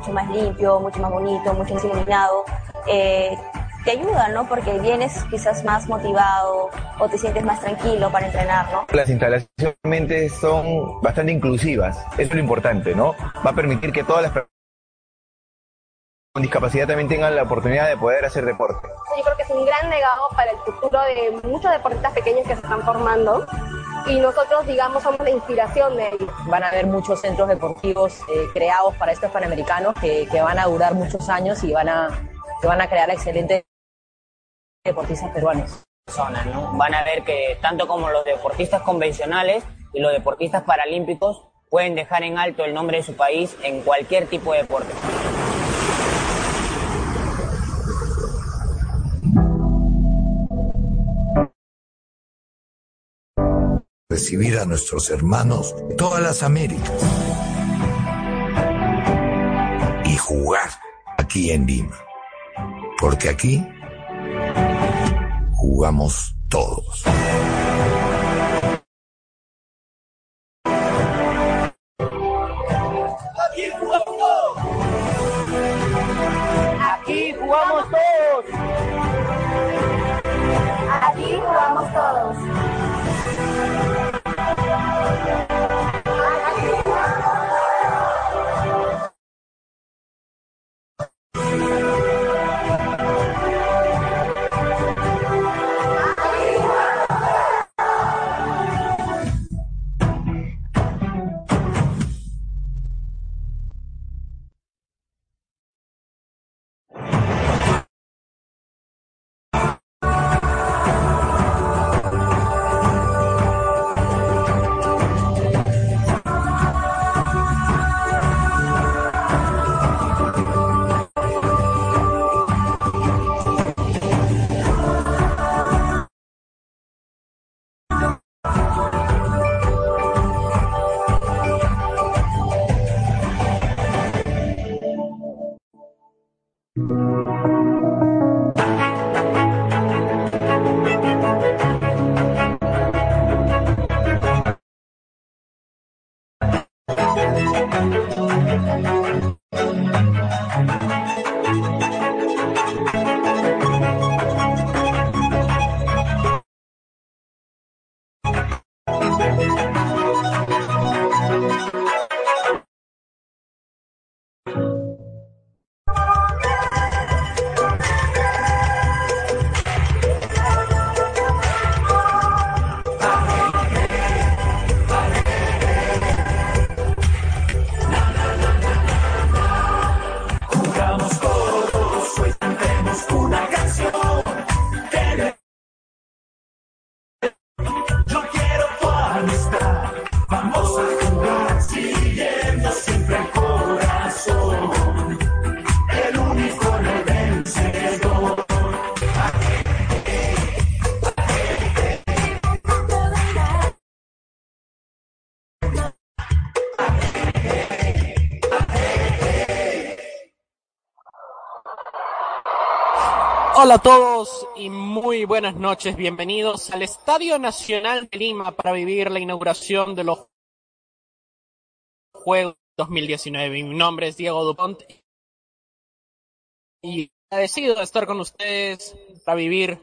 mucho más limpio, mucho más bonito, mucho más iluminado, eh, te ayuda, ¿no? Porque vienes quizás más motivado o te sientes más tranquilo para entrenar, ¿no? Las instalaciones son bastante inclusivas, eso es lo importante, ¿no? Va a permitir que todas las personas con discapacidad también tengan la oportunidad de poder hacer deporte. Yo creo que es un gran legado para el futuro de muchos deportistas pequeños que se están formando y nosotros, digamos, somos la inspiración de ellos. Van a haber muchos centros deportivos eh, creados para estos panamericanos que, que van a durar muchos años y van a, que van a crear excelentes deportistas peruanos. personas, ¿no? Van a ver que tanto como los deportistas convencionales y los deportistas paralímpicos pueden dejar en alto el nombre de su país en cualquier tipo de deporte. Recibir a nuestros hermanos de todas las Américas y jugar aquí en Lima. Porque aquí jugamos todos. Hola a todos y muy buenas noches. Bienvenidos al Estadio Nacional de Lima para vivir la inauguración de los Juegos 2019. Mi nombre es Diego Dupont y agradecido de estar con ustedes para vivir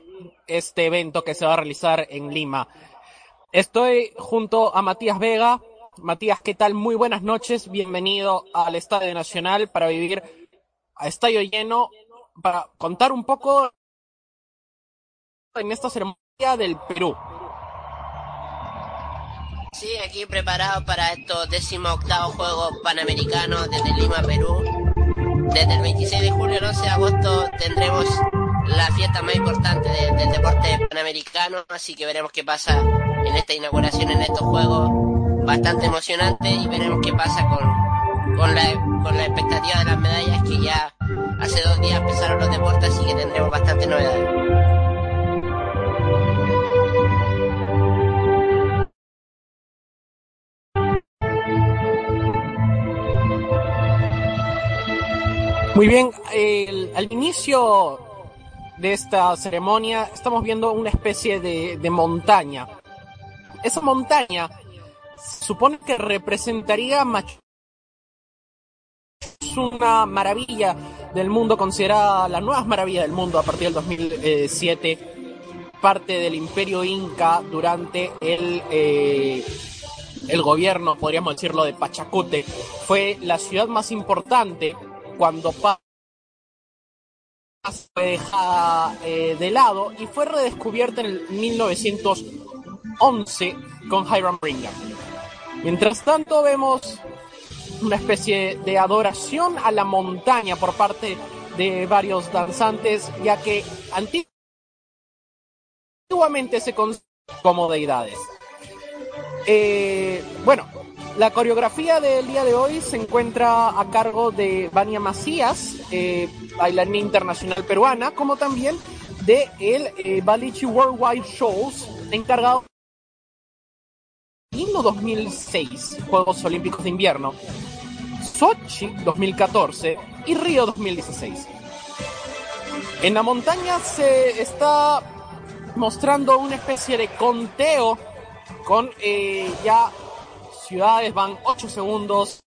este evento que se va a realizar en Lima. Estoy junto a Matías Vega. Matías, ¿qué tal? Muy buenas noches. Bienvenido al Estadio Nacional para vivir a estadio lleno para contar un poco en esta ceremonia del Perú. Sí, aquí preparado para estos 18 Juegos Panamericanos desde Lima, Perú. Desde el 26 de julio al 11 de agosto tendremos la fiesta más importante del deporte panamericano, así que veremos qué pasa en esta inauguración, en estos Juegos. Bastante emocionante y veremos qué pasa con, con, la, con la expectativa de las medallas que ya hace dos días empezaron los deportes, así que tendremos bastante novedades. Muy bien, al inicio de esta ceremonia estamos viendo una especie de, de montaña. Esa montaña se supone que representaría Machu una maravilla del mundo, considerada la nueva maravilla del mundo a partir del 2007, parte del imperio inca durante el, eh, el gobierno, podríamos decirlo, de Pachacute. Fue la ciudad más importante cuando fue dejada eh, de lado y fue redescubierta en el 1911 con Hiram Brigham. Mientras tanto vemos una especie de adoración a la montaña por parte de varios danzantes, ya que antiguamente se conocían como deidades. Eh, bueno, la coreografía del día de hoy se encuentra a cargo de Vania Macías, eh, bailarina internacional peruana, como también de el eh, Balichi Worldwide Shows, encargado en 2006, Juegos Olímpicos de Invierno, Sochi 2014 y Río 2016. En la montaña se está mostrando una especie de conteo con eh, ya ciudades, van 8 segundos.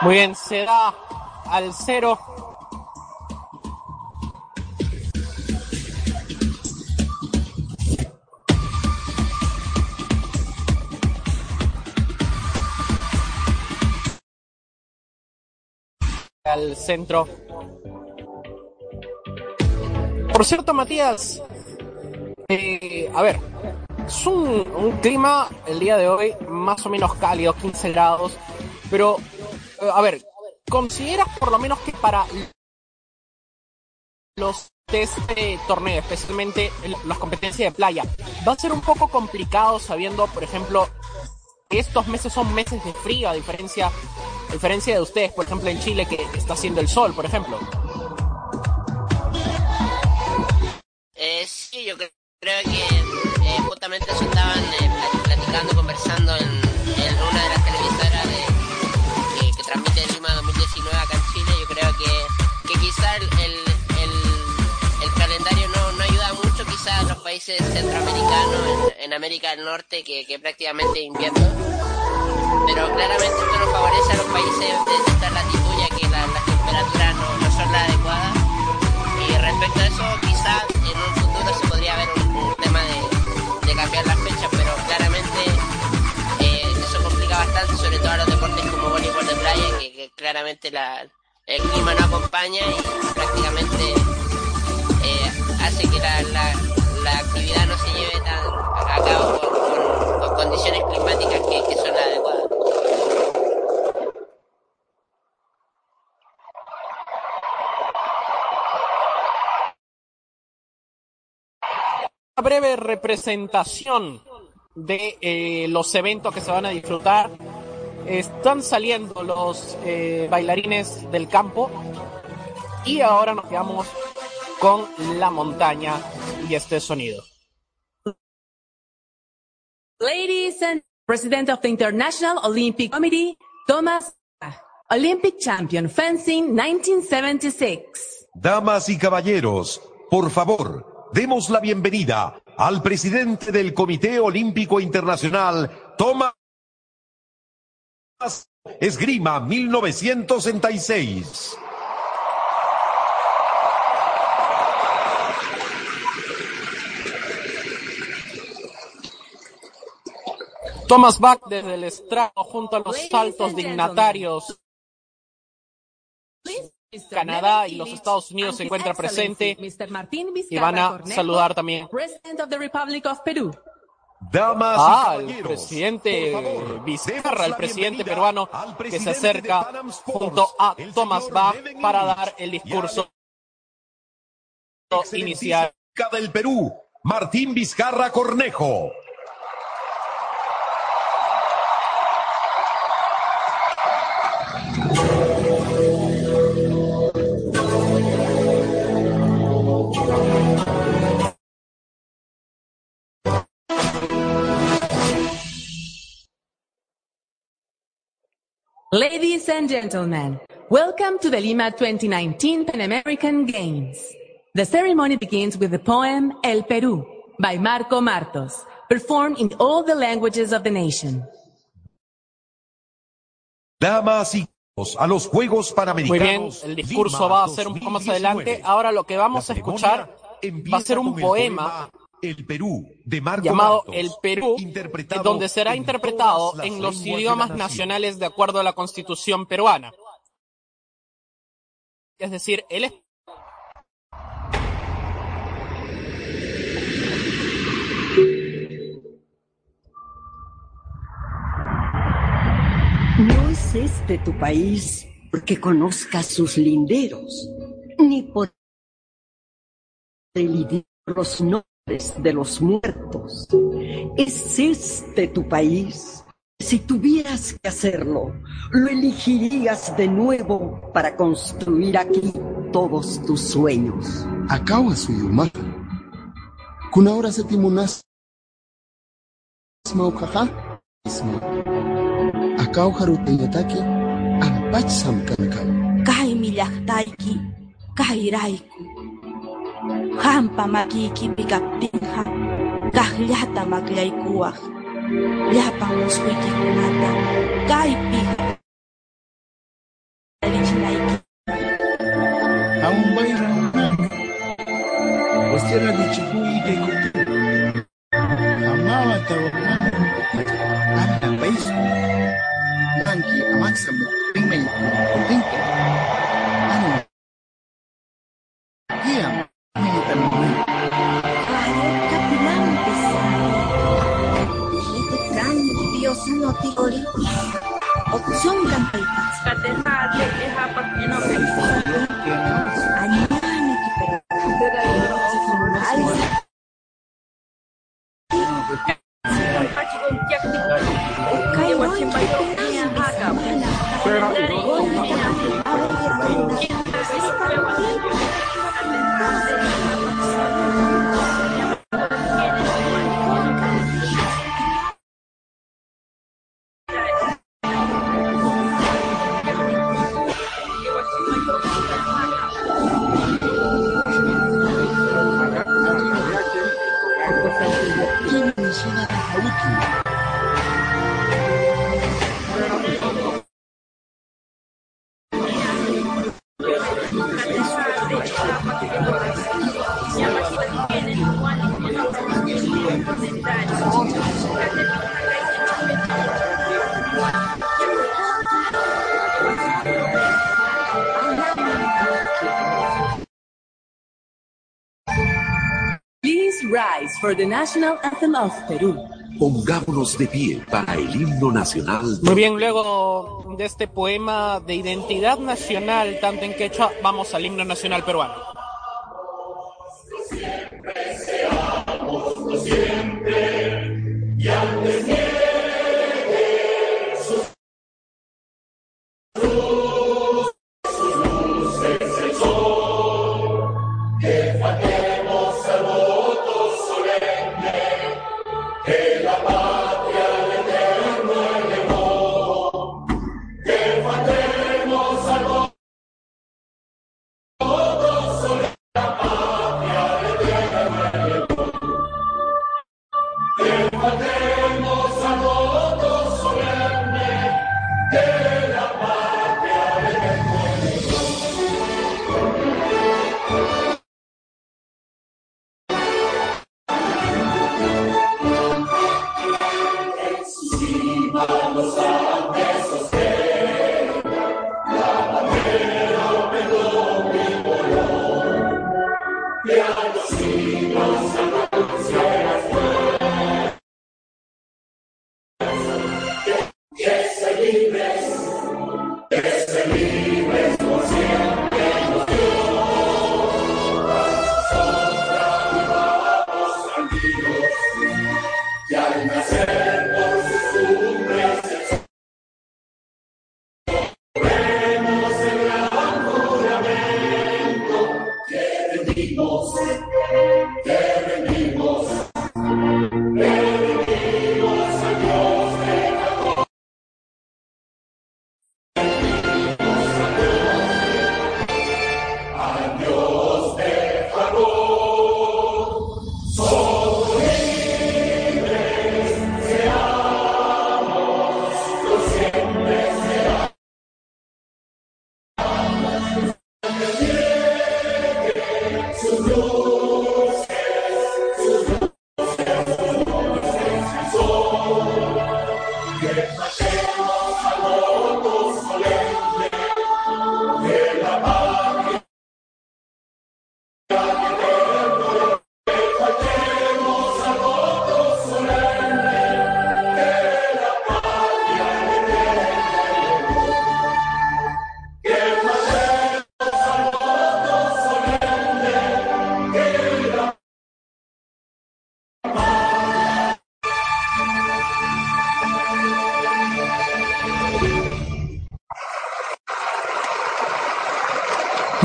Muy bien, se da al cero. Al centro. Por cierto, Matías, eh, a ver, es un, un clima el día de hoy más o menos cálido, 15 grados, pero a ver, ¿consideras por lo menos que para los de este torneo, especialmente las competencias de playa, va a ser un poco complicado sabiendo, por ejemplo, que estos meses son meses de frío, a diferencia, a diferencia de ustedes, por ejemplo, en Chile, que está haciendo el sol, por ejemplo? Eh, sí, yo creo, creo que eh, justamente eso estaban eh, platicando, conversando en, el, el, calendario no, no ayuda mucho, quizás los países centroamericanos, en, en América del Norte, que, que prácticamente invierno. Pero claramente esto nos favorece a los países de esta latitud, ya que la, las temperaturas no, no son las adecuadas. Y respecto a eso, quizás en un futuro se podría ver un, tema de, cambiar las fechas, pero claramente eh, eso complica bastante, sobre todo a los deportes como voleibol de playa, que claramente la, el clima no acompaña y prácticamente eh, hace que la, la, la, actividad no se lleve tan a cabo con, con, con condiciones climáticas que, son adecuadas. Una breve representación de eh, los eventos que se van a disfrutar Están saliendo los eh, bailarines del campo y ahora nos quedamos con la montaña y este sonido. Ladies and President of the International Olympic Committee, Thomas Olympic Champion Fencing 1976. Damas y caballeros, por favor, demos la bienvenida al presidente del Comité Olímpico Internacional, Thomas Esgrima 1966. Thomas Bach desde el estrado junto a los saltos dignatarios. Canadá y los Estados Unidos se encuentra presente y van a saludar también Damas y Ah, el presidente favor, Vizcarra, el presidente peruano que se acerca Sports, junto a Thomas Bach para dar el discurso inicial. Del Perú, Martín Vizcarra Cornejo. Ladies and gentlemen, welcome to the Lima 2019 Pan American Games. The ceremony begins with the poem El Perú by Marco Martos, performed in all the languages of the nation. Damas y caballeros, a los Juegos Panamericanos. Muy bien, el discurso Lima va a ser un poco más adelante. Ahora lo que vamos a escuchar va a ser un empieza poema El Perú de Marco llamado Martos, El Perú, interpretado donde será en interpretado en los idiomas nacionales de acuerdo a la constitución peruana. Es decir, el es- No es este tu país porque conozcas sus linderos, ni por el idioma los nombres de los muertos. Es este tu país. Si tuvieras que hacerlo, lo elegirías de nuevo para construir aquí todos tus sueños. akawa suyumaka kuna ora setimunas maukaja isma akaw harutayataki alpachsam kanka kaymi llaqtayki kayrayku hampa makiykipi kaptinqa kaqllata makllaykuwaq llapan musquykikunata kaypi Kutu. National anthem of Peru. Pongámonos de pie para el himno nacional. Muy bien, luego de este poema de identidad nacional, tanto en quechua, vamos al himno nacional peruano.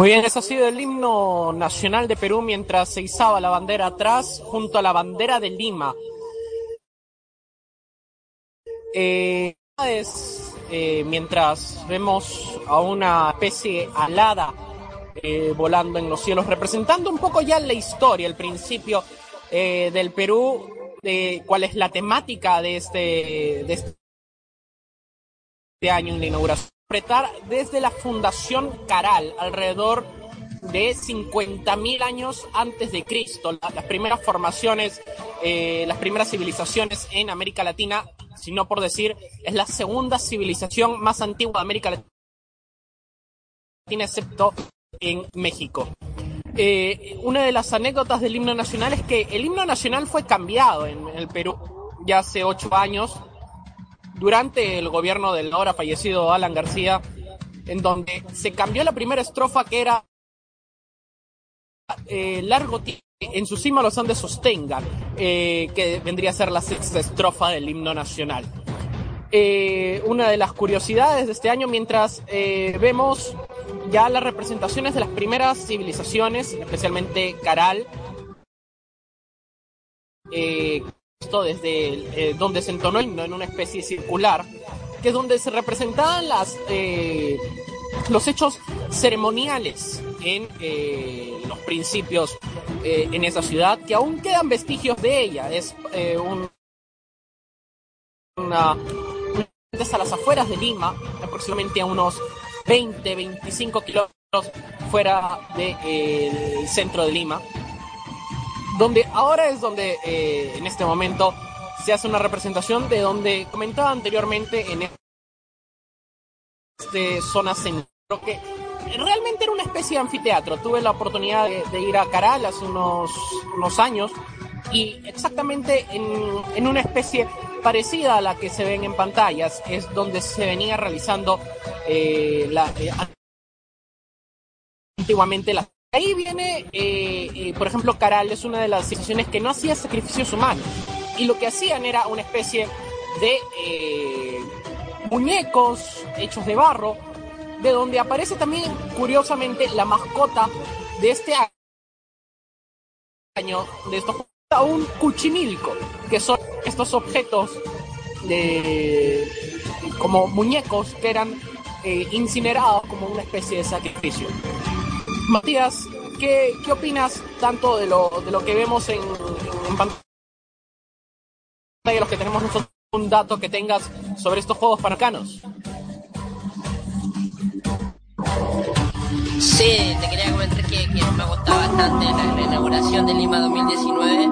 Muy bien, eso ha sido el himno nacional de Perú mientras se izaba la bandera atrás junto a la bandera de Lima. Eh, es, eh, mientras vemos a una especie alada eh, volando en los cielos, representando un poco ya la historia, el principio eh, del Perú, de cuál es la temática de este, de este año en la inauguración interpretar desde la Fundación Caral, alrededor de 50.000 años antes de Cristo. La- Las primeras formaciones, eh, las primeras civilizaciones en América Latina, si no por decir, es la segunda civilización más antigua de América Latina, excepto en México. Eh, una de las anécdotas del himno nacional es que el himno nacional fue cambiado en el Perú ya hace ocho años durante el gobierno del ahora fallecido Alan García, en donde se cambió la primera estrofa que era eh, largo tiempo en su cima los Andes sostengan, eh, que vendría a ser la sexta estrofa del himno nacional. Eh, una de las curiosidades de este año, mientras eh, vemos ya las representaciones de las primeras civilizaciones, especialmente Caral, eh, esto desde eh, donde se entonó himno en una especie circular, que es donde se representaban las, eh, los hechos ceremoniales en eh, los principios eh, en esa ciudad, que aún quedan vestigios de ella. Es eh, un, una, a las afueras de Lima, aproximadamente a unos 20, 25 kilómetros fuera del centro de Lima, donde ahora es donde eh, en este momento se hace una representación de donde comentaba anteriormente en este zona centro que realmente era una especie de anfiteatro. Tuve la oportunidad de, ir a Caral hace unos, unos años y exactamente en, en, una especie parecida a la que se ven en pantallas es donde se venía realizando eh, la, eh, antiguamente la ahí viene, eh, eh, por ejemplo, Caral es una de las situaciones que no hacía sacrificios humanos. Y lo que hacían era una especie de eh, muñecos hechos de barro, de donde aparece también, curiosamente, la mascota de este año, de estos un cuchimilco, que son estos objetos de como muñecos que eran incinerados como una especie de sacrificio. Matías, ¿qué, ¿qué, opinas tanto de lo, de lo que vemos en, en pantalla, los que tenemos nosotros, un dato que tengas sobre estos juegos panarcanos? Sí, te quería comentar que, que me gusta bastante la, la, inauguración de Lima 2019.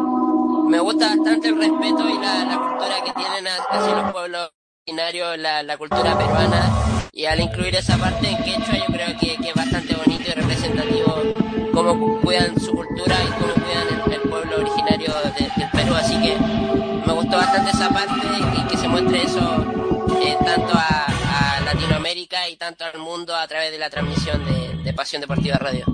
Me gusta bastante el respeto y la, la cultura que tienen hacia los pueblos originarios, la, la cultura peruana. Y al incluir esa parte en quechua, yo creo que, es bastante bonito y representativo cómo cuidan su cultura y cómo cuidan el, pueblo originario de, del Perú. Así que me gustó bastante esa parte y que se muestre eso eh, tanto a, y tanto al mundo a través de la transmisión de Pasión Deportiva Radio.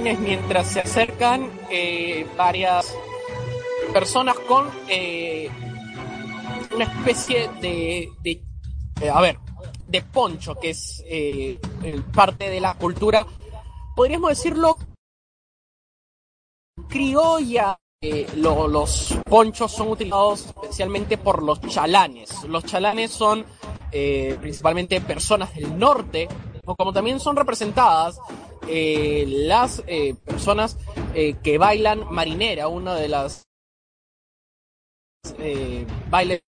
Mientras se acercan eh, varias personas con eh, una especie de, eh, a ver, de poncho, que es parte de la cultura, podríamos decirlo, criolla. Lo- los ponchos son utilizados especialmente por los chalanes. Los chalanes son principalmente personas del norte, o como también son representadas eh, las eh, personas eh, que bailan marinera, una de las eh, bailes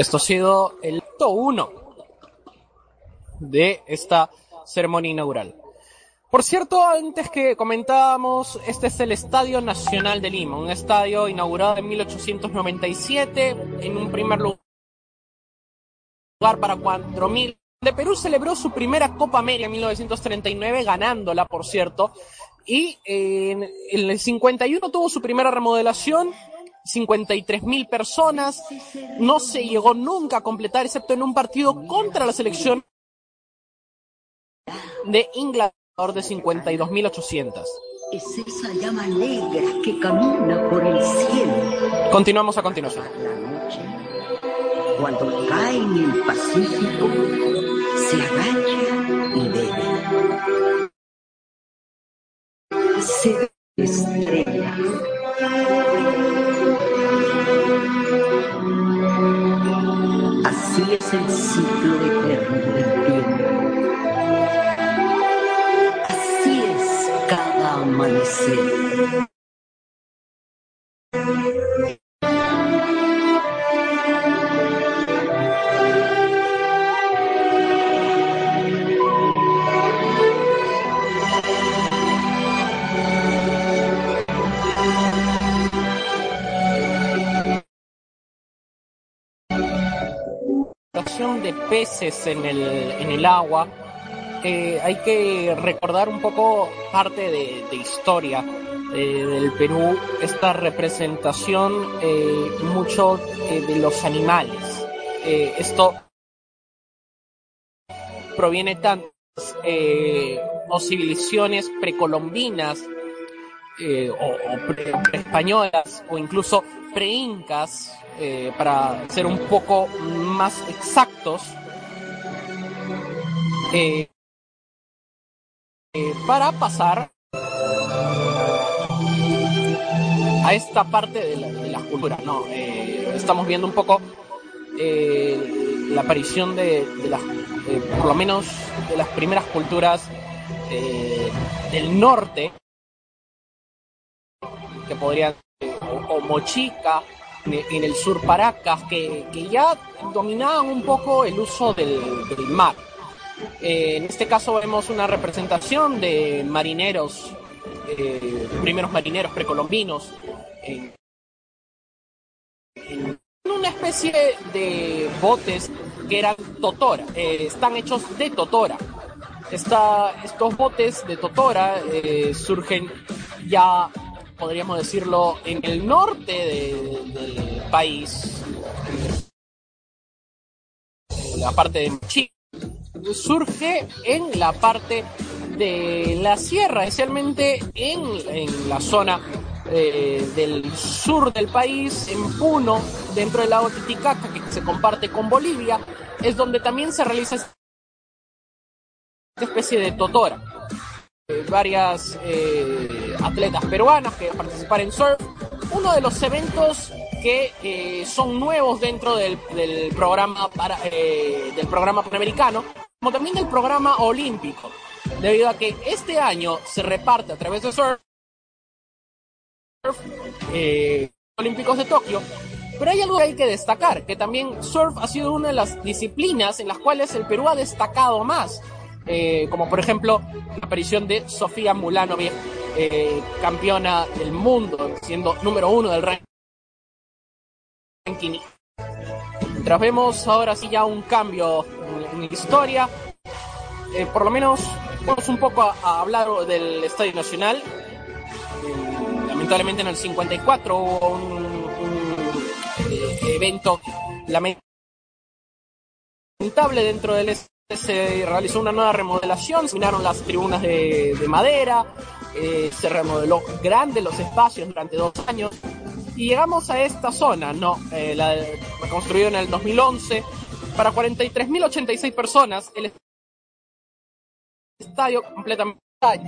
Esto ha sido el acto 1 de esta ceremonia inaugural. Por cierto, antes que comentábamos, este es el Estadio Nacional de Lima, un estadio inaugurado en 1897 en un primer lugar para 4.000. De Perú celebró su primera Copa América en 1939, ganándola, por cierto, y en el 51 tuvo su primera remodelación 53 mil personas. No se llegó nunca a completar, excepto en un partido contra la selección de Inglaterra de 52.800. Es esa llama negra que camina por el cielo. Continuamos a continuación. Cuando cae en el Pacífico, se agacha y bebe. Se estrellas. El ciclo eterno del tiempo. Así es cada amanecer. En el, en el agua, eh, hay que recordar un poco parte de, de historia eh, del Perú, esta representación eh, mucho eh, de los animales. Esto proviene tanto o civilizaciones precolombinas o, o pre- pre-españolas o incluso pre-incas, para ser un poco más exactos, eh, eh, para pasar a esta parte de la, de la cultura. ¿no? Eh, estamos viendo un poco la aparición de, las, por lo menos de las primeras culturas del norte, que podrían, o, o Mochica, en, el sur Paracas, que, que ya dominaban un poco el uso del, del mar. Eh, en este caso vemos una representación de marineros, eh, primeros marineros precolombinos, en, una especie de botes que eran totora, eh, están hechos de totora. Esta- estos botes de totora surgen ya, podríamos decirlo, en el norte de- del país, en la parte de Chile surge en la parte de la sierra, especialmente en, la zona eh, del sur del país, en Puno, dentro del lago Titicaca, que se comparte con Bolivia, es donde también se realiza esta especie de totora. Eh, varias eh, atletas peruanas que participan en surf. Uno de los eventos que eh, son nuevos dentro del, del programa para, eh, del programa panamericano, como también del programa olímpico, debido a que este año se reparte a través de surf eh, olímpicos de Tokio. Pero hay algo que hay que destacar, que también surf ha sido una de las disciplinas en las cuales el Perú ha destacado más. Eh, como por ejemplo la aparición de Sofía Mulanovic, eh, campeona del mundo, siendo número uno del ranking. Mientras vemos ahora sí ya un cambio en historia, eh, por lo menos vamos un poco a, hablar del Estadio Nacional. Eh, lamentablemente en el 54 hubo un, un eh, evento lamentable dentro del estadio se realizó una nueva remodelación, se eliminaron las tribunas de, de madera, eh, se remodeló grande los espacios durante dos años y llegamos a esta zona, ¿no? Eh, la, reconstruido en el 2011 para 43.086 personas. El estadio completamente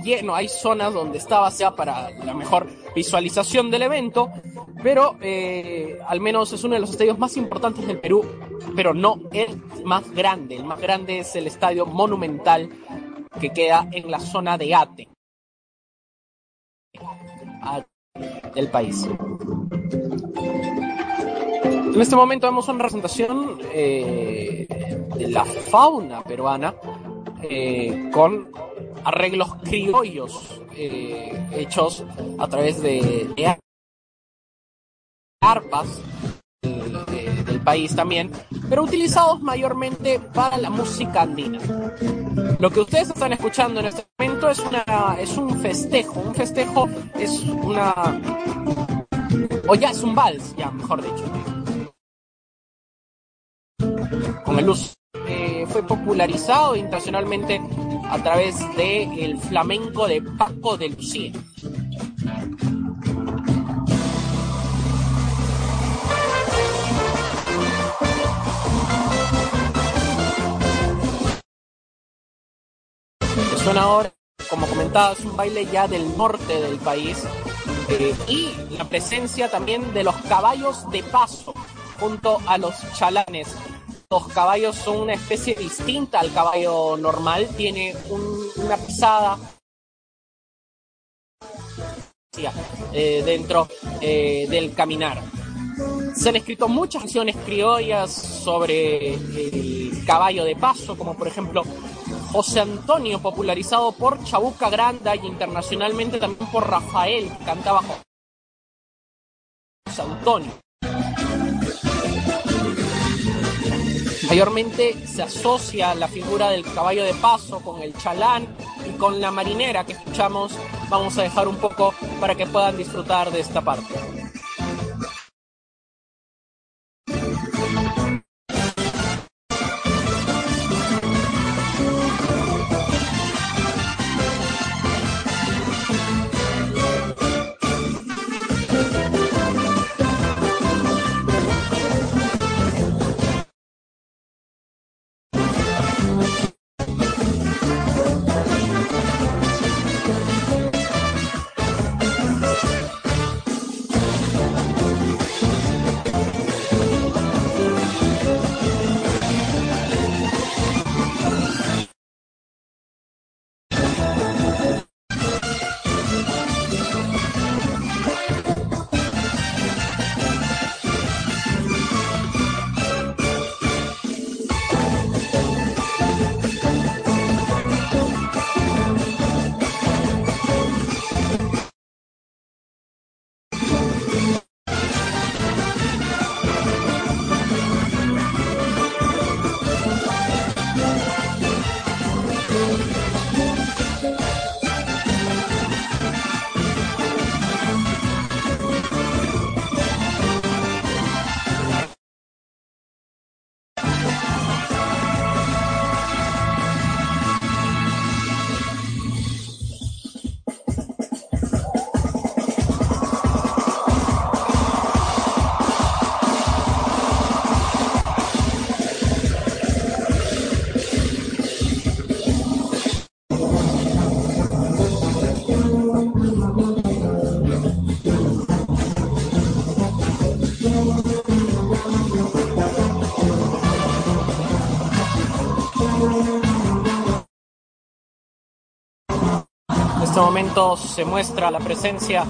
lleno, hay zonas donde estaba sea para la mejor visualización del evento, pero eh, al menos es uno de los estadios más importantes del Perú, pero no el más grande. El más grande es el estadio monumental que queda en la zona de Ate del país. En este momento vemos una representación eh, de la fauna peruana eh, con arreglos criollos eh, hechos a través de, arpas país también, pero utilizados mayormente para la música andina. Lo que ustedes están escuchando en este momento es una es un festejo, un festejo es una o ya es un vals, ya mejor dicho. Con el uso eh, fue popularizado internacionalmente a través del el flamenco de Paco de Lucía. Suena ahora, como comentaba, es un baile ya del norte del país eh, y la presencia también de los caballos de paso junto a los chalanes los caballos son una especie distinta al caballo normal, tiene un, una pisada eh, dentro eh, del caminar. Se han escrito muchas canciones criollas sobre el caballo de paso, como por ejemplo José Antonio, popularizado por Chabuca Granda y internacionalmente también por Rafael, que cantaba José Antonio. Mayormente se asocia la figura del caballo de paso con el chalán y con la marinera que escuchamos. Vamos a dejar un poco para que puedan disfrutar de esta parte. Momentos se muestra la presencia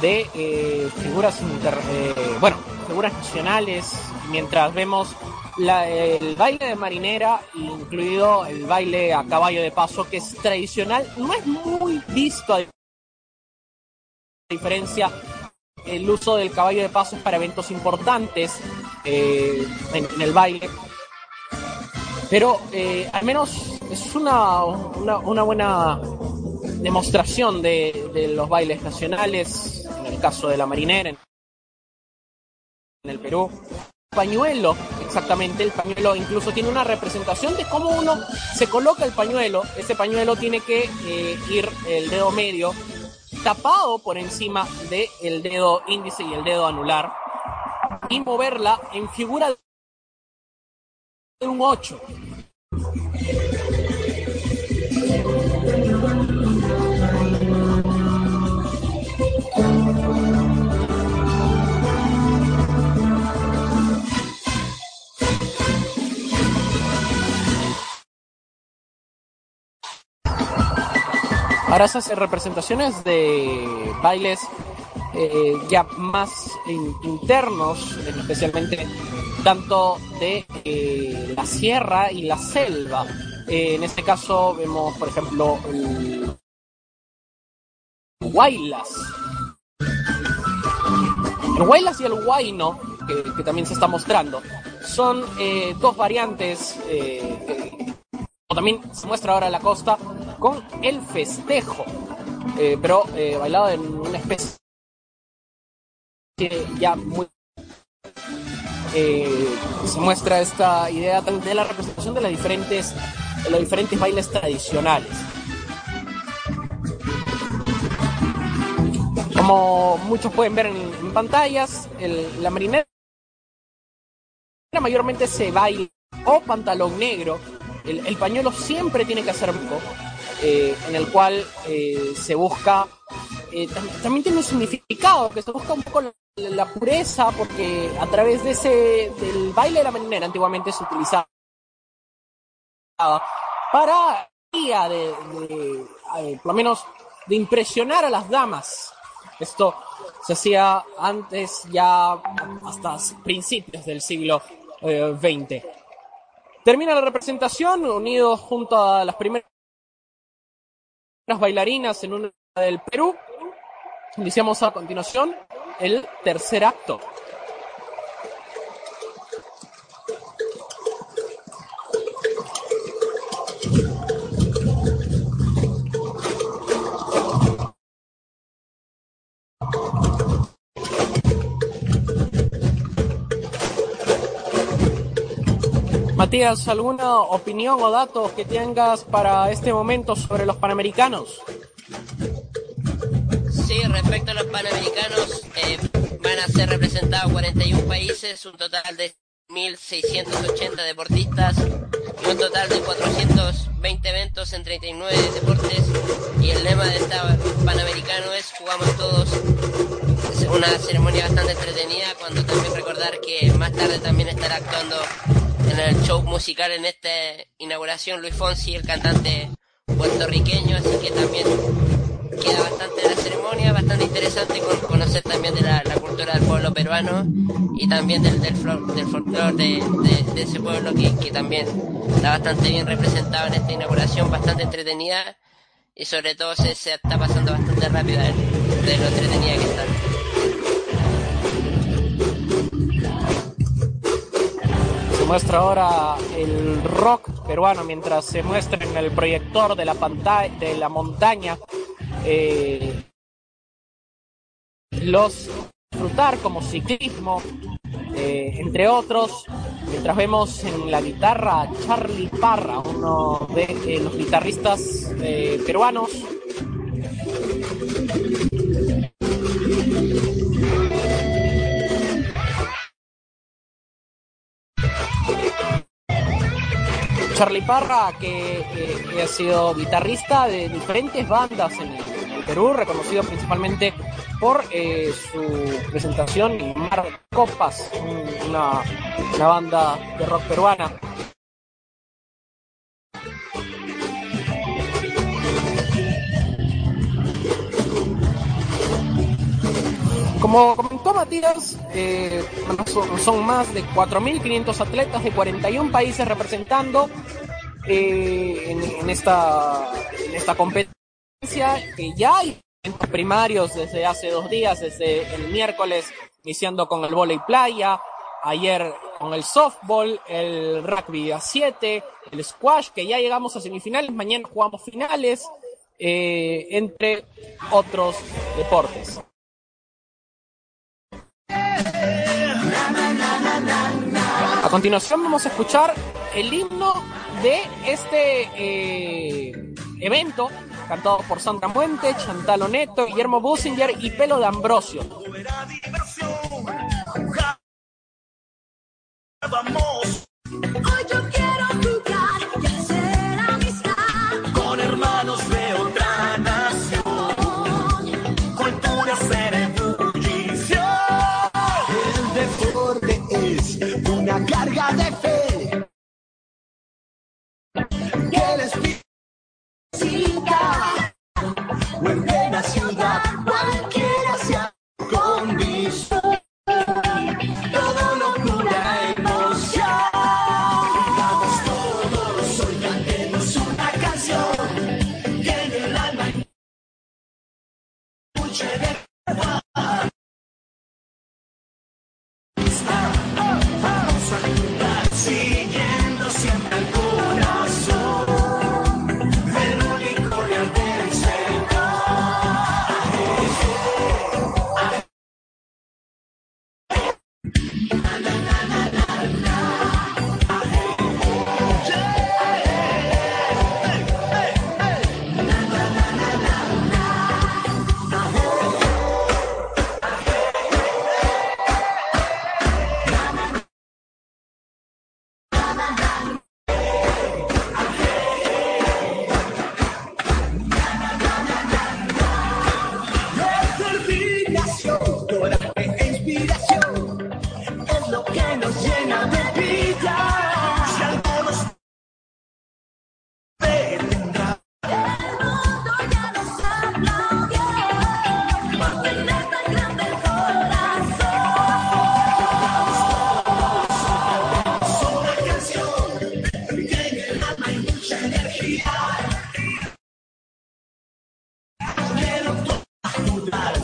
de eh, figuras inter- eh, bueno, figuras nacionales, mientras vemos la- el baile de marinera, incluido el baile a caballo de paso, que es tradicional, no es muy visto a diferencia el uso del caballo de paso para eventos importantes eh, en el baile. Pero eh, al menos es una, una, buena demostración de, de los bailes nacionales, en el caso de la marinera, en, el Perú. Pañuelo, exactamente, el pañuelo incluso tiene una representación de cómo uno se coloca el pañuelo. Ese pañuelo tiene que eh, ir el dedo medio tapado por encima del dedo índice y el dedo anular y moverla en figura de un 8. Ahora se hacen representaciones de bailes eh, ya más in- internos, especialmente tanto de eh, la sierra y la selva. Eh, en este caso vemos, por ejemplo, el Huaylas. El Huaylas y el Huayno, que, también se está mostrando, son eh, dos variantes como también se muestra ahora la costa con el festejo, pero bailado en una especie ya muy eh, se muestra esta idea de la representación de las diferentes los diferentes bailes tradicionales. Como muchos pueden ver en, pantallas, el- la marinera mayormente se baila o pantalón negro. El, el pañuelo siempre tiene que ser blanco, eh, en el cual eh, se busca, eh, tam- también tiene un significado, que se busca un poco la, pureza, porque a través de ese, del baile de la marinera antiguamente se utilizaba para de, de, eh, por lo menos de impresionar a las damas. Esto se hacía antes ya hasta principios del siglo eh, XX. Termina la representación unidos junto a las primeras bailarinas en una del Perú. Iniciamos a continuación el tercer acto. Matías, ¿alguna opinión o datos que tengas para este momento sobre los Panamericanos? Respecto a los panamericanos, eh, van a ser representados 41 países, un total de 1.680 deportistas y un total de 420 eventos en 39 deportes. Y el lema de esta panamericano es jugamos todos. Una ceremonia bastante entretenida, cuando también recordar que más tarde también estará actuando en el show musical en esta inauguración Luis Fonsi, el cantante puertorriqueño, así que también queda bastante la ceremonia, bastante interesante con conocer también de la, cultura del pueblo peruano y también del, del, folclore de, de- ese pueblo que, también está bastante bien representado en esta inauguración, bastante entretenida y sobre todo se, está pasando bastante rápido de, lo entretenida que está. Muestra ahora el rock peruano mientras se muestra en el proyector de la pantalla de la montaña eh, los disfrutar como ciclismo eh, entre otros mientras vemos en la guitarra a Charlie Parra uno de eh, los guitarristas peruanos Charlie Parra, que, eh, que ha sido guitarrista de diferentes bandas en Perú, reconocido principalmente por eh, su presentación en Mar Copas, un- una, una banda de rock peruana. Como comentó Matías, eh, son, más de 4.500 atletas de 41 países representando eh, en, en esta competencia que ya hay eventos primarios desde hace dos días, desde el miércoles, iniciando con el volei playa, ayer con el softball, el rugby a 7, el squash, que ya llegamos a semifinales, mañana jugamos finales, eh, entre otros deportes. A continuación vamos a escuchar el himno de este eh, evento, cantado por Sandra Muente, Chantal Oneto, Guillermo Businger y Pelo de Ambrosio. Hoy Necesita. Vuelve la ciudad, cualquiera sea condición. Todo locura, emoción. Vamos todos, hoy una canción. Que en el alma escuche de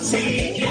jugar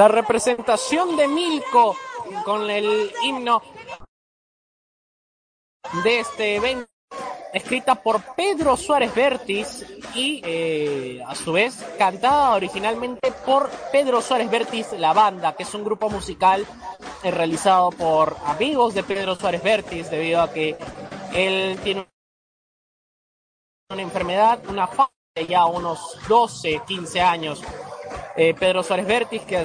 La representación de Milko con el himno de este evento, escrita por Pedro Suárez Vértiz y eh, a su vez cantada originalmente por Pedro Suárez Vértiz La Banda, que es un grupo musical eh, realizado por amigos de Pedro Suárez Vértiz debido a que él tiene una enfermedad, una fama de ya unos 12, 15 años. Eh, Pedro Suárez Vértiz, que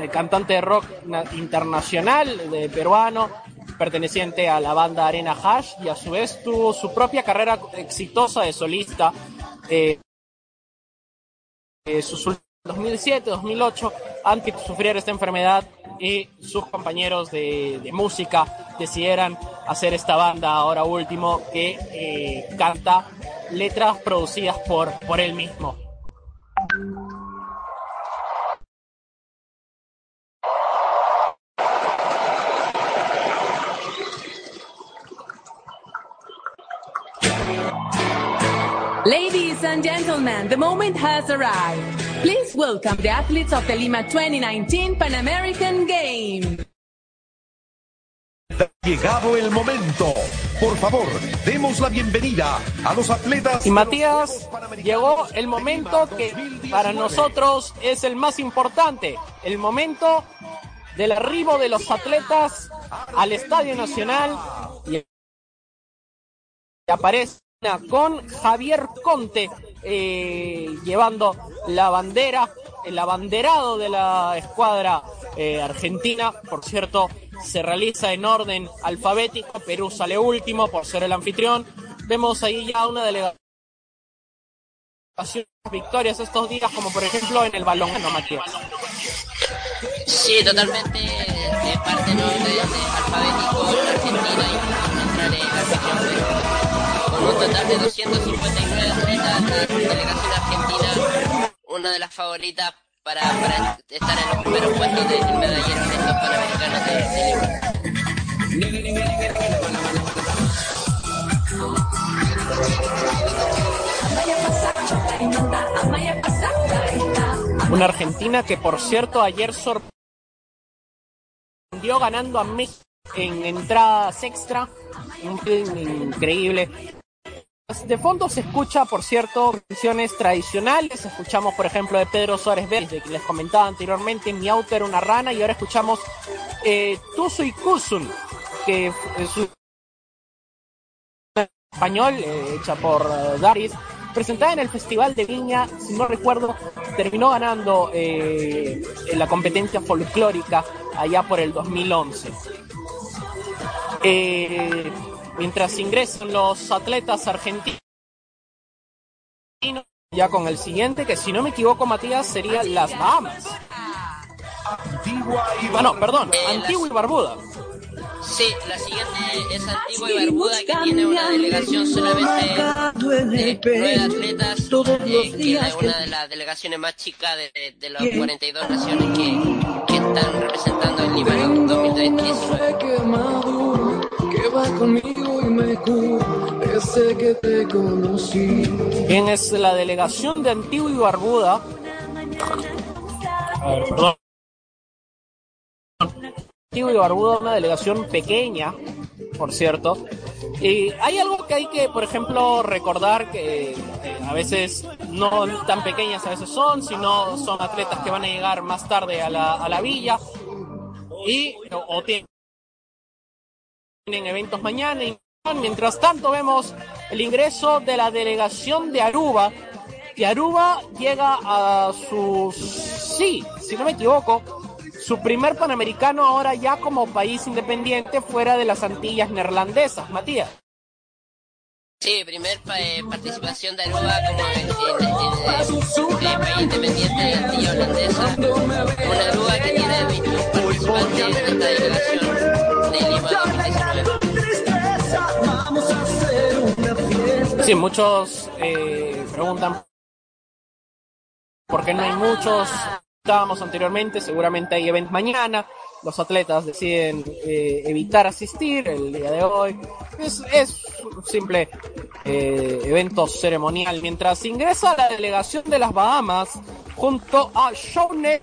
eh, cantante de rock na- internacional peruano, perteneciente a la banda Arena Hash, y a su vez tuvo su propia carrera exitosa de solista. Eh, eh, sus últimos 2007, 2008, antes de sufrir esta enfermedad y sus compañeros de, de música decidieran hacer esta banda ahora último que eh, canta letras producidas por, por él mismo. Ladies and gentlemen, the moment has arrived. Please welcome the athletes of the Lima 2019 Pan American Games. Ha llegado el momento. Por favor, demos la bienvenida a los atletas. Y Matías, llegó el momento que para nosotros es el más importante, el momento del arribo de los atletas al Estadio Nacional y aparece con Javier Conte eh, llevando la bandera, el abanderado de la escuadra eh, argentina, por cierto, se realiza en orden alfabético, Perú sale último por ser el anfitrión, vemos ahí ya una delegación victorias estos días, como por ejemplo en el balón, no Matías. Sí, totalmente de parte alfabético Argentina total de 259 atletas, la delegación argentina, una de las favoritas para, estar en los primeros puestos del medallero en estos panamericanos de, de. Una Argentina que por cierto ayer sorprendió ganando a México en entradas extra, un film increíble. De fondo se escucha, por cierto, canciones tradicionales. Escuchamos, por ejemplo, de Pedro Suárez Vélez, que les comentaba anteriormente, Mi auto era una rana, y ahora escuchamos eh, Tuzo y Kusun, que es español, eh, hecha por eh, presentada en el Festival de Viña, si no recuerdo, terminó ganando eh, la competencia folclórica allá por el 2011. Eh, mientras ingresan los atletas argentinos, ya con el siguiente, que si no me equivoco, Matías, sería las Bahamas. Ah, no, perdón, Antigua y Barbuda. Sí, la siguiente es Antigua y Barbuda, que tiene una delegación solamente de nueve atletas, eh, que es una de las delegaciones más chicas de, de, de las 42 naciones que, que están representando el Lima en 2019. Que va conmigo y me cura ese que te conocí. ¿Quién es la delegación de Antigua y Barbuda? A ver, perdón. Antigua y Barbuda, una delegación pequeña, por cierto. Y hay algo que hay que, por ejemplo, recordar que eh, a veces no tan pequeñas a veces son, sino son atletas que van a llegar más tarde a la, a la villa y o, o tienen eventos mañana. Mientras tanto vemos el ingreso de la delegación de Aruba. Y Aruba llega a su, sí, si no me equivoco, su primer panamericano ahora ya como país independiente fuera de las Antillas neerlandesas. Matías. Sí, primer eh, participación de Aruba como en, en- en, eh, país independiente de Antilla Holandesa. Una Aruba que tiene 21 participantes en esta delegación de Lima 2019. Sí, muchos eh, preguntan por qué no hay muchos. Estábamos anteriormente, seguramente hay eventos mañana. Los atletas deciden eh, evitar asistir el día de hoy. Es, un simple eh, evento ceremonial. Mientras ingresa la delegación de las Bahamas junto a Shawnee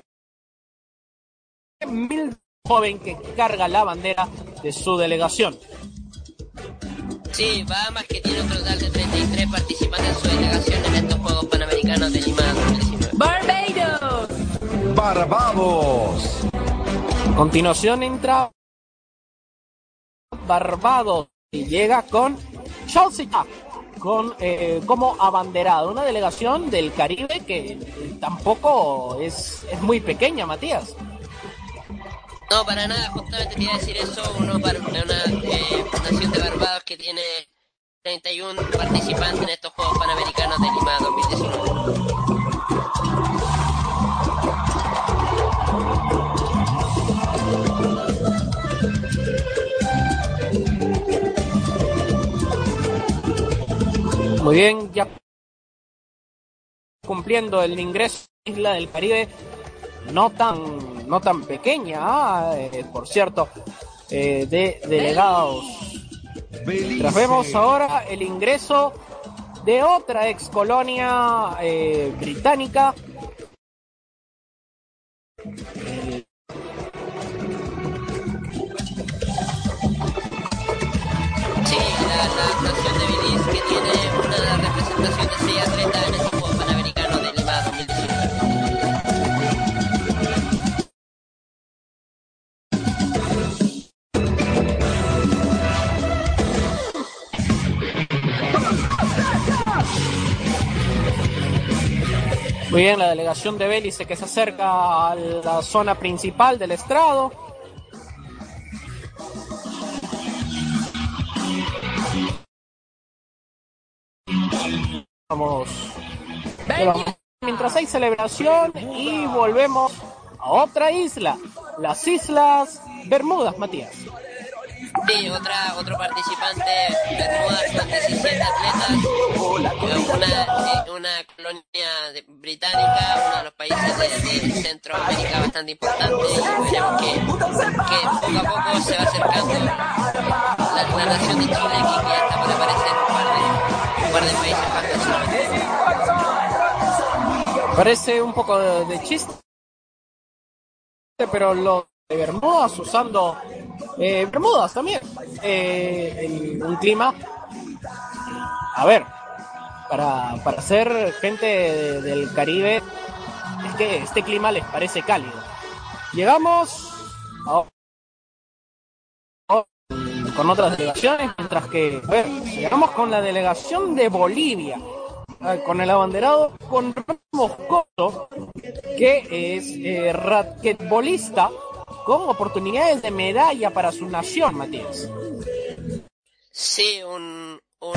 joven que carga la bandera de su delegación. Sí, Bahamas que tiene un total de 33 participantes en su delegación en estos Juegos Panamericanos de Lima 2019. Barbados. Barbados. A continuación entra Barbados y llega con Chelsea con eh, como abanderado, una delegación del Caribe que tampoco es, es muy pequeña, Matías. No, para nada, justamente te iba a decir eso, uno para una eh, nación de Barbados que tiene 31 participantes en estos Juegos Panamericanos de Lima 2019. Muy bien, ya cumpliendo el ingreso a la Isla del Caribe, no tan, no tan pequeña, eh, por cierto, eh, de delegados. Mientras vemos ahora el ingreso de otra ex colonia eh, británica. Sí, la, la nación de Belice que tiene una de seis atletas en estos Juegos Muy bien, la delegación de Bélice que se acerca a la zona principal del estrado. Vamos. Mientras hay celebración y volvemos a otra isla, las Islas Bermudas, Matías. Sí, otra, otro participante, Bermudas, con 17 atletas, una, eh, una colonia británica, uno de los países de, Centroamérica bastante importante, y veremos que, poco a poco se va acercando la, la nación de Chile, que, que ya está por aparecer un par de, un par de países más Parece un poco de chiste, pero lo de Bermudas usando eh, Bermudas también eh, un clima. A ver, para, para ser gente de- del Caribe, es que este clima les parece cálido. Llegamos con otras delegaciones, mientras que llegamos con la delegación de Bolivia, eh, con el abanderado con Moscoso, que es eh, raquetbolista con oportunidades de medalla para su nación, Matías. Sí, un, un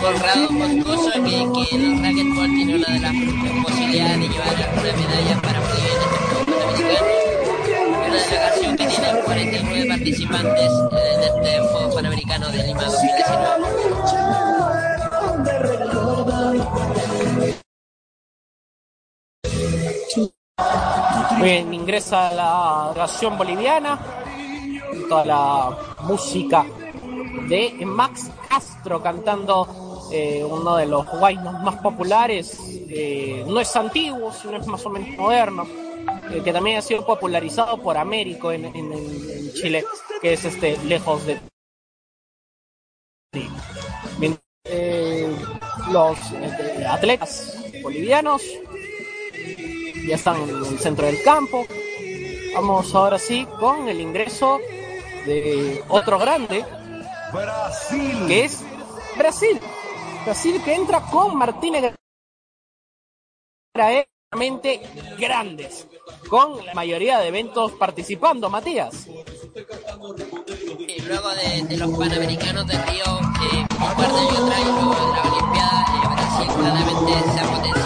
Conrado Moscoso que, que el racquetball tiene una de las posibilidades de llevar alguna medalla para en Juegos Panamericanos. Una delegación que tiene 49 participantes en este Juego Panamericano de Lima 2019. Bien, ingresa la delegación boliviana, toda la música de Max Castro cantando eh, uno de los guaynos más populares, eh, no es antiguo, sino es más o menos moderno, eh, que también ha sido popularizado por Américo en, en- Chile, que es este Lejos de los atletas bolivianos ya están en el centro del campo. Vamos ahora sí con el ingreso de otro grande, que es Brasil. Brasil que entra con Martínez realmente grandes, con la mayoría de eventos participando, Matías. Y luego de, de los Panamericanos de Río, eh, de años atrás y luego de la Olimpiada, eh, Brasil claramente se ha potenciado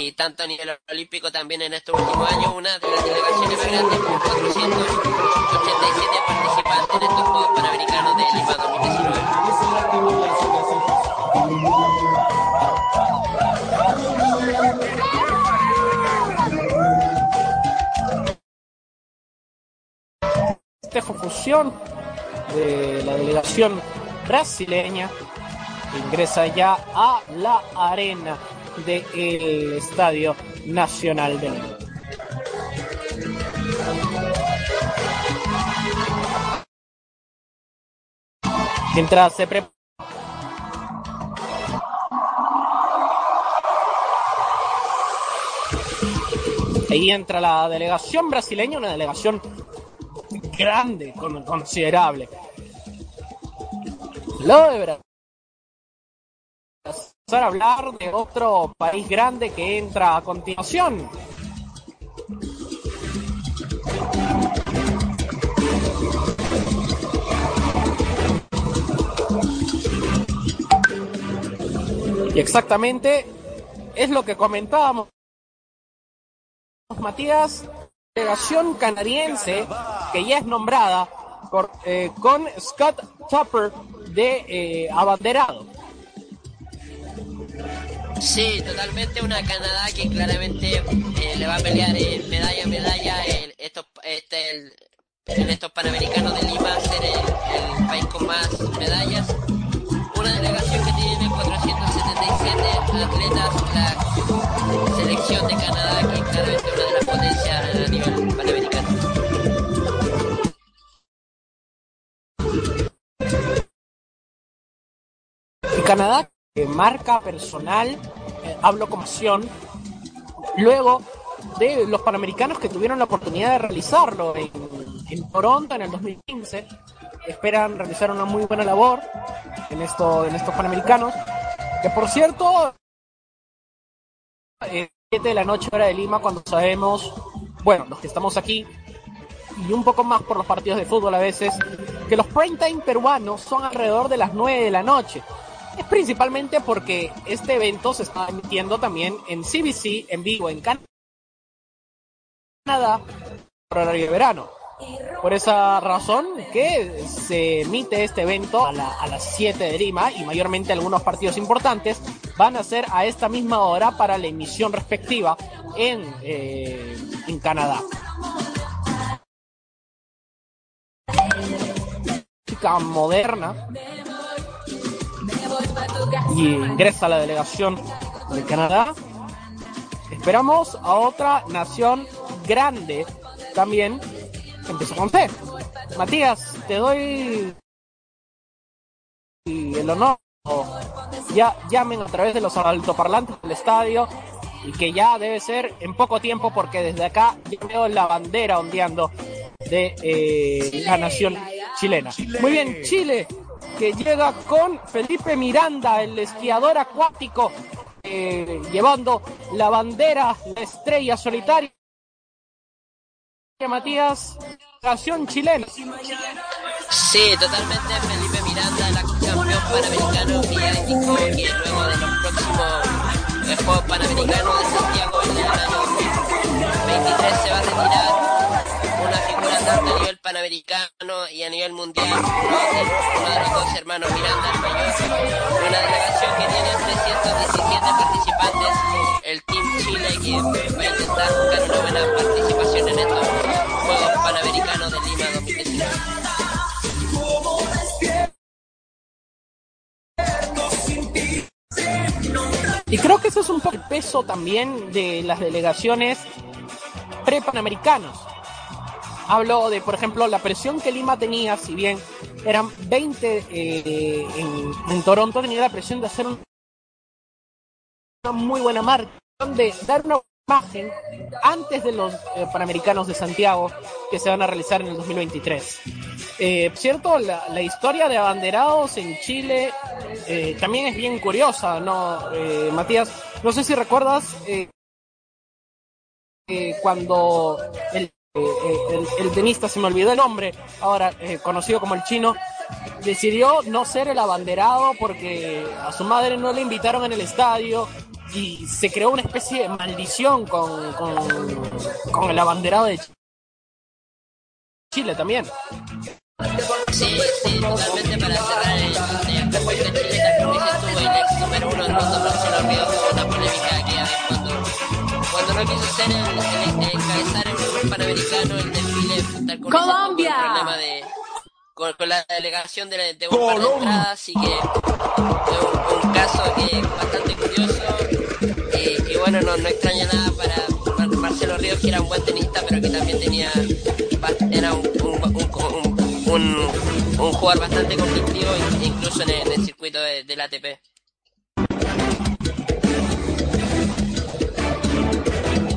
y tanto a nivel olímpico también en estos últimos años. Una de las delegaciones más grandes con 487 participantes en estos Juegos Panamericanos de Lima 2019. Festejo fusión de la delegación brasileña ingresa ya a la arena del Estadio Nacional de Lima. Mientras se prepara Ahí entra la delegación brasileña, una delegación grande, con- considerable. Lo de Brasil. A hablar de otro país grande que entra a continuación. Y exactamente es lo que comentábamos, Matías, delegación canadiense que ya es nombrada por, eh, con Scott Tupper de eh, abanderado. Sí, totalmente una Canadá que claramente eh, le va a pelear eh, medalla a medalla el- estos, este, en estos Panamericanos de Lima, ser el, el país con más medallas. Una atletas la selección de Canadá, que es claramente una de las potencias a nivel panamericano. Canadá, marca personal, eh, hablo como acción, luego de los panamericanos que tuvieron la oportunidad de realizarlo en, en Toronto en el 2015. Esperan realizar una muy buena labor en, esto, en estos panamericanos. Que por cierto, eh, 7 de la noche hora de Lima, cuando sabemos, bueno, los que estamos aquí, y un poco más por los partidos de fútbol a veces, que los prime time peruanos son alrededor de las 9 de la noche. Es principalmente porque este evento se está emitiendo también en CBC, en vivo, en Canadá, por horario de verano. Por esa razón que se emite este evento a, la- a las 7 de Lima y mayormente algunos partidos importantes van a ser a esta misma hora para la emisión respectiva en, eh, en Canadá. Chica moderna y ingresa a la delegación de Canadá. Esperamos a otra nación grande también. Empezó con C. Matías, te doy el honor. Ya llamen a través de los altoparlantes del estadio y que ya debe ser en poco tiempo porque desde acá veo la bandera ondeando de eh, la nación chilena. Muy bien, Chile que llega con Felipe Miranda, el esquiador acuático, eh, llevando la bandera, la estrella solitaria. Matías, nación chilena. Sí, totalmente Felipe Miranda, el campeón panamericano, indicó que luego de los próximos eh, Juegos Panamericanos de Santiago en el año 2023 se va a retirar panamericano y a nivel mundial, uno de, los dos hermanos Miranda, el mayor, una delegación que tiene 317 participantes, el Team Chile que va a intentar buscar una buena participación en estos Juegos Panamericanos de Lima 2019. Y creo que eso es un poco el peso también de las delegaciones pre-panamericanos. Hablo de, por ejemplo, la presión que Lima tenía, si bien eran 20 eh, en, Toronto, tenía la presión de hacer un- una muy buena marca, de dar una imagen antes de los eh, Panamericanos de Santiago que se van a realizar en el 2023. Eh, cierto, la, historia de abanderados en Chile eh, también es bien curiosa, ¿no, Matías? No sé si recuerdas cuando el, eh, eh, el, el tenista, se me olvidó el nombre, ahora eh, conocido como el chino, decidió no ser el abanderado porque a su madre no le invitaron en el estadio y se creó una especie de maldición con, con, con el abanderado de Ch- Chile también. Sí, sí, totalmente para cerrar el respecto a Chile, tú, el ex número uno del mundo, Marcelo Ríos, tuvo una polémica aquella vez cuando, cuando no quiso ser el, el, el el panamericano, el desfile, tal como Colombia. tú, el problema de, con, con la delegación de, de un par de entradas, así que es un, un caso que bastante curioso y, y bueno, no, no extraña nada para Mar- Marcelo Ríos, que era un buen tenista, pero que también tenía, era un, un, un, un, un- un jugador bastante conflictivo, incluso en el, en el circuito de- del ATP.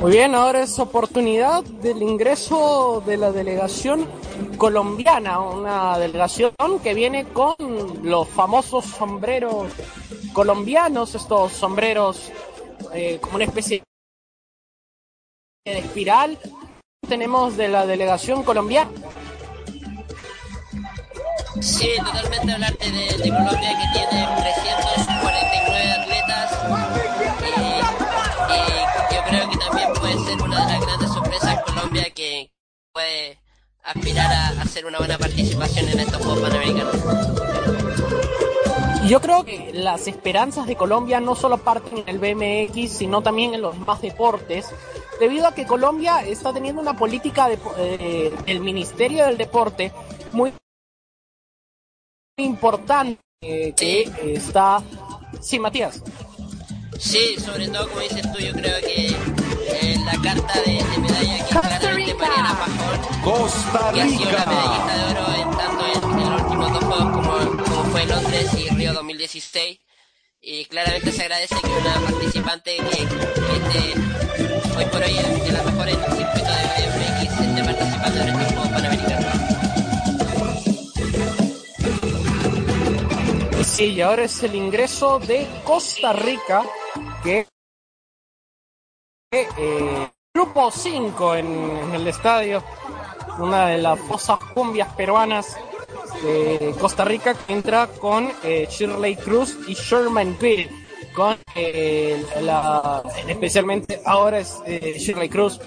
Muy bien, ahora es oportunidad del ingreso de la delegación colombiana, una delegación que viene con los famosos sombreros colombianos, estos sombreros eh, como una especie de espiral. Tenemos de la delegación colombiana. Sí, totalmente hablarte de, Colombia que tiene 349 atletas también puede ser una de las grandes sorpresas Colombia que puede aspirar a hacer una buena participación en estos Juegos Panamericanos. Yo creo que las esperanzas de Colombia no solo parten en el BMX, sino también en los más deportes, debido a que Colombia está teniendo una política de, eh, del Ministerio del Deporte muy importante eh, que está... Sí, Matías. Sí, sobre todo como dices tú, yo creo que eh, la carta de, de medalla que claramente Mariana Pajón, Costa que ha sido la Rica. medallista de oro en tanto en, en los últimos dos juegos como, como fue Londres y Río 2016. Y claramente se agradece que una participante que, que esté hoy por hoy de las mejores del circuito de BMX esté participando en estos Juegos Panamericanos. Sí, y ahora es el ingreso de Costa Rica, que eh, grupo 5 en, el estadio, una de las fosas cumbias peruanas de Costa Rica que entra con eh, Shirley Cruz y Sherman Pitt, con eh, la, especialmente ahora es eh, Shirley Cruz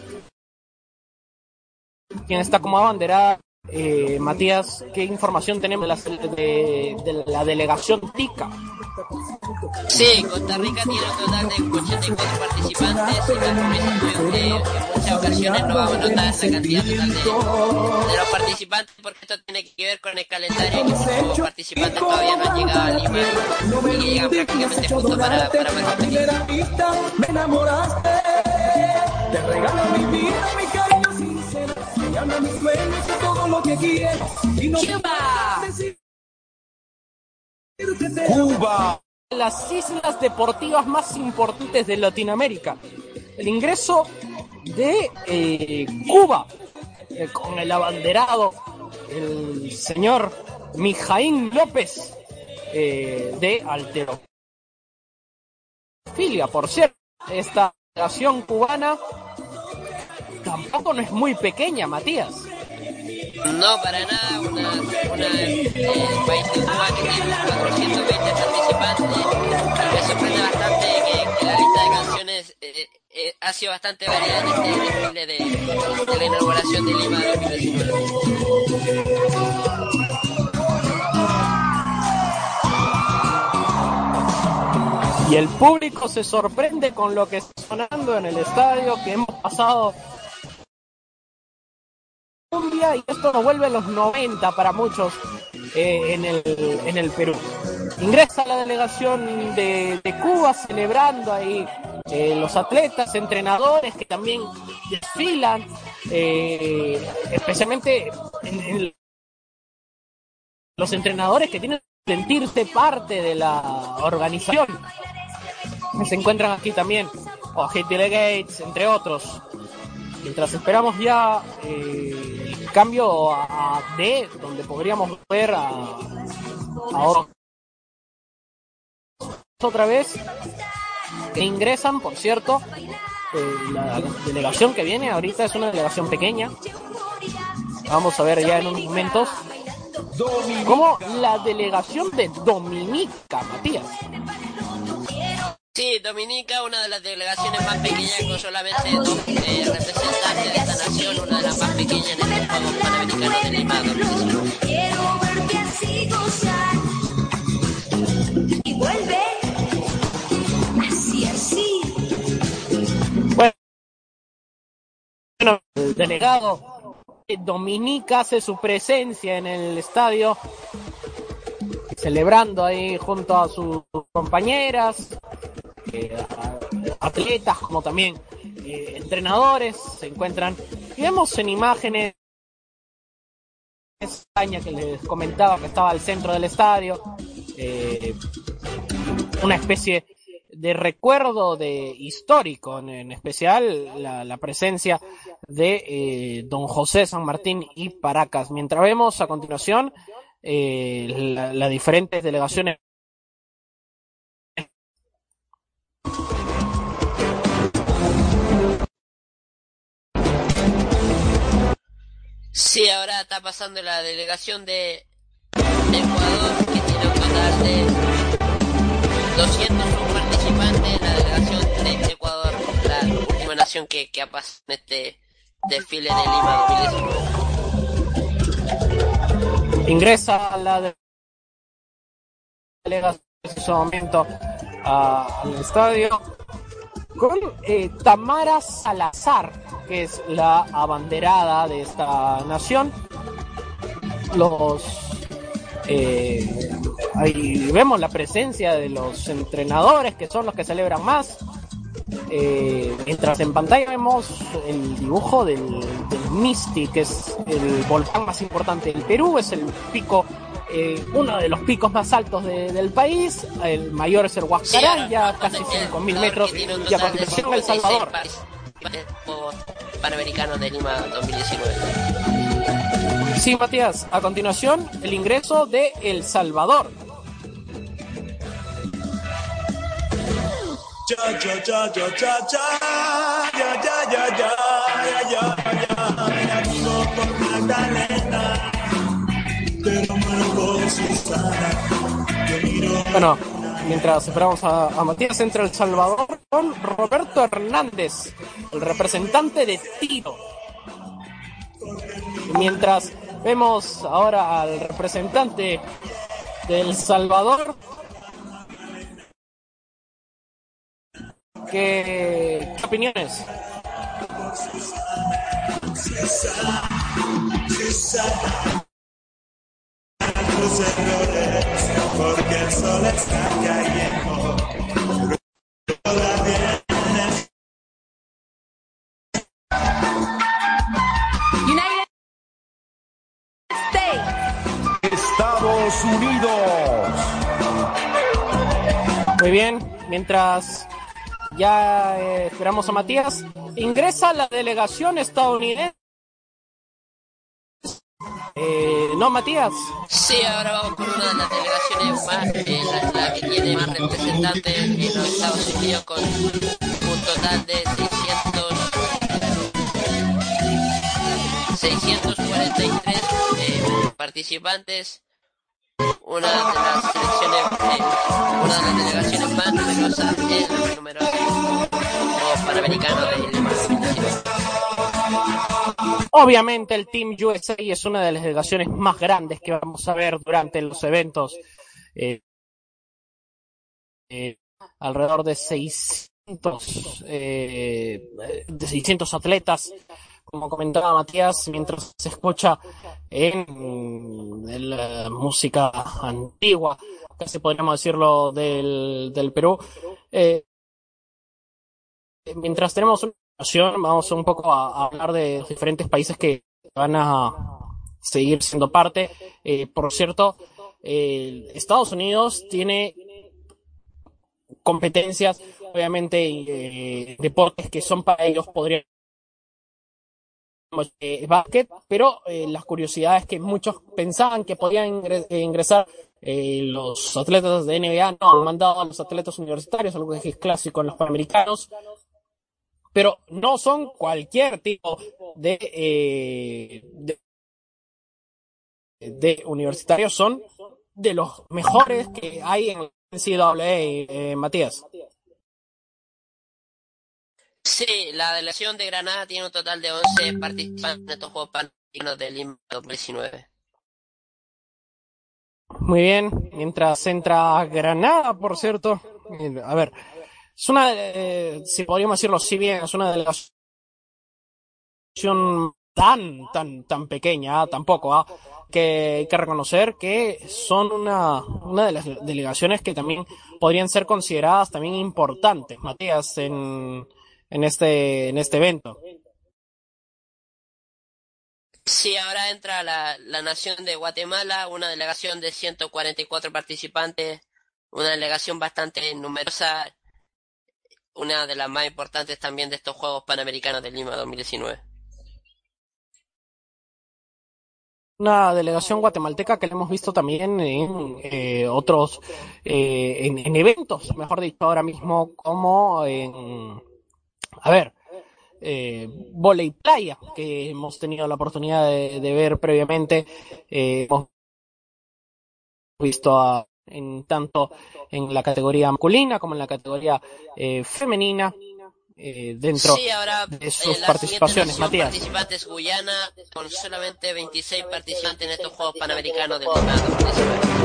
quien está como abanderada. Eh, Matías, ¿qué información tenemos de la, de- de la delegación TICA? Sí, Costa Rica tiene un total de 84 participantes y tú, eh, en muchas ocasiones no vamos a notar la cantidad total de, de los participantes porque esto tiene que ver con el calendario que muchos participantes todavía no han llegado a Lima y que llegan prácticamente justo para, para competir. Me enamoraste, te regalo mi vida, mi cariño llama mis sueños y todo lo que quiero. Y no Cuba. Las islas deportivas más importantes de Latinoamérica. El ingreso de eh, Cuba eh, con el abanderado, el señor Mijaín López eh, de Altero. Filia, por cierto, esta delegación cubana tampoco no es muy pequeña, Matías. No, para nada, una, una eh, país de Cuba que tiene 420 participantes me sorprende bastante que, que la lista de canciones eh, eh, ha sido bastante variada en este desfile de, de la inauguración de Lima 2019. Y el público se sorprende con lo que está sonando en el estadio, que hemos pasado cumbia y esto nos vuelve a los 90 para muchos eh, en, el, en el Perú. Ingresa la delegación de, Cuba celebrando ahí eh, los atletas, entrenadores que también desfilan, eh, especialmente en- en los entrenadores que tienen que sentirse parte de la organización. Se encuentran aquí también, o Hit Delegates, entre otros. Mientras esperamos ya eh, el cambio a, D, donde podríamos ver a, a otra vez que ingresan, por cierto, eh, la delegación que viene ahorita es una delegación pequeña. Vamos a ver ya en unos momentos como la delegación de Dominica, Matías. Sí, Dominica, una de las delegaciones más pequeñas con solamente dos eh, representantes de esta nación, una de las más pequeñas en estos Juegos Panamericanos de Lima 2019. quiero verte así gozar. Y vuelve así, así. Bueno, el delegado de Dominica hace su presencia en el estadio, celebrando ahí junto a sus compañeras, eh, atletas como también eh, entrenadores se encuentran. Y vemos en imágenes España que les comentaba que estaba al centro del estadio, eh, una especie de recuerdo de histórico, en, especial la, presencia de don José San Martín y Paracas. Mientras vemos a continuación la- las diferentes delegaciones Sí, ahora está pasando la delegación de Ecuador, que tiene un total de 201 participantes, la delegación de Ecuador, la última nación que, que ha pasado en este desfile de Lima 2019. ingresa la de- delegación en momento al estadio con eh, Tamara Salazar, que es la abanderada de esta nación. Los eh, ahí vemos la presencia de los entrenadores que son los que celebran más. Eh, mientras en pantalla vemos el dibujo del Misti, que es el volcán más importante del Perú, es el pico, eh, uno de los picos más altos de- del país. El mayor es el Huascarán, ya casi 5.000 metros, y a continuación El Salvador. Juegos Panamericanos de Lima 2019. Sí, Matías, a continuación el ingreso de El Salvador. Bueno, mientras esperamos a, Matías, entre El Salvador con Roberto Hernández, el representante de Tiro. Mientras vemos ahora al representante del Salvador ¿Qué opiniones? Porque el sol está cayendo. Estados Unidos. Muy bien, mientras ya eh, esperamos a Matías, ingresa la delegación estadounidense. Eh, no, Matías. Sí, ahora vamos con una de las delegaciones más, eh, la, que tiene más representantes en los Estados Unidos con un total de 600, 643 eh, participantes. Una de las selecciones, eh, una de las delegaciones más numerosas en los Juegos Panamericanos de Lima 2019. Obviamente el Team USA es una de las delegaciones más grandes que vamos a ver durante los eventos. Eh, eh, alrededor de 600, eh, de 600 atletas, como comentaba Matías, mientras se escucha en, la música antigua, casi podríamos decirlo, del, del Perú. Mientras tenemos situación, vamos un poco a, hablar de los diferentes países que van a seguir siendo parte. Eh, por cierto, eh, Estados Unidos tiene competencias, obviamente, eh, deportes que son para ellos, podrían eh, básquet, pero las curiosidades que muchos pensaban que podían ingre- ingresar los atletas de NBA, no, han mandado a los atletas universitarios, algo que es clásico en los panamericanos, pero no son cualquier tipo de, eh, de, de universitarios, son de los mejores que hay en NCAA, eh, Matías. Sí, la delegación de Granada tiene un total de 11 participantes en estos Juegos Panamericanos de Lima 2019. Muy bien, mientras entra Granada, por cierto. Eh, A ver, es una, eh, si podríamos decirlo si bien, es una delegación tan, tan, tan pequeña, ah, tampoco, ah, que hay que reconocer que son una, una de las delegaciones que también podrían ser consideradas también importantes, Matías, en, en este, en este evento. Sí, ahora entra la, la nación de Guatemala, una delegación de 144 participantes, una delegación bastante numerosa, una de las más importantes también de estos Juegos Panamericanos de Lima 2019. Una delegación guatemalteca que la hemos visto también en eh, otros, eh, en, en eventos, mejor dicho, ahora mismo, como en, a ver, eh, playa, que hemos tenido la oportunidad de, de ver previamente. Eh, hemos visto a- en tanto en la categoría masculina como en la categoría eh, femenina eh, dentro sí, ahora de eh, sus la participaciones, Matías. participante es Guyana, con solamente 26 participantes en estos Juegos Panamericanos de Lima 2019.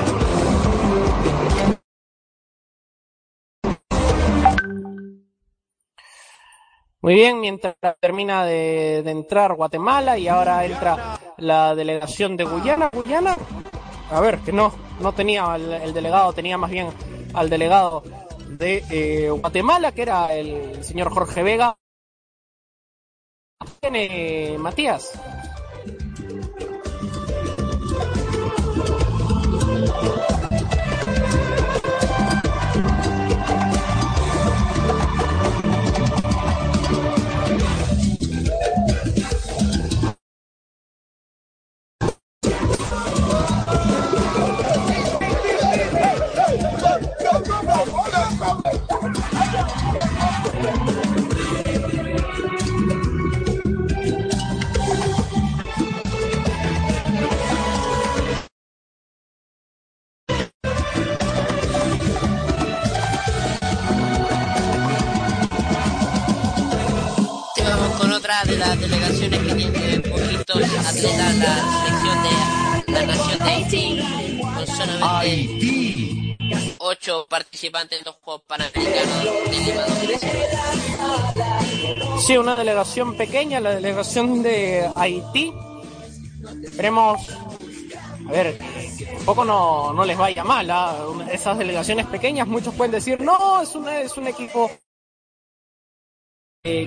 Muy bien, mientras termina de, de entrar Guatemala y ahora entra la delegación de Guyana. Guyana a ver, que no, no tenía el, el delegado, tenía más bien al delegado de eh, Guatemala, que era el señor Jorge Vega. ¿Tiene Matías? Las delegaciones que tiene poquitos atletas la selección de la nación de Haití, con solamente ocho participantes en los Juegos Panamericanos de Lima 2019. Sí, una delegación pequeña, la delegación de Haití. Esperemos, a ver, un poco no, no les vaya mal. ¿ah? Esas delegaciones pequeñas, muchos pueden decir, no, es, una, es un equipo... eh,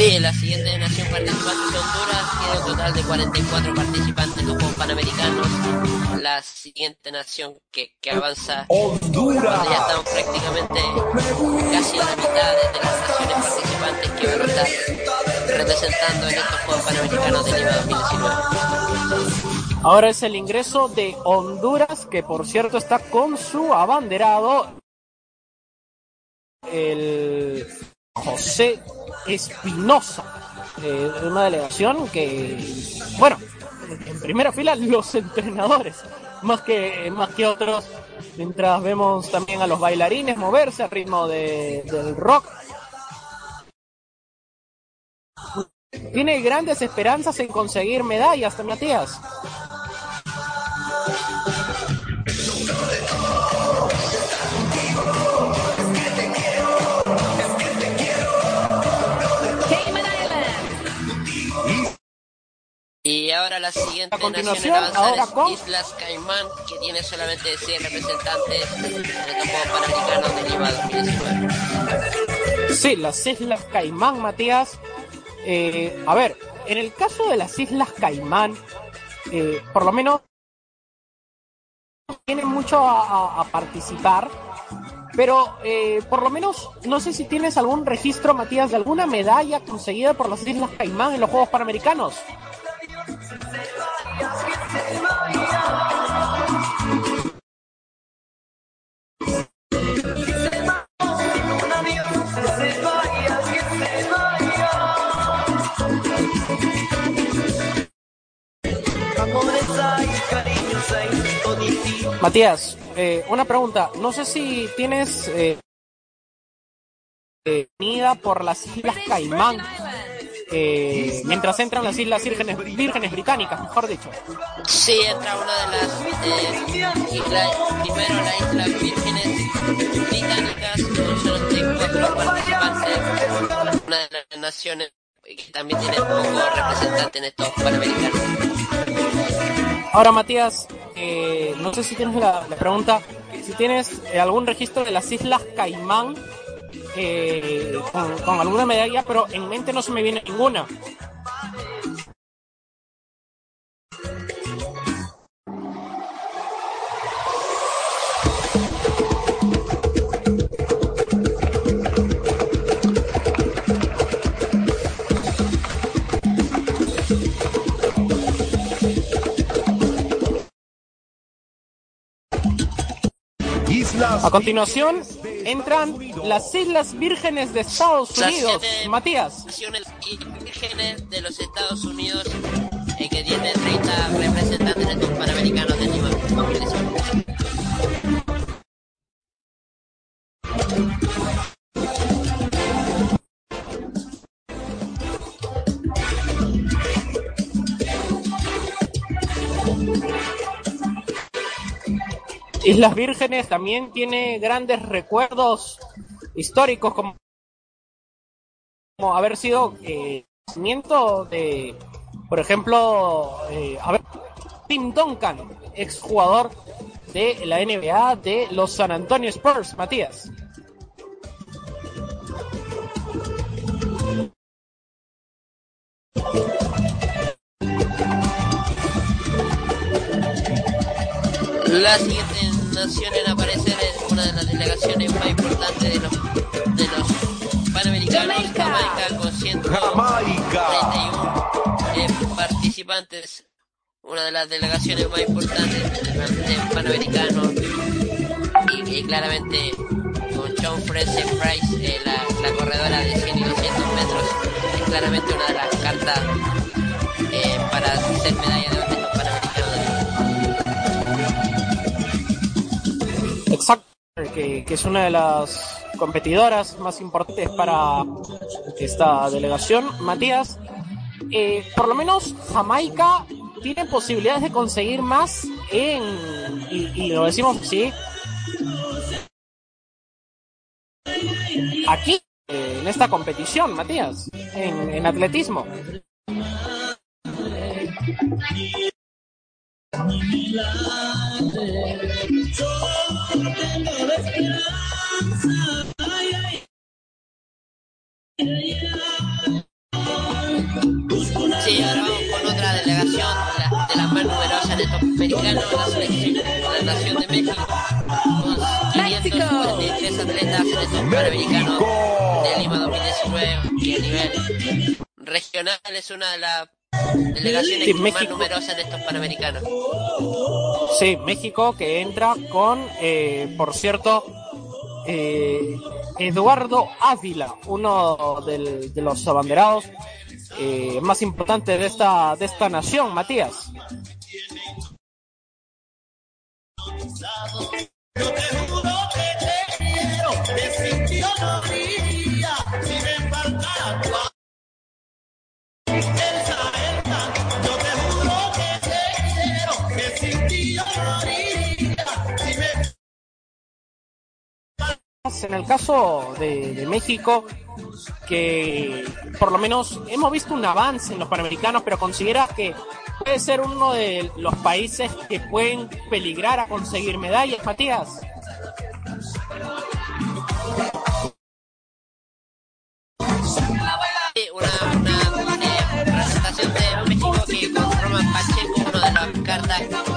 Sí, la siguiente nación participante es Honduras, tiene un total de 44 participantes en los Juegos Panamericanos. La siguiente nación que, que avanza, Honduras. ya estamos prácticamente casi en la mitad de, de las naciones participantes que van a estar representando en estos Juegos Panamericanos de Lima 2019. Ahora es el ingreso de Honduras, que por cierto está con su abanderado, el José Espinosa, eh, una delegación que, bueno, en primera fila los entrenadores, más que, más que otros, mientras vemos también a los bailarines moverse al ritmo de- del rock. Tiene grandes esperanzas en conseguir medallas, Matías. Y ahora la siguiente A nación continuación, avanzar ahora es con- Islas Caimán, que tiene solamente 100 representantes en estos Juegos Panamericanos de Lima 2019. Sí, las Islas Caimán, Matías. Eh, a ver, en el caso de las Islas Caimán, eh, por lo menos tienen mucho a, a- a participar, pero eh, por lo menos no sé si tienes algún registro, Matías, de alguna medalla conseguida por las Islas Caimán en los Juegos Panamericanos. Matías, eh, una pregunta. No sé si tienes eh, eh, por las Islas Caimán eh, mientras entran las Islas Vírgenes, Vírgenes Británicas, mejor dicho. Sí, entra una de las eh, islas, primero la isla Vírgenes Británicas, cuatro participantes, una de las naciones que también tiene pocos representantes en estos Panamericanos. Ahora, Matías, eh, no sé si tienes la, la pregunta, si tienes eh, algún registro de las Islas Caimán eh, con, con alguna medalla, pero en mente no se me viene ninguna. A continuación, entran las Islas Vírgenes de Estados Unidos. Matías. Las Vírgenes de los Estados Unidos eh, que tiene 30 representantes de los panamericanos de Lima 2018. Islas Vírgenes también tiene grandes recuerdos históricos como, haber sido eh, nacimiento de, por ejemplo, eh, a ver, Tim Duncan, exjugador de la NBA de los San Antonio Spurs, Matías. La siguiente nación en aparecer es una de las delegaciones más importantes de los, de los panamericanos, Jamaica, con 131 eh, participantes, una de las delegaciones más importantes del, del panamericano. Y, y claramente con John Fraser Price, eh, la, la corredora de 100 y 200 metros, es claramente una de las cartas eh, para ser medalla de oro Exacto, que, que es una de las competidoras más importantes para esta delegación. Matías, eh, por lo menos Jamaica tiene posibilidades de conseguir más en, y, y lo decimos así, aquí, en esta competición, Matías, en, en atletismo. Sí, ahora vamos con otra delegación, la, de las más numerosas de estos americanos, la selección de la Nación de México, con 543 atletas en estos panamericanos de Lima 2019, y a nivel regional es una de las delegaciones Sí, más México. numerosas de estos panamericanos. Sí, México que entra con, eh, por cierto, eh, Eduardo Ávila, uno del- de los abanderados eh, más importantes de esta, de esta nación, Matías. que sin ti yo no iría, si En el caso de, México, que por lo menos hemos visto un avance en los Panamericanos, pero considera que puede ser uno de los países que pueden peligrar a conseguir medallas, Matías. Una, una presentación de México que con Roman Pacheco, uno de las cartas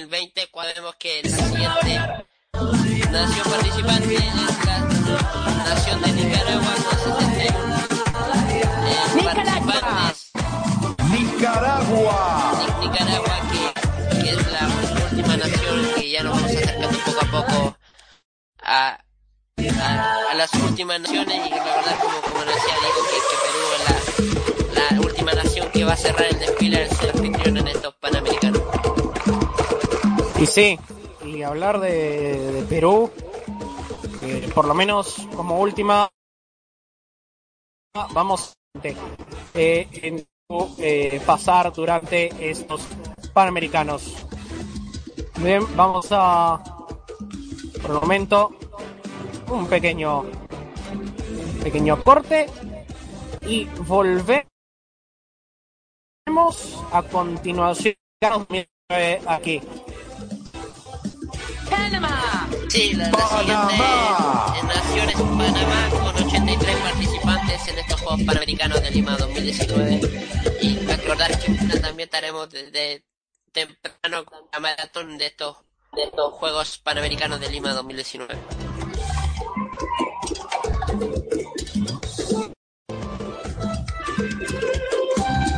2020. Cuando vemos que la siguiente nación participante es la nación de Nicaragua con 71 eh, participantes. Nicaragua. Ni- Nicaragua, que, que es la última nación que ya nos vamos acercando poco a poco a, a, a las últimas naciones y recordar como, como decía Diego que, que Perú es la, la última nación que va a cerrar el desfile al ser anfitrión en estos Panamericanos. Y sí, y hablar de, Perú, por lo menos como última, vamos eh, en, eh, pasar durante estos Panamericanos. Bien, vamos a, por el momento, un pequeño, pequeño corte y volvemos a continuación aquí. Panamá. Sí, la, la siguiente en nación es Panamá con 83 participantes en estos Juegos Panamericanos de Lima 2019 y recordar que también estaremos desde temprano con la maratón de estos de estos Juegos Panamericanos de Lima 2019.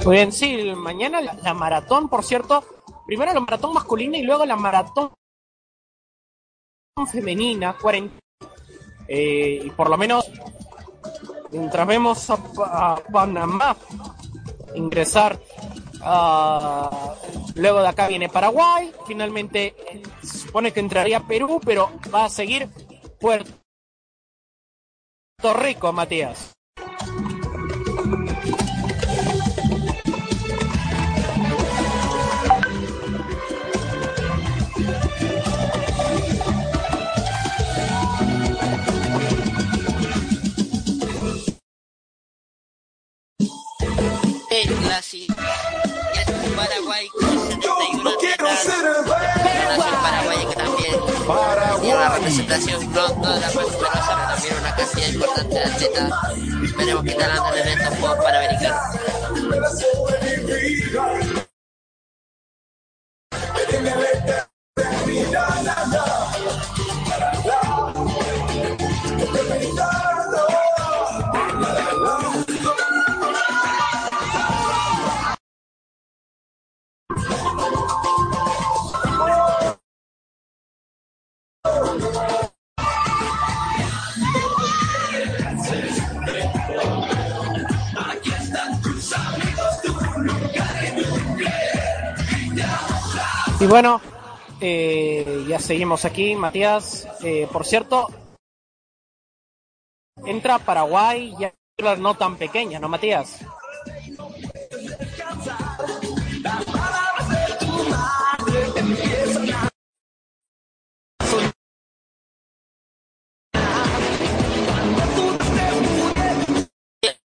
Muy bien, sí, mañana la, la maratón, por cierto, primero la maratón masculina y luego la maratón femenina, 40. Eh, y por lo menos, mientras vemos a, Pa- a Panamá ingresar, ah, luego de acá viene Paraguay, finalmente eh, se supone que entraría Perú, pero va a seguir Puerto Rico, Matías. La siguiente es Paraguay con 71 atletas. Nació en Paraguay que también tiene una representación no toda la pero también una cantidad importante de atletas. Veremos qué tal andan en estos Juegos Panamericanos. Y bueno, eh, ya seguimos aquí, Matías. Eh, por cierto, entra Paraguay, ya no tan pequeña, ¿no, Matías?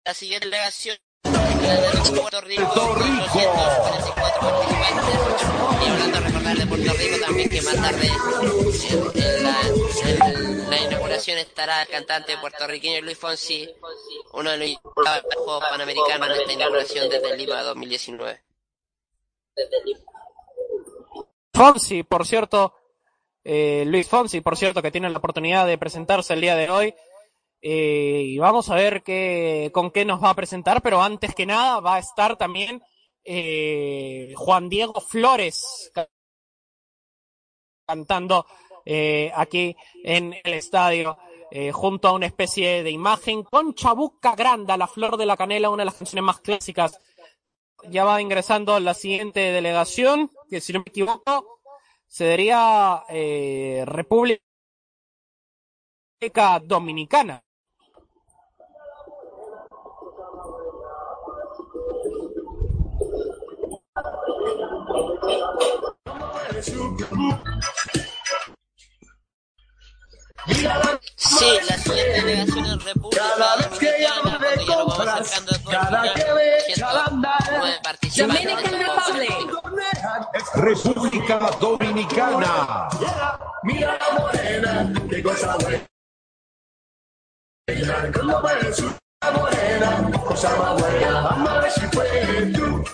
La siguiente delegación la de Puerto Rico, con 244 participantes. Y hablando de recordar de Puerto Rico también que más tarde en, en la, en la inauguración estará el cantante puertorriqueño Luis Fonsi, uno de los de Juegos Panamericanos en esta inauguración desde Lima 2019. Fonsi, por cierto, eh, Luis Fonsi, por cierto, que tiene la oportunidad de presentarse el día de hoy. Eh, y vamos a ver qué, con qué nos va a presentar, pero antes que nada va a estar también eh, Juan Diego Flores ca- cantando eh, aquí en el estadio eh, junto a una especie de imagen con Chabuca Granda, la flor de la canela, una de las canciones más clásicas. Ya va ingresando la siguiente delegación, que si no me equivoco, sería eh, República Dominicana. Sí, la siguiente delegación es República Dominicana, cuando ya nos vamos acercando a todo el final, 109 participantes de estos Juegos. República Dominicana. Mira la morena, qué cosa buena. Cuando ves una morena, cosa más buena. Vamos a ver si puedes tú.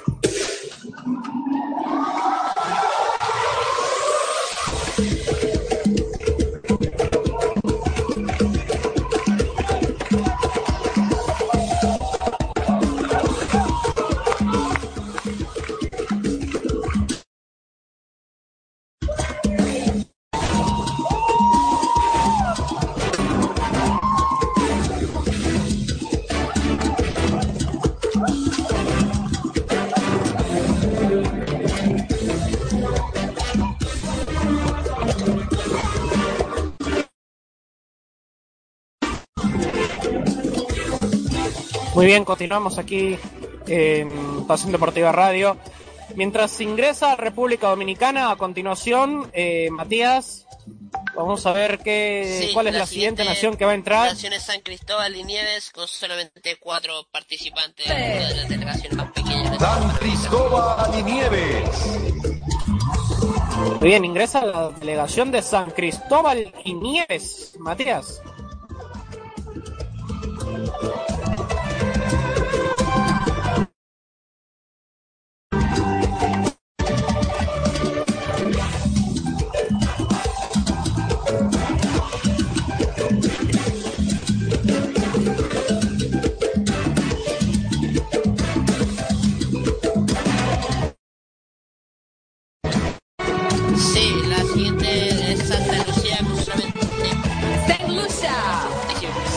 Muy bien, continuamos aquí en Pasión Deportiva Radio. Mientras ingresa a República Dominicana, a continuación, eh, Matías, vamos a ver qué, Sí, cuál es la, siguiente, nación que va a entrar. Nación es San Cristóbal y Nieves con solamente cuatro participantes, de las delegaciones más pequeñas de San Cristóbal y Nieves. Muy bien, ingresa la delegación de San Cristóbal y Nieves, Matías.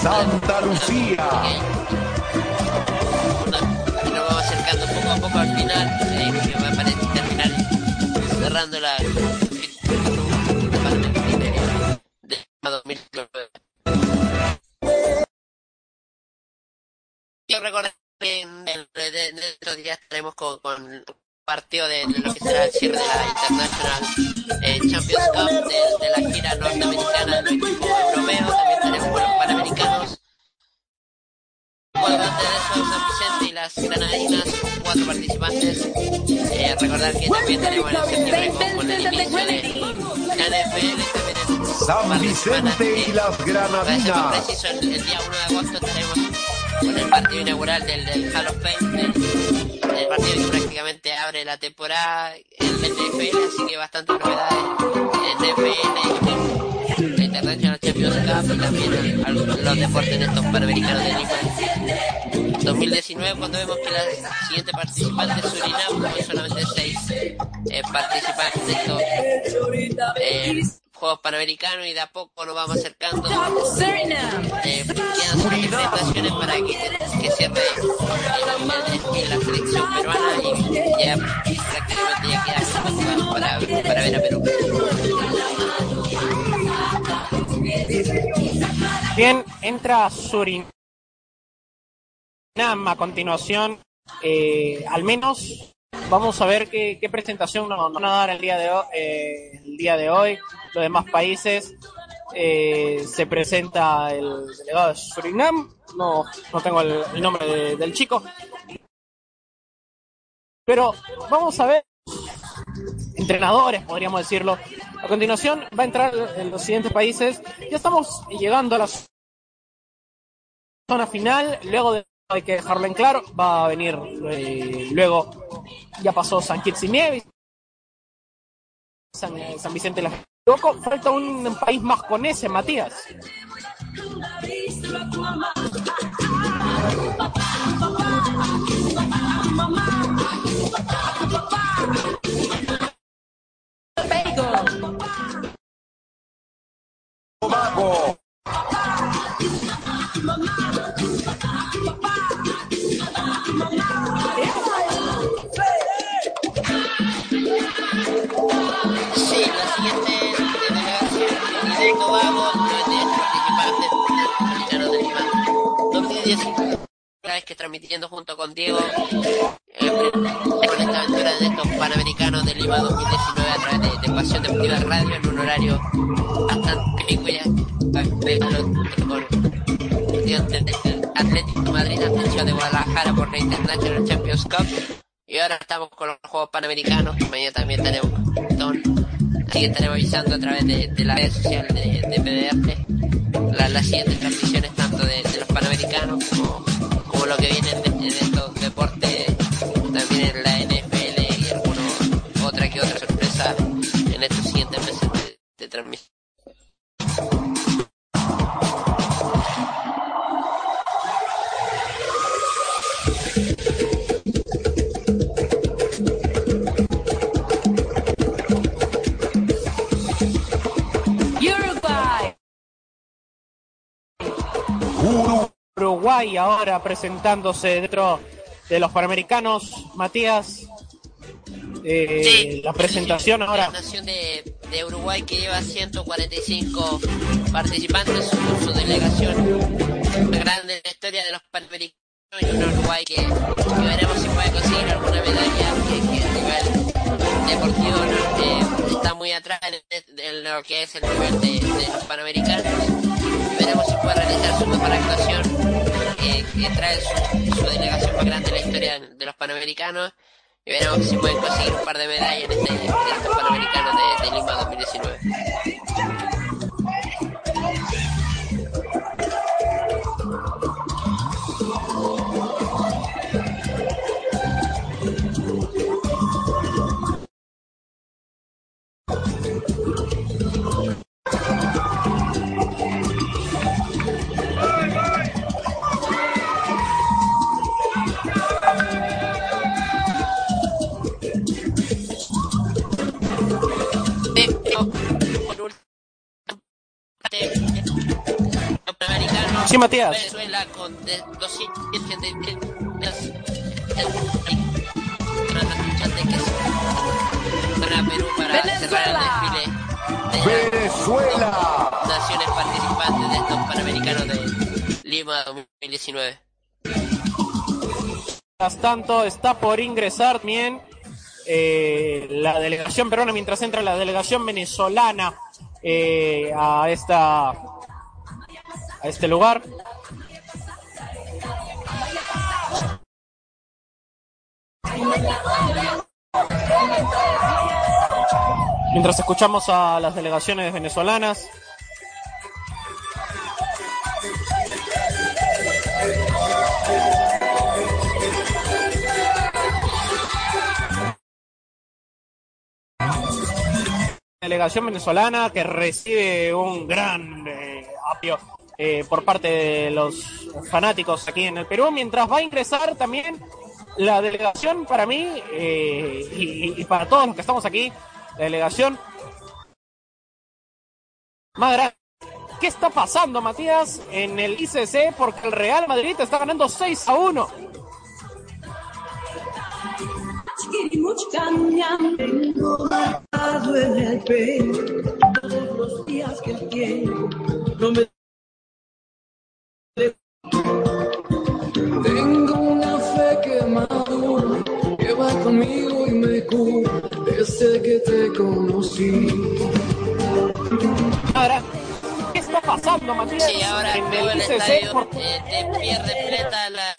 Santa Lucía. nos vamos acercando poco a poco al final, eh, que va terminar cerrando la de 2009. recordar que en, en- de estos días estaremos con, con partido de, de lo que será el cierre de la International eh, Champions Cup de, de la gira norteamericana de los equipos europeos. También tenemos con los panamericanos. Bueno, antes de eso, San Vicente y las granadinas cuatro participantes. Eh, recordar que también tenemos en septiembre con, el inicio de la NFL. San Vicente y las Granadinas. preciso, el, el día 1 de agosto estaremos con el partido inaugural del, del Hall of Fame, del, del partido que prácticamente abre la temporada en la NFL, así que bastantes novedades en NFL, la International Champions Cup y también el- algunos los deportes en estos panamericanos de Lima. 2019 cuando vemos que la siguiente participante es Surinam solamente seis eh, participantes de estos eh, Juegos Panamericanos y de a poco nos vamos acercando. Eh, quedan solamente naciones para que, que cierre en la selección peruana y ya prácticamente ya queda para, para ver a Perú. Bien, entra Surinam a continuación. Eh, al menos vamos a ver qué, qué presentación nos, van a dar el día de hoy. eh, el día de hoy. Los demás países eh, se presenta el delegado de Surinam. No, no tengo el, el nombre de- del chico. Pero vamos a ver entrenadores, podríamos decirlo. A continuación va a entrar en los siguientes países. Ya estamos llegando a la zona final. Luego de, hay que dejarlo en claro. Va a venir eh, luego, ya pasó San Kitts y Nieves, San, eh, San Vicente de la Loco. Falta un país más con ese, Matías. Que transmitiendo junto con Diego eh, esta aventura de estos panamericanos de Lima 2019 a través de, Pasión Deportiva Radio en un horario bastante del Atlético Madrid, atención de Guadalajara por la International Champions Cup. Y ahora estamos con los Juegos Panamericanos, mañana también tenemos que estaremos avisando a través de, de la red social de, de las siguientes transmisiones tanto de, de los Panamericanos como lo que viene en, estos deportes, también en la NFL y alguna otra que otra sorpresa en estos siguientes meses de transmisión. Uruguay ahora presentándose dentro de los Panamericanos. Matías, eh, la presentación ahora. La nación de, de Uruguay que lleva 145 participantes, su, su delegación más grande en la historia de los Panamericanos y un Uruguay que, que veremos si puede conseguir alguna medalla que, que a nivel deportivo ¿no? Eh, está muy atrás en, en lo que es el nivel de, de los Panamericanos veremos si puede realizar su mejor actuación eh, que trae su, su delegación más grande en la historia de los Panamericanos y veremos si pueden conseguir un par de medallas en, este, en de, de Lima 2019. Sí, Matías. Venezuela con 283 para Perú para cerrar el desfile de Venezuela. naciones participantes de estos Panamericanos de Lima 2019. Mientras tanto, está por ingresar también eh, la delegación peruana, mientras entra la delegación venezolana eh, a esta este lugar. Mientras escuchamos a las delegaciones venezolanas. Delegación venezolana que recibe un gran eh, apio eh, por parte de los fanáticos aquí en el Perú, mientras va a ingresar también la delegación para mí eh, y, para todos los que estamos aquí, la delegación más grande. ¿Qué está pasando, Matías, en el ICC? Porque el Real Madrid está ganando 6 a 1. Tengo marcado en el pecho todos los días que Tengo una fe que madura, que va conmigo y me cura desde que te conocí. Ahora, ¿qué está pasando, Matías? Sí, ahora en veo el estadio por- eh, de pie repleta la-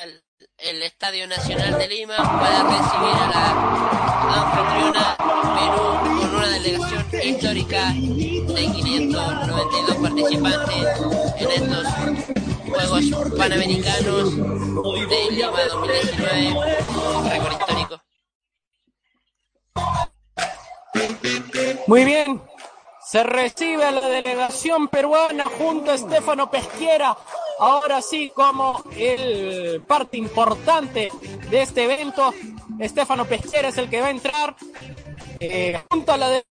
el Estadio Nacional de Lima para recibir a la anfitriona Perú con una delegación histórica de 592 participantes en estos Juegos Panamericanos de Lima 2019, récord histórico. Muy bien. Se recibe a la delegación peruana junto a Estefano Pesquiera. Ahora sí, como el parte importante de este evento, Estefano Pesquiera es el que va a entrar eh, junto a la de-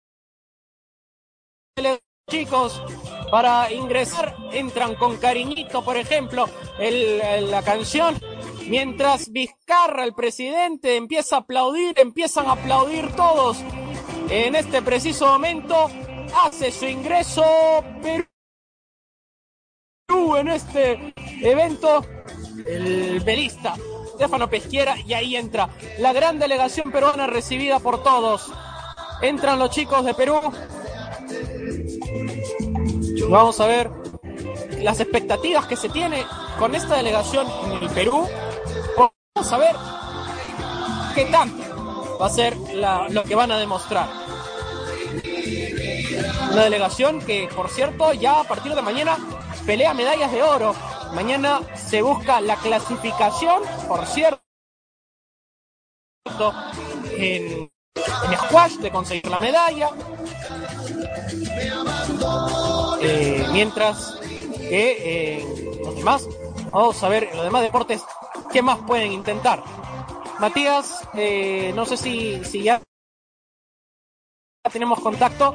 delegación. Chicos, para ingresar entran con cariñito, por ejemplo, la canción. Mientras Vizcarra, el presidente, empieza a aplaudir, empiezan a aplaudir todos. En este preciso momento hace su ingreso Perú en este evento el velista Stefano Pesquiera y ahí entra la gran delegación peruana recibida por todos. Entran los chicos de Perú. Vamos a ver las expectativas que se tiene con esta delegación en el Perú. Vamos a ver qué tanto va a ser lo que van a demostrar. Una delegación que, por cierto, ya a partir de mañana pelea medallas de oro. Mañana se busca la clasificación, por cierto, en, en squash de conseguir la medalla. Eh, mientras que eh, los demás, vamos a ver los demás deportes qué más pueden intentar. Matías, eh, no sé si, si ya tenemos contacto.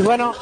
Y bueno,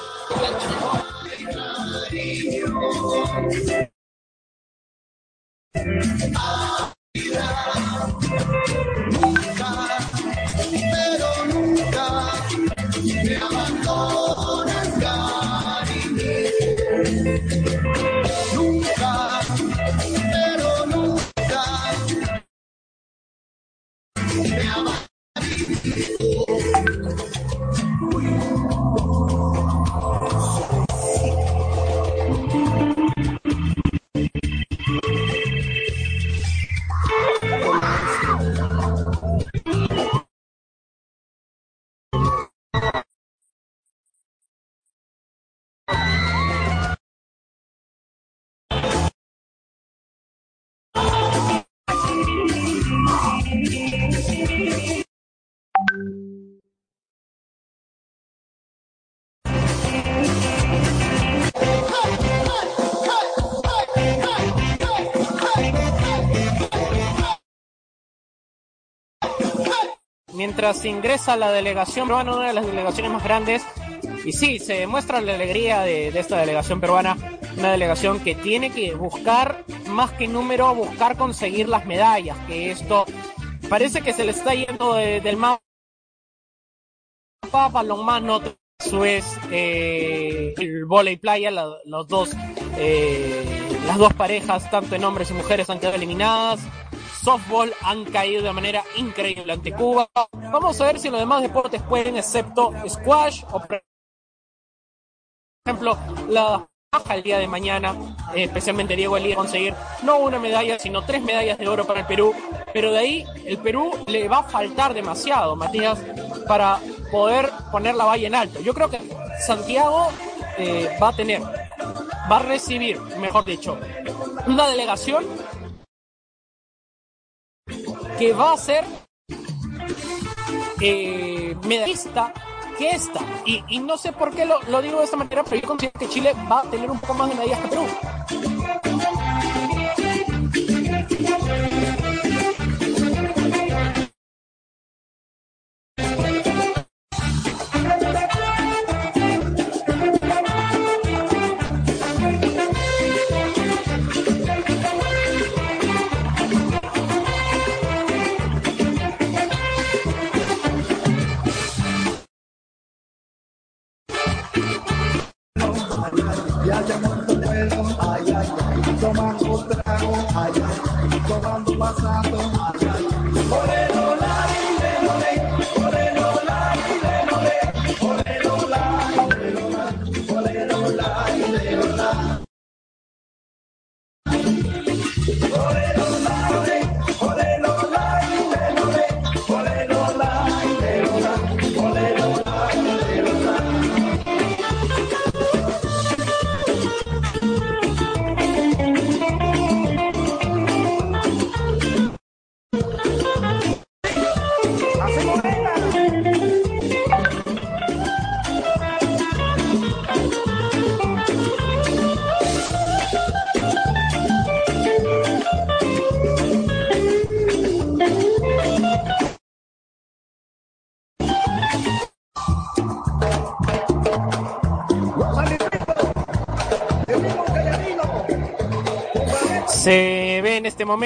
Mientras ingresa la delegación peruana, una de las delegaciones más grandes, y sí, se demuestra la alegría de, de, esta delegación peruana, una delegación que tiene que buscar, más que número, buscar conseguir las medallas, que esto parece que se le está yendo de- del mapa, balonmano, eso es eh, el volei playa, la- los dos, eh, las dos parejas, tanto en hombres y mujeres, han quedado eliminadas. Softball han caído de manera increíble ante Cuba. Vamos a ver si los demás deportes pueden, excepto squash o por ejemplo la el día de mañana, eh, especialmente Diego Elías, conseguir no una medalla, sino tres medallas de oro para el Perú. Pero de ahí el Perú le va a faltar demasiado, Matías, para poder poner la valla en alto. Yo creo que Santiago eh, va a tener, va a recibir, mejor dicho, una delegación que va a ser eh, medallista que esta. Y, y no sé por qué lo, lo digo de esta manera, pero yo considero que Chile va a tener un poco más de medallas que Perú.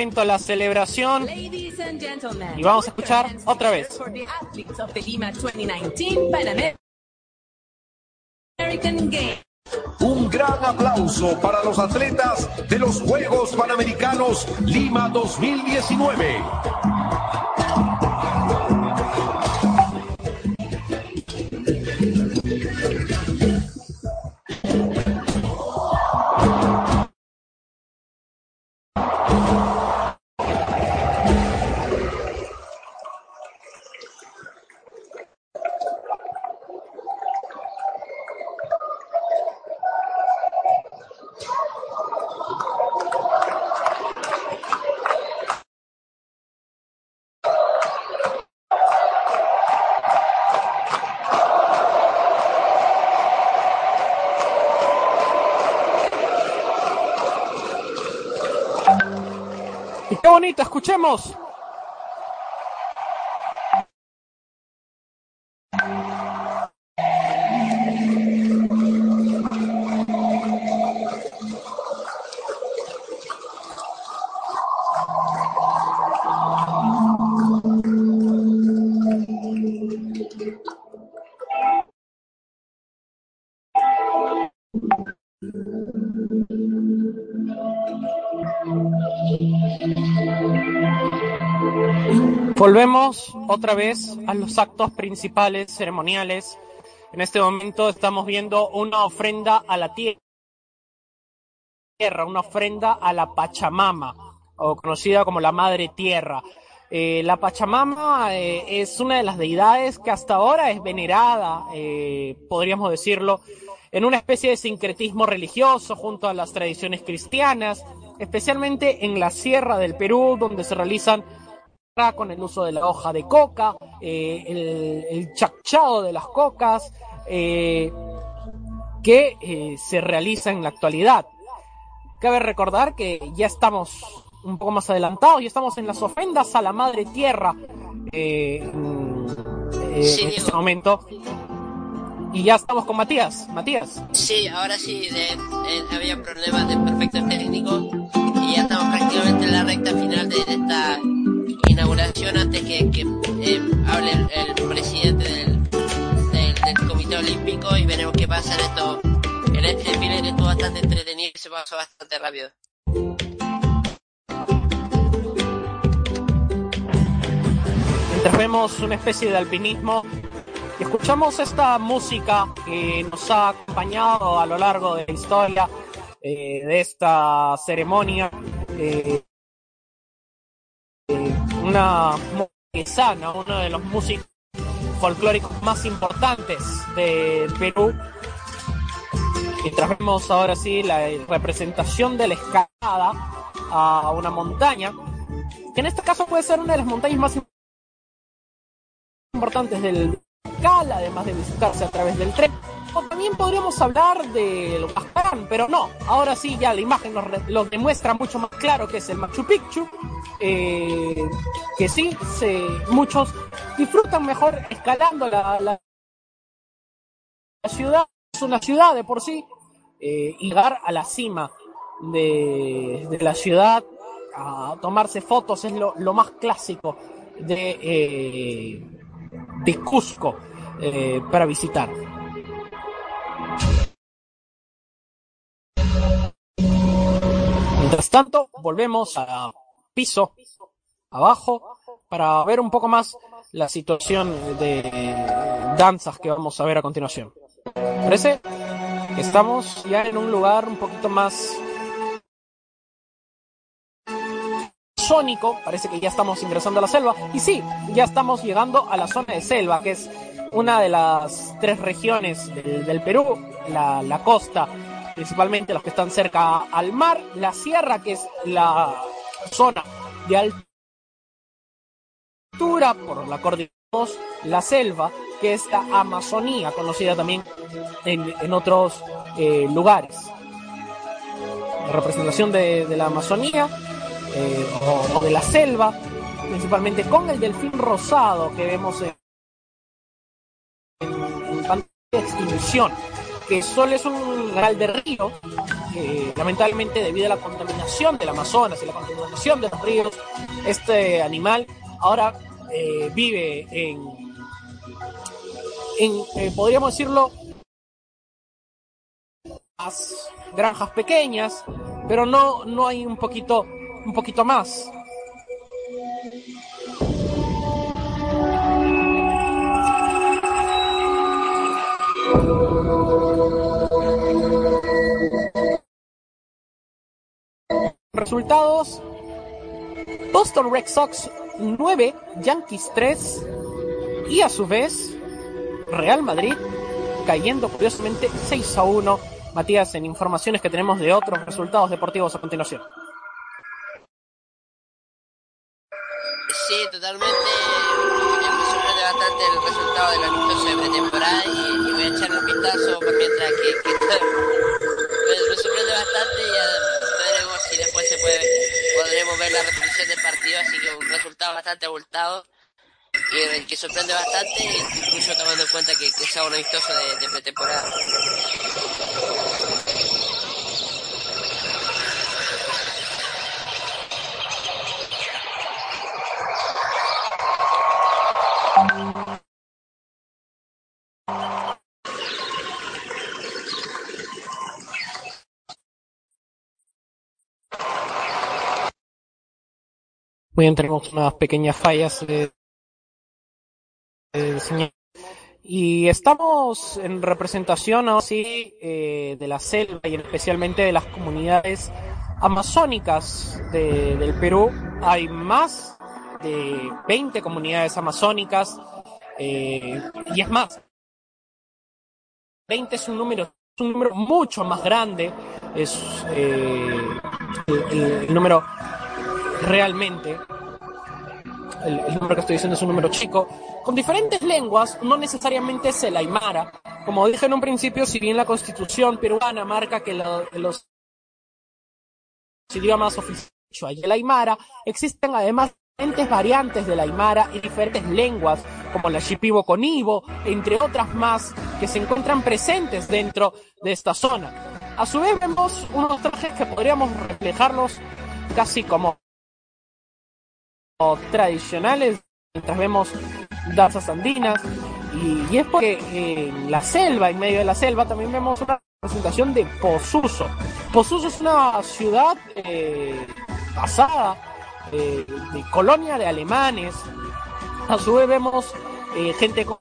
Momento la celebración y vamos a escuchar otra vez. for the athletes of the Lima 2019 Pan American Games. Un gran aplauso para los atletas de los Juegos Panamericanos Lima 2019. Bonito, escuchemos. Volvemos otra vez a los actos principales ceremoniales. En este momento estamos viendo una ofrenda a la tierra, una ofrenda a la Pachamama, o conocida como la Madre Tierra. Eh, la Pachamama eh, es una de las deidades que hasta ahora es venerada, eh, podríamos decirlo, en una especie de sincretismo religioso junto a las tradiciones cristianas, especialmente en la Sierra del Perú, donde se realizan con el uso de la hoja de coca, eh, el, el chachado de las cocas, eh, que eh, se realiza en la actualidad. Cabe recordar que ya estamos un poco más adelantados, ya estamos en las ofrendas a la Madre Tierra. Sí, en Diego. este momento. Y ya estamos con Matías. Matías. Sí, ahora sí, de- había problemas de perfecto técnico y ya estamos prácticamente en la recta final de esta inauguración antes que, eh, hable el, presidente del, Comité Olímpico y veremos qué pasa en esto. En este estuvo bastante entretenido y se pasó bastante rápido. Mientras vemos una especie de alpinismo escuchamos esta música que nos ha acompañado a lo largo de la historia eh, de esta ceremonia. eh, una sana, uno de los músicos folclóricos más importantes del Perú. Mientras vemos ahora sí la representación de la escalada a una montaña, que en este caso puede ser una de las montañas más importantes del local, además de visitarse a través del tren. O también podríamos hablar del Huascarán, pero no, ahora sí ya la imagen nos demuestra mucho más claro que es el Machu Picchu, eh, que sí, se, muchos disfrutan mejor escalando la, ciudad, es una ciudad de por sí, eh, llegar a la cima de, la ciudad a tomarse fotos es lo, más clásico de, eh, de Cusco para visitar. Mientras tanto, volvemos a piso abajo para ver un poco más la situación de danzas que vamos a ver a continuación. Parece que estamos ya en un lugar un poquito más sónico, parece que ya estamos ingresando a la selva. Y sí, ya estamos llegando a la zona de selva, que es una de las tres regiones del, Perú, la, costa, principalmente los que están cerca al mar, la sierra, que es la zona de altura por la cordillera, la selva, que es la Amazonía, conocida también en, en otros eh, lugares. La representación de, de la Amazonía eh, o, o de la selva, principalmente con el delfín rosado que vemos en, en, de extinción, que solo es un animal de río, que lamentablemente debido a la contaminación del Amazonas y la contaminación de los ríos, este animal ahora eh, vive en, en eh, podríamos decirlo, las granjas pequeñas, pero no, no hay un poquito, un poquito más. Resultados: Boston Red Sox 9, Yankees 3 y a su vez Real Madrid cayendo curiosamente 6 a 1. Matías, en informaciones que tenemos de otros resultados deportivos a continuación. Sí, totalmente. Bastante el resultado del amistoso de pretemporada y, voy a echarle un vistazo por mientras que, que me, sorprende bastante y ya veremos si después se puede podremos ver la repetición del partido, así que un resultado bastante abultado y que sorprende bastante, incluso tomando en cuenta que, que sea un amistoso de, de pretemporada. Bien, tenemos unas pequeñas fallas. Y estamos en representación así eh, de la selva y especialmente de las comunidades amazónicas de- del Perú. Hay más de 20 comunidades amazónicas eh, y es más, 20 es un número, es un número mucho más grande, es eh, el- el número realmente el, número que estoy diciendo es un número chico, con diferentes lenguas, no necesariamente es el aymara. Como dije en un principio, si bien la constitución peruana marca que lo- los idiomas oficiales y el aymara, existen además diferentes variantes del Aymara y diferentes lenguas, como la Shipibo Conibo, entre otras más, que se encuentran presentes dentro de esta zona. A su vez vemos unos trajes que podríamos reflejarlos casi como tradicionales, mientras vemos danzas andinas, y, es porque en la selva, en medio de la selva, también vemos una presentación de Posuso. Posuso es una ciudad eh, pasada, eh, de colonia de alemanes. A su vez vemos eh, gente con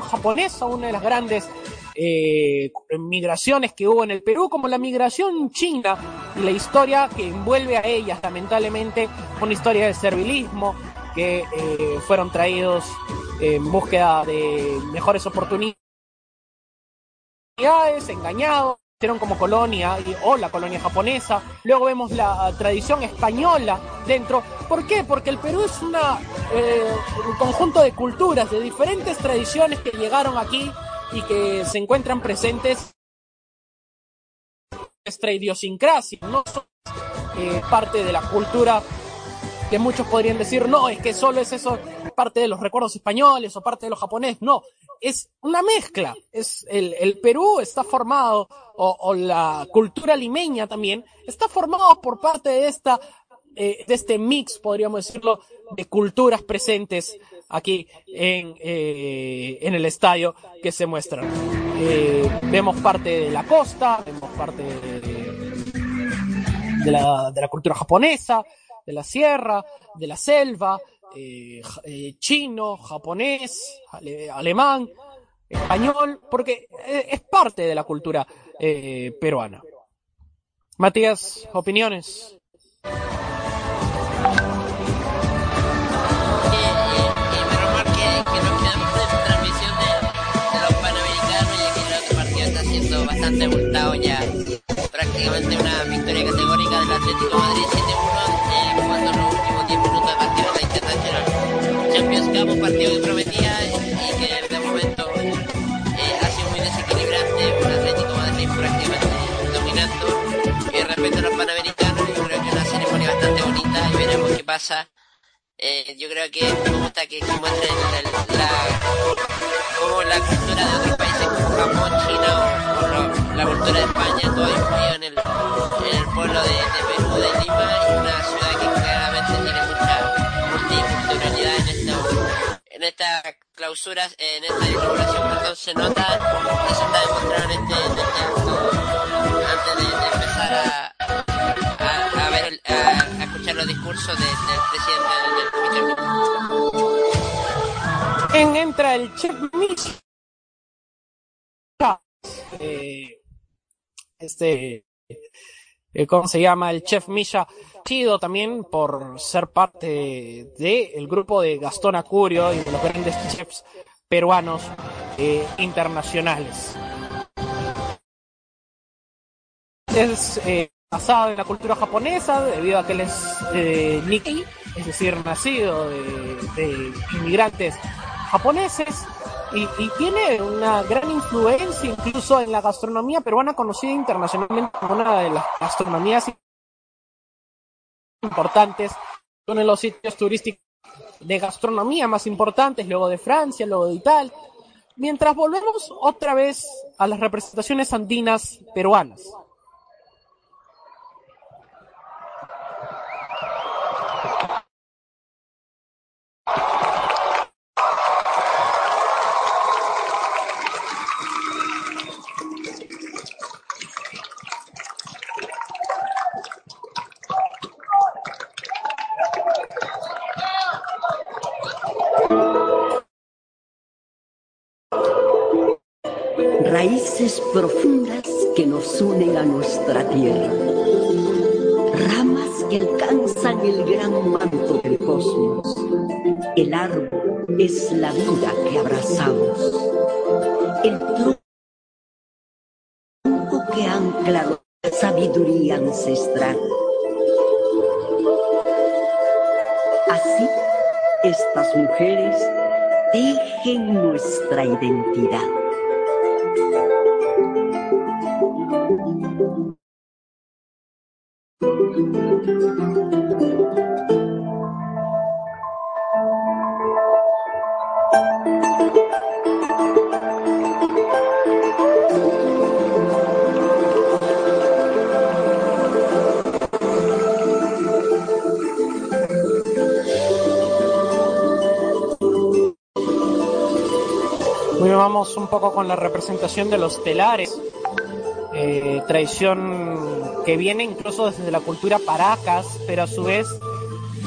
japonesa, una de las grandes eh, migraciones que hubo en el Perú, como la migración china y la historia que envuelve a ellas, lamentablemente, una historia de servilismo, que eh, fueron traídos en búsqueda de mejores oportunidades, engañados, como colonia o la colonia japonesa. Luego vemos la tradición española dentro. ¿Por qué? Porque el Perú es una, eh, un conjunto de culturas, de diferentes tradiciones que llegaron aquí y que se encuentran presentes en nuestra idiosincrasia, no son eh, parte de la cultura que muchos podrían decir, no, es que solo es eso, parte de los recuerdos españoles o parte de los japoneses, no, es una mezcla, es el, el Perú está formado, o, o la cultura limeña también, está formado por parte de esta, eh, de este mix, podríamos decirlo, de culturas presentes aquí en, eh, en el estadio que se muestran. Eh, vemos parte de la costa, vemos parte de, de la, de la cultura japonesa, de la sierra, de la selva, eh, eh, chino, japonés, ale- alemán, español, porque eh, es parte de la cultura eh, peruana. Matías, opiniones. Bastante abultado ya. Prácticamente una victoria categórica del Atlético Madrid 7-1 eh, cuando en los últimos 10 minutos de partido de la International Champions Cup, un partido que prometía y que de momento eh, ha sido muy desequilibrante, un Atlético Madrid prácticamente dominando. Y respecto a los panamericanos, yo creo que una ceremonia bastante bonita y veremos qué pasa. Eh, yo creo que me gusta que, muestren el- la, como la cultura de otros Japón, China o, la cultura de España, todo influido en el, en el pueblo de, Perú, de Lima, una ciudad que claramente tiene mucha multiculturalidad en esta, en esta clausura, en esta inauguración, perdón, se nota, eso está demostrado en este, en este acto, antes de, empezar a, a, ver, el- a, escuchar los discursos de- del presidente del, comité. En entra el chef. Eh, este, eh, ¿cómo se llama? El chef Misha, chido también por ser parte del grupo de Gastón Acurio y de los grandes chefs peruanos eh, internacionales. Es basado en la cultura japonesa debido a que él es Nikkei, es decir, nacido de, de inmigrantes japoneses y, tiene una gran influencia incluso en la gastronomía peruana conocida internacionalmente como una de las gastronomías importantes, uno de los sitios turísticos de gastronomía más importantes, luego de Francia, luego de Italia. Mientras volvemos otra vez a las representaciones andinas peruanas. La representación de los telares, eh, tradición que viene incluso desde la cultura paracas, pero a su vez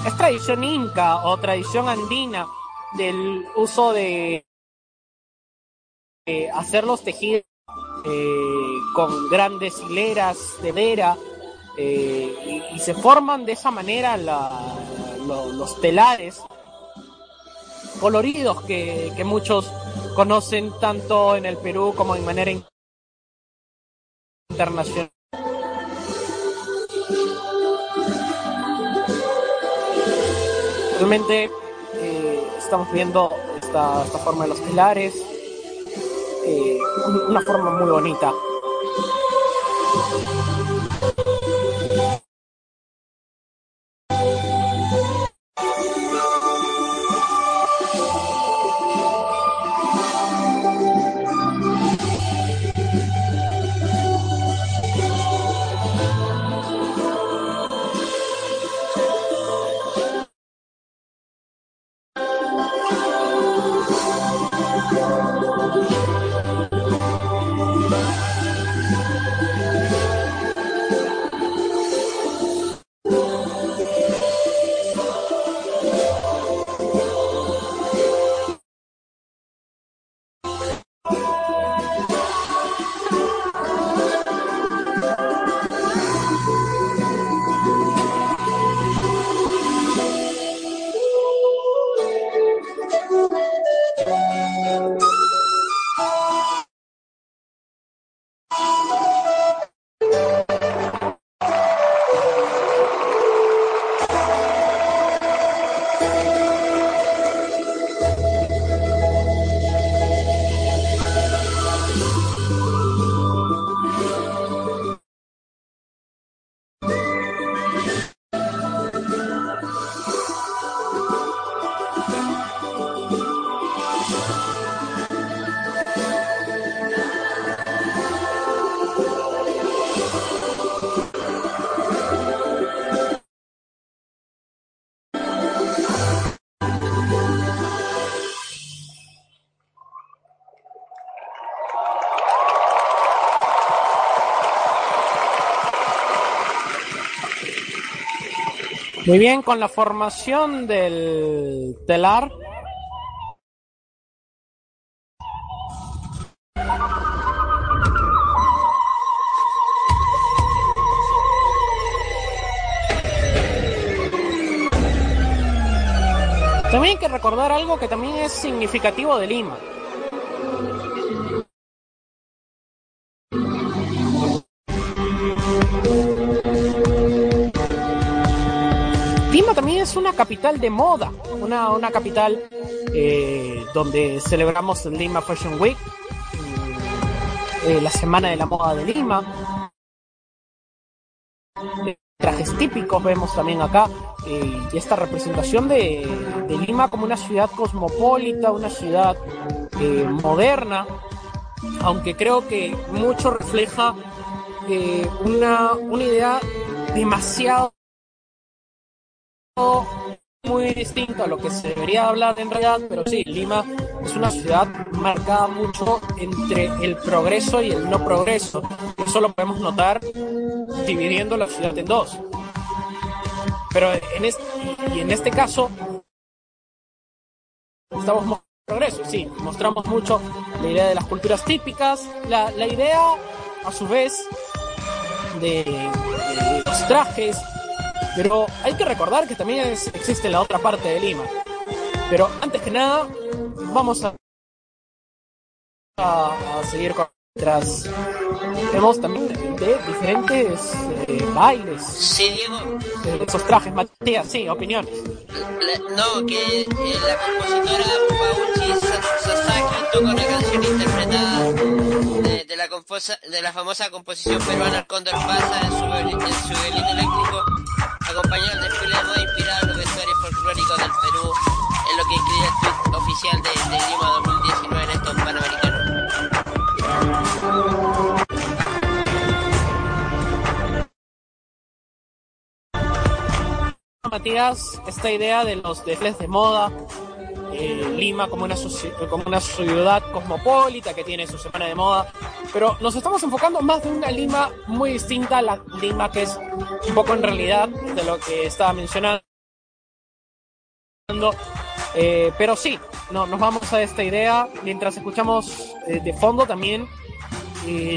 es tradición inca o tradición andina del uso de hacer los tejidos eh, con grandes hileras de vera eh, y, se forman de esa manera los telares coloridos que muchos conocen tanto en el Perú como de manera in- internacional. Realmente eh, estamos viendo esta, forma de los telares, eh, un- una forma muy bonita. Muy bien, con la formación del telar. También hay que recordar algo que también es significativo de Lima. Capital de moda, una, una capital eh, donde celebramos el Lima Fashion Week, mm, eh, la Semana de la Moda de Lima. Trajes típicos vemos también acá eh, y esta representación de, Lima como una ciudad cosmopolita, una ciudad moderna, aunque creo que mucho refleja una, una idea demasiado muy distinto a lo que se debería hablar en realidad, pero sí, Lima es una ciudad marcada mucho entre el progreso y el no progreso. Eso lo podemos notar dividiendo la ciudad en dos. Pero en este, y en este caso estamos mostrando progreso, sí, mostramos mucho la idea de las culturas típicas, la, la idea a su vez de, de los trajes, pero hay que recordar que también es- existe la otra parte de Lima. Pero antes que nada, vamos a, a, a seguir con nuestras... Vemos también de diferentes eh, bailes. Sí, Diego. de esos trajes, Matías, sí, opiniones. La- no, que eh, la compositora Pauchi Sa- Sasaki toca una canción interpretada de, de la, composa- de la famosa composición peruana El Cóndor Pasa en su, en su violín eléctrico, acompañado del desfile de moda inspirado en los vestuarios folclóricos del Perú, en lo que escribe el tweet oficial de Lima 2019 en estos Panamericanos. Matías, esta idea de los desfiles de moda eh, Lima como una, como una ciudad cosmopolita que tiene su semana de moda, pero nos estamos enfocando más de una Lima muy distinta a la Lima que es un poco en realidad de lo que estaba mencionando. Eh, pero sí, no, nos vamos a esta idea mientras escuchamos eh, de fondo también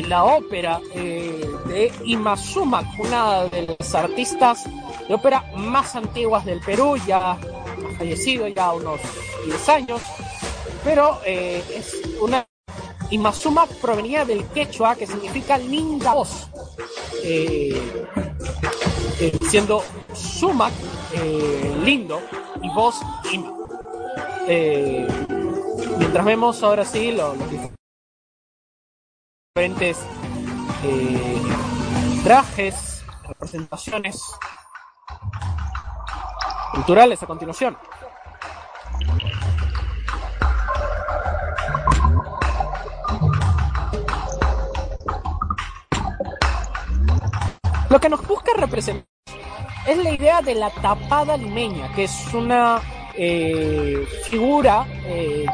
la ópera de Imazuma, una de las artistas de ópera más antiguas del Perú, ya fallecido ya unos 10 años, pero eh, es una Imazuma provenía del quechua que significa linda voz, eh, eh, siendo sumac eh, lindo y voz ima. Mientras vemos ahora sí lo- los diferentes trajes, representaciones culturales a continuación. Lo que nos busca representar es la idea de la tapada limeña, que es una eh, figura, eh,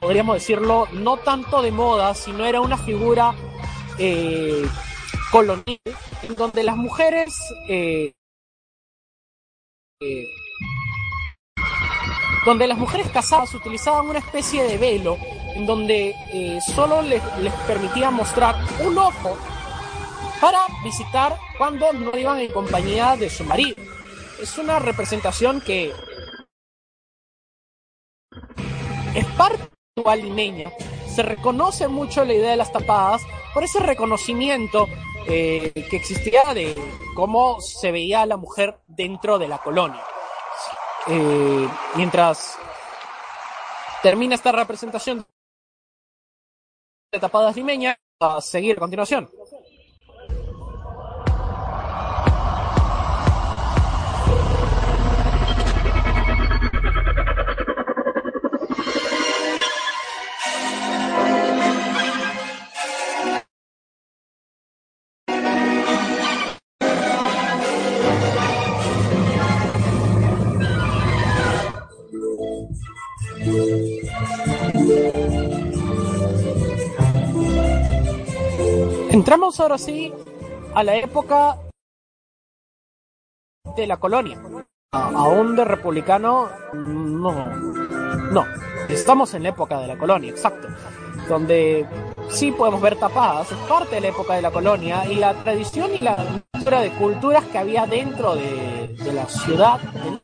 podríamos decirlo, no tanto de moda, sino era una figura eh, colonial, en donde las mujeres eh, donde las mujeres casadas utilizaban una especie de velo en donde eh, solo les, permitía mostrar un ojo para visitar cuando no iban en compañía de su marido. Es una representación que es parte limeña. Se reconoce mucho la idea de las tapadas por ese reconocimiento eh, que existía de cómo se veía a la mujer dentro de la colonia. Eh, mientras termina esta representación de tapadas limeñas, a seguir a continuación. Entramos ahora sí a la época de la colonia. Aún de republicano, no. No. Estamos en la época de la colonia, exacto. Donde sí podemos ver tapadas, parte de la época de la colonia y la tradición y la cultura de culturas que había dentro de, de la ciudad de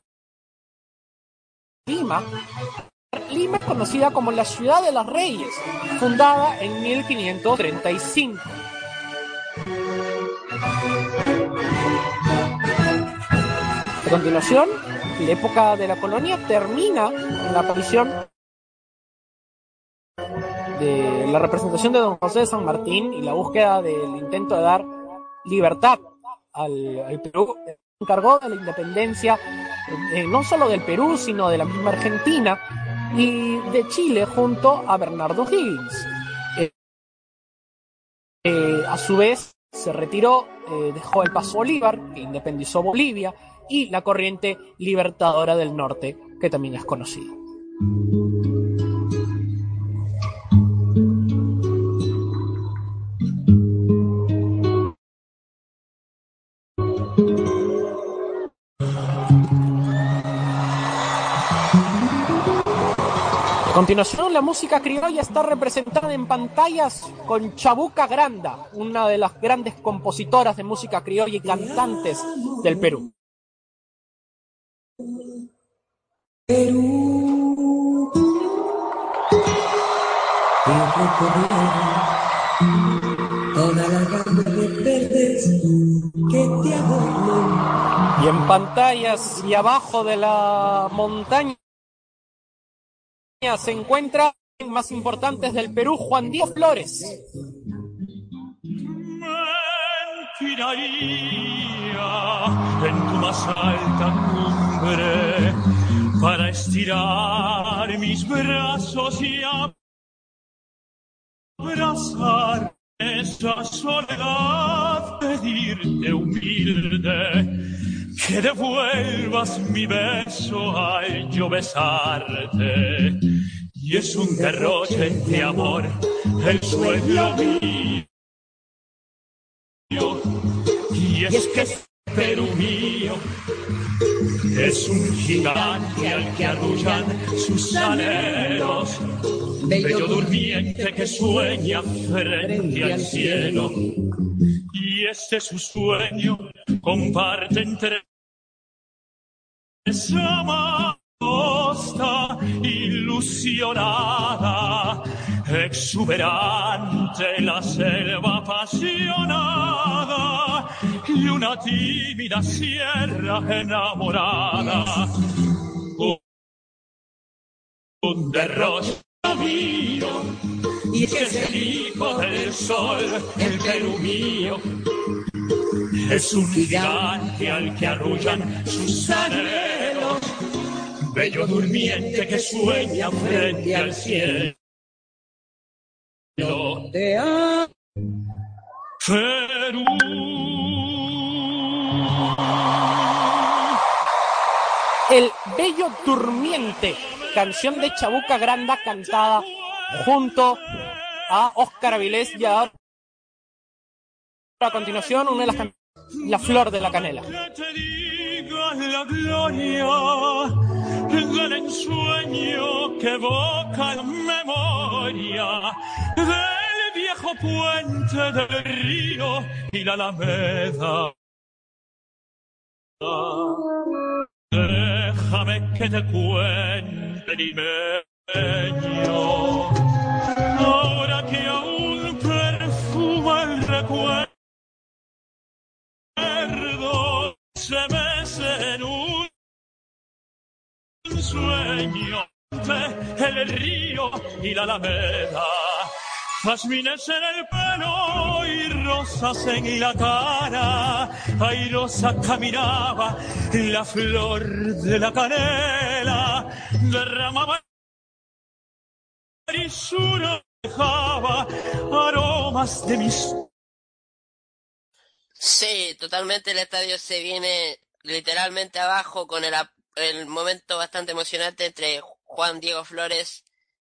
Lima. Lima es conocida como la ciudad de los reyes, fundada en 1535. A continuación, la época de la colonia termina en la aparición de la representación de don José de San Martín y la búsqueda del intento de dar libertad al, Perú. Se encargó de la independencia eh, no solo del Perú, sino de la misma Argentina y de Chile junto a Bernardo Higgins. Eh, eh, a su vez, se retiró, dejó el paso Bolívar, que independizó Bolivia, y la corriente libertadora del norte, que también es conocida. A continuación, la música criolla está representada en pantallas con Chabuca Granda, una de las grandes compositoras de música criolla y cantantes del Perú. Perú. Y recorrer toda la gama de verdes que te adornan. Y en pantallas y abajo de la montaña se encuentra más importantes del Perú, Juan Diego Flores. Tiraría en tu más alta para estirar mis brazos y abrazar esa soledad, pedirte humilde que devuelvas mi beso al yo besarte. Y es un derroche de amor, el sueño mío. Y es que Perú mío es un gigante al que arrullan sus anhelos. Bello durmiente que sueña frente al cielo. Y este su sueño comparte entre esa costa ilusionada, exuberante la selva apasionada y una tímida sierra enamorada. Un derroche mío, y que es el hijo del sol, el Perú mío. Es un gigante al que arrullan sus anhelos, bello durmiente que sueña frente al cielo. De Perú. El Bello Durmiente, canción de Chabuca Granda cantada junto a Óscar Avilés y a, a continuación una de las can- La Flor de la Canela. te diga la gloria del ensueño que evoca la memoria del viejo puente del río y la alameda. Déjame que te cuente limeño, ahora que aún perfuma el recuerdo se mece en un sueño el río y la alameda. Jazmines en el pelo y rosas en la cara. Airosa caminaba la flor de la canela. Derramaba su dejaba aromas de mis Sí, totalmente el estadio se viene literalmente abajo con el, el momento bastante emocionante entre Juan Diego Flores,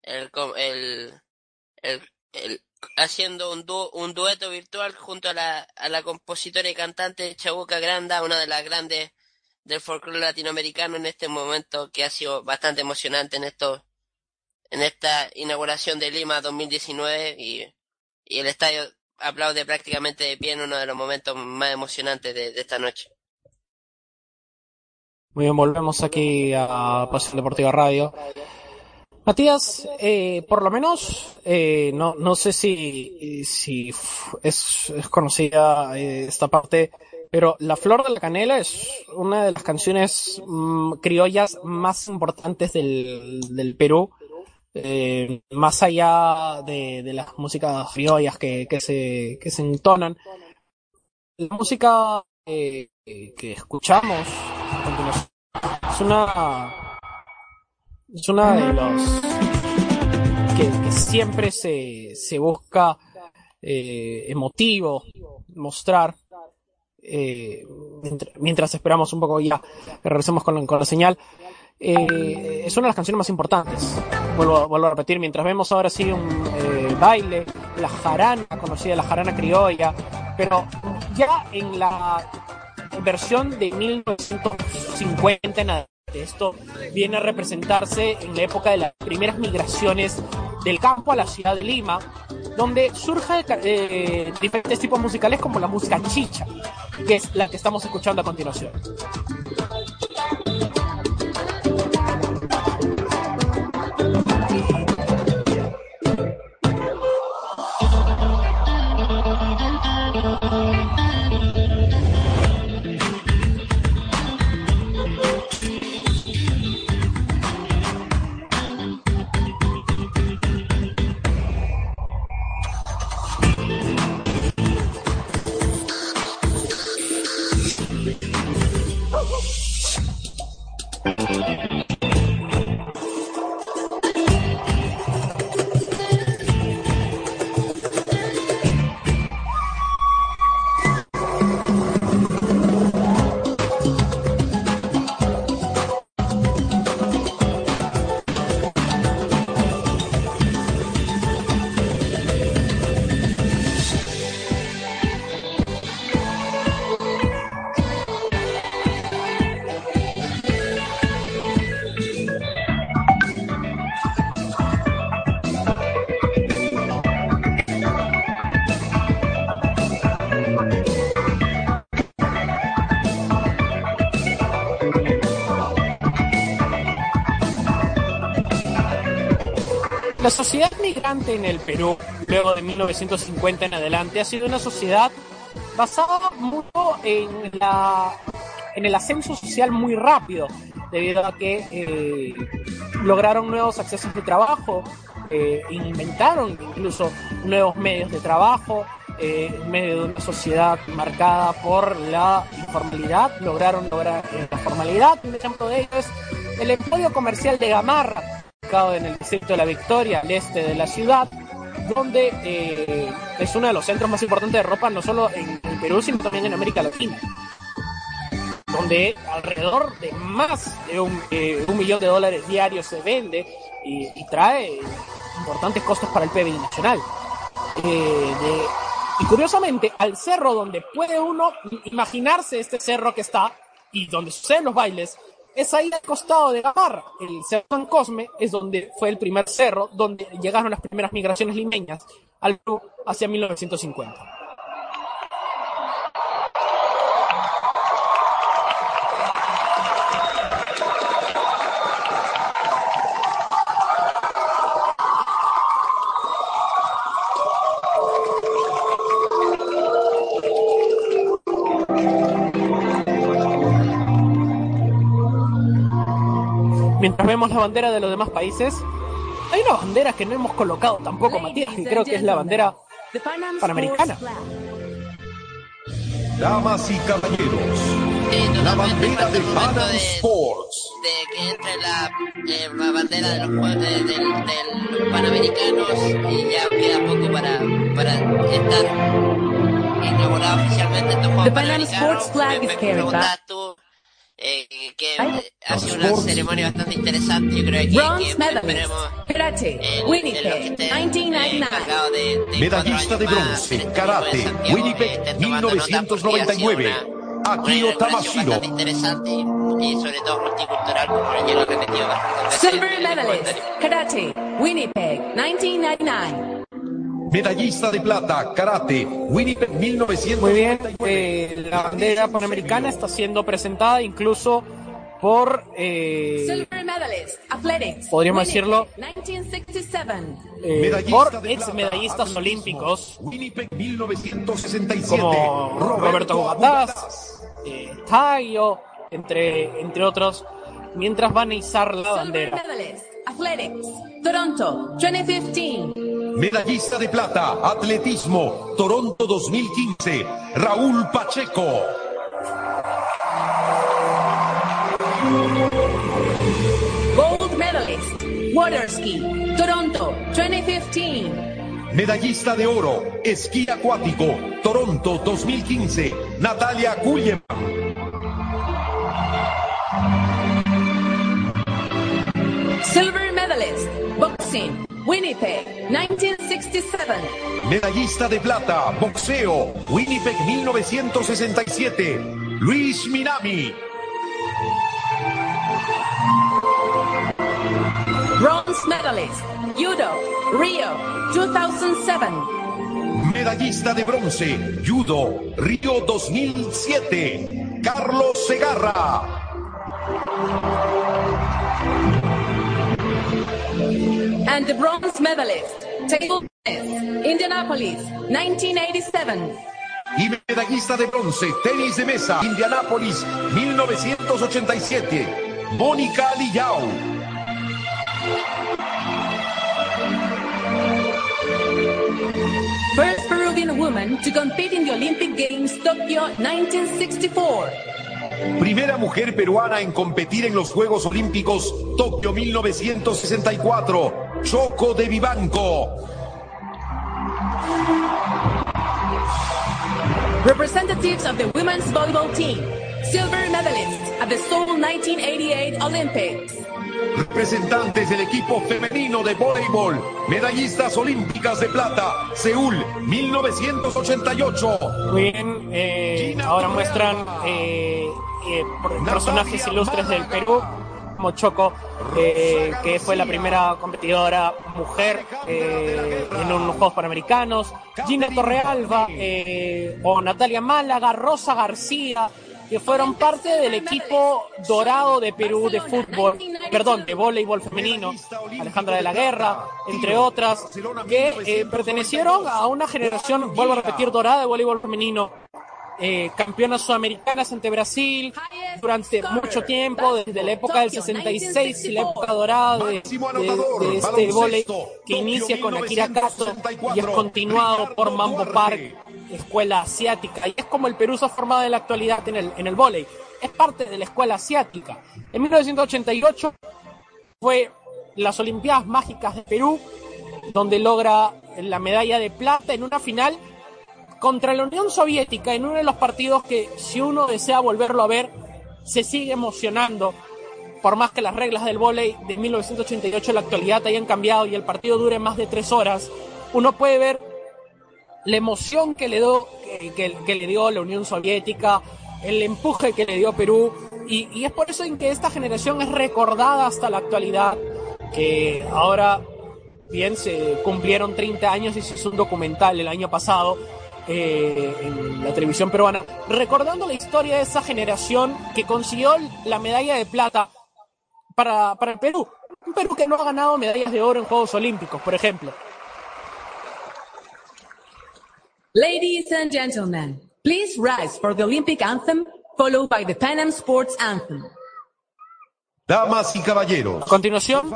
el, el, el, haciendo un, du- un dueto virtual junto a la, a la compositora y cantante Chabuca Granda, una de las grandes del folclore latinoamericano en este momento que ha sido bastante emocionante en esto, en esta inauguración de Lima 2019 y, y el estadio aplaude prácticamente de pie en uno de los momentos más emocionantes de esta noche. Muy bien, volvemos aquí a Pasión Deportiva Radio. Matías, eh, por lo menos, eh, no, no sé si, si es, conocida eh, esta parte, pero La Flor de la Canela es una de las canciones mm, criollas más importantes del, del Perú, eh, más allá de, de las músicas criollas que, que, se, que se entonan. La música eh, que escuchamos continuación. Es una es una de los que, que siempre se, se busca eh, emotivo mostrar eh, mientras, esperamos un poco ya regresemos con, con la señal. Eh, es una de las canciones más importantes. Vuelvo, vuelvo a repetir mientras vemos ahora sí un eh, baile la jarana conocida la jarana criolla pero ya en la versión de 1950 en adelante. Esto viene a representarse en la época de las primeras migraciones del campo a la ciudad de Lima, donde surgen eh, diferentes tipos musicales como la música chicha, que es la que estamos escuchando a continuación. La sociedad migrante en el Perú, luego de 1950 en adelante, ha sido una sociedad basada mucho en, la, en el ascenso social muy rápido, debido a que eh, lograron nuevos accesos de trabajo, eh, inventaron incluso nuevos medios de trabajo, eh, en medio de una sociedad marcada por la informalidad, lograron lograr eh, la formalidad. Un ejemplo de ello es el emporio comercial de Gamarra, ubicado en el distrito de la Victoria, al este de la ciudad, donde eh, es uno de los centros más importantes de ropa, no solo en, en Perú, sino también en América Latina donde alrededor de más de un, eh, un millón de dólares diarios se vende y, y trae importantes costos para el PIB nacional. Eh, de- y curiosamente, al cerro donde puede uno imaginarse este cerro que está y donde suceden los bailes, es ahí al costado de Gamarra. El Cerro San Cosme es donde fue el primer cerro donde llegaron las primeras migraciones limeñas al Perú hacia 1950. Vemos la bandera de los demás países, hay una bandera que no hemos colocado tampoco, Matías, que creo que es la bandera panamericana. Damas y caballeros, la bandera de Panam Sports. de que entre la, eh, la bandera de los, de, del- de los panamericanos y ya queda poco para, para estar inaugurado oficialmente estos Juegos The Panam Panamericanos. Sports flag is carried eh, que eh, ha sido una ceremonia bastante interesante, yo creo que, esperemos Winnipeg, estén, eh, 1999. encargados de, de Medallista de más bronce, en karate, equipo de Santiago, Winnipeg estén tomando nota porque ha sido 1999. una- Akio Tamashiro. bastante interesante y, y sobre todo multicultural, como ya lo he repetido bastante veces. Silver en medalist, karate, Winnipeg, 1999. Medallista de plata, karate, Winnipeg Muy 1999. bien, eh, la bandera panamericana está siendo presentada incluso por, eh, Silver medalist, athletics, podríamos decirlo, Winnipeg, 1967. eh, Medallista por de ex medallistas olímpicos Winnipeg 1967. como Roberto Bogatás, eh, Tayo, entre, entre otros, mientras van a izar la Silver bandera. medalist, athletics, Toronto, 2015. Medallista de plata, atletismo, Toronto 2015, Raúl Pacheco. Gold medalist, water ski, Toronto, 2015. Medallista de oro, esquí acuático, Toronto 2015, Natalia Kulleman. Silver medalist, boxing, Winnipeg, 1967. Medallista de plata, boxeo, Winnipeg 1967, Luis Minami. Bronze medalist, judo, Rio, 2007. Medallista de bronce, judo, Río 2007, Carlos Segarra. And the bronze medalist, table tennis, Indianapolis, 1987. Y medallista de bronce, tenis de mesa, Indianápolis 1987, Mónica Lillao. First Peruvian woman to compete in the Olympic Games Tokyo 1964. Primera mujer peruana en competir en los Juegos Olímpicos Tokio 1964, Choco de Vivanco. Representatives of the women's volleyball team, silver medalists at the Seoul 1988 Olympics. Representantes del equipo femenino de voleibol, medallistas olímpicas de plata, Seúl 1988. Muy bien, eh, ahora muestran eh, personajes ilustres del Perú, como Choco, eh, que fue la primera competidora mujer eh, en unos Juegos Panamericanos, Gina Torrealba, eh, o Natalia Málaga, Rosa García, que fueron parte del equipo dorado de Perú de fútbol, perdón, de voleibol femenino, Alejandra de la Guerra, entre otras, que eh, pertenecieron a una generación, vuelvo a repetir, dorada de voleibol femenino, eh, campeonas sudamericanas ante Brasil durante mucho tiempo, desde la época del 66 y la época dorada de, de- de este volei que inicia con Akira Kato y es continuado por Mambo Park, escuela asiática. Y es como el Perú se ha formado en la actualidad en el, en el volei. Es parte de la escuela asiática. En 1988 fue las Olimpiadas Mágicas de Perú, donde logra la medalla de plata en una final contra la Unión Soviética en uno de los partidos que si uno desea volverlo a ver se sigue emocionando por más que las reglas del vóley de 1988 en la actualidad hayan cambiado y el partido dure más de tres horas uno puede ver la emoción que le dio que, que- le dio la Unión Soviética el empuje que le dio Perú y, y es por eso en que esta generación es recordada hasta la actualidad que ahora bien se cumplieron 30 años y se hizo un documental el año pasado eh, en la televisión peruana, recordando la historia de esa generación que consiguió la medalla de plata para, para el Perú. Un Perú que no ha ganado medallas de oro en Juegos Olímpicos, por ejemplo. Ladies and gentlemen, please rise for the Olympic anthem, followed by the Pan Am Sports anthem. Damas y caballeros. A continuación,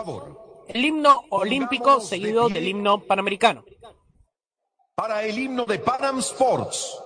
el himno olímpico seguido del himno panamericano. Para el himno de Panam Sports.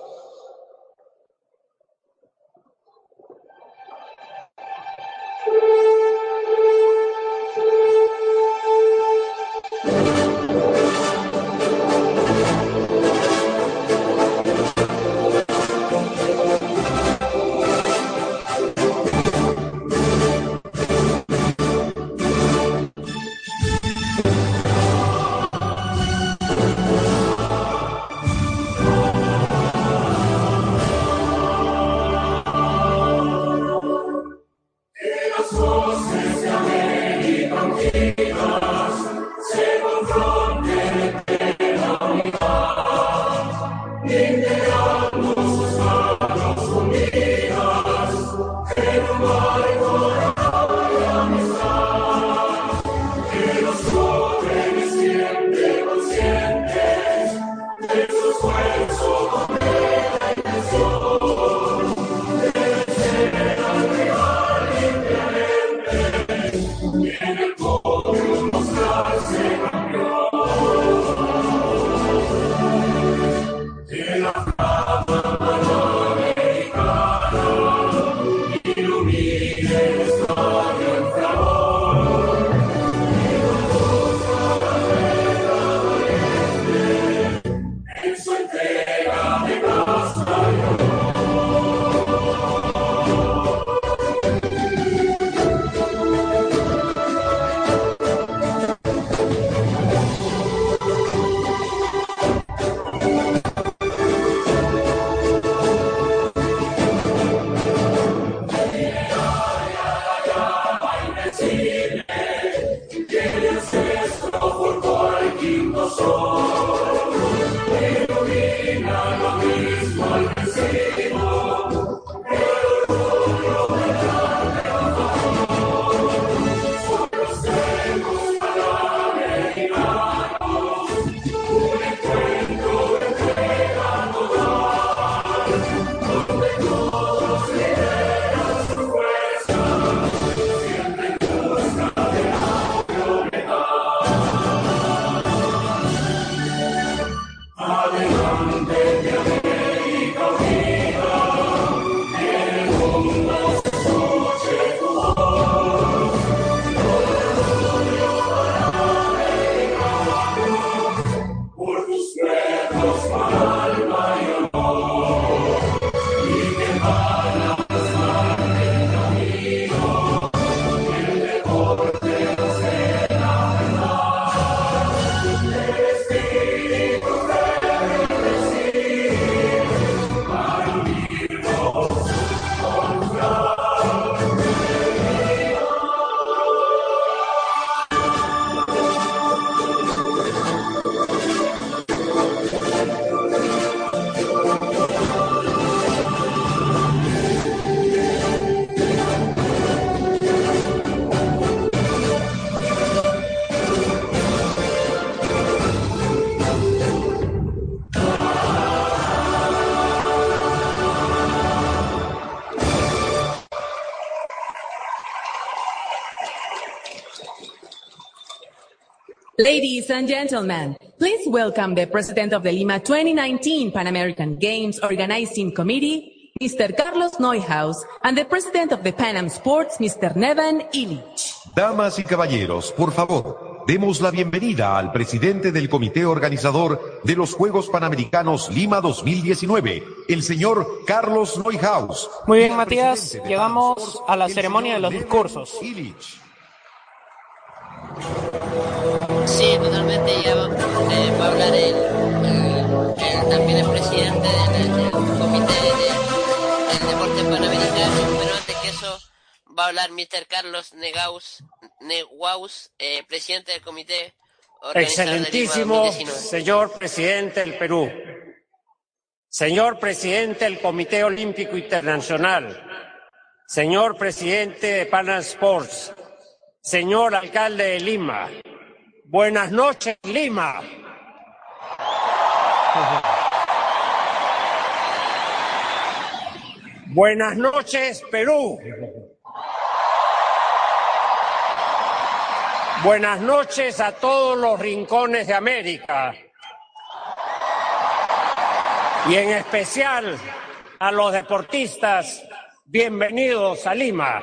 Ladies and gentlemen, please welcome the President of the Lima 2019 Pan American Games Organizing Committee, Mr. Carlos Neuhaus, and the President of the Pan Am Sports, Mr. Nevan Illich. Damas y caballeros, por favor, demos la bienvenida al presidente del comité organizador de los Juegos Panamericanos Lima 2019, el señor Carlos Neuhaus. Muy bien, Matías, llegamos a la ceremonia de los discursos. Sí, totalmente. Ya va, eh, va a hablar el, el- el- también el presidente del, del comité de- del deporte panamericano. Pero antes que eso, va a hablar Mr. Carlos Negaus, Neguaus, eh, presidente del comité Excelentísimo 2019. señor presidente del Perú, señor presidente del Comité Olímpico Internacional, señor presidente de Pan Sports, señor alcalde de Lima, buenas noches Lima. Buenas noches Perú. Buenas noches a todos los rincones de América y en especial a los deportistas. Bienvenidos a Lima.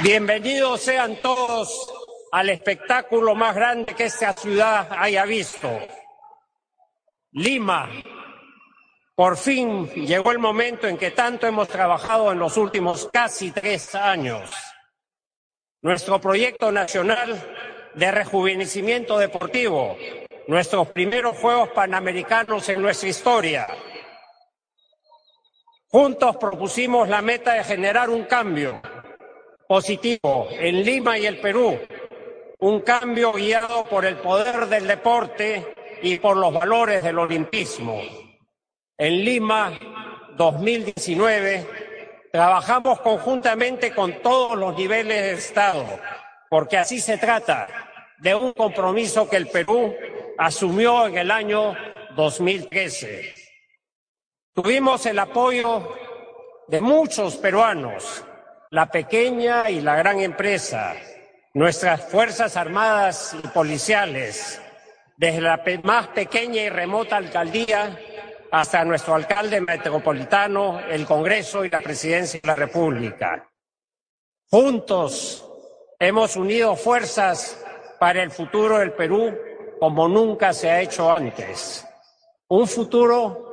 Bienvenidos sean todos al espectáculo más grande que esta ciudad haya visto. Lima, por fin llegó el momento en que tanto hemos trabajado en los últimos casi tres años. Nuestro proyecto nacional de rejuvenecimiento deportivo, nuestros primeros Juegos Panamericanos en nuestra historia. Juntos propusimos la meta de generar un cambio positivo en Lima y el Perú, un cambio guiado por el poder del deporte y por los valores del olimpismo. En Lima 2019 trabajamos conjuntamente con todos los niveles de Estado, porque así se trata de un compromiso que el Perú asumió en el año 2013. Tuvimos el apoyo de muchos peruanos, la pequeña y la gran empresa, nuestras Fuerzas Armadas y policiales, desde la más pequeña y remota alcaldía hasta nuestro alcalde metropolitano, el Congreso y la Presidencia de la República. Juntos hemos unido fuerzas para el futuro del Perú como nunca se ha hecho antes. Un futuro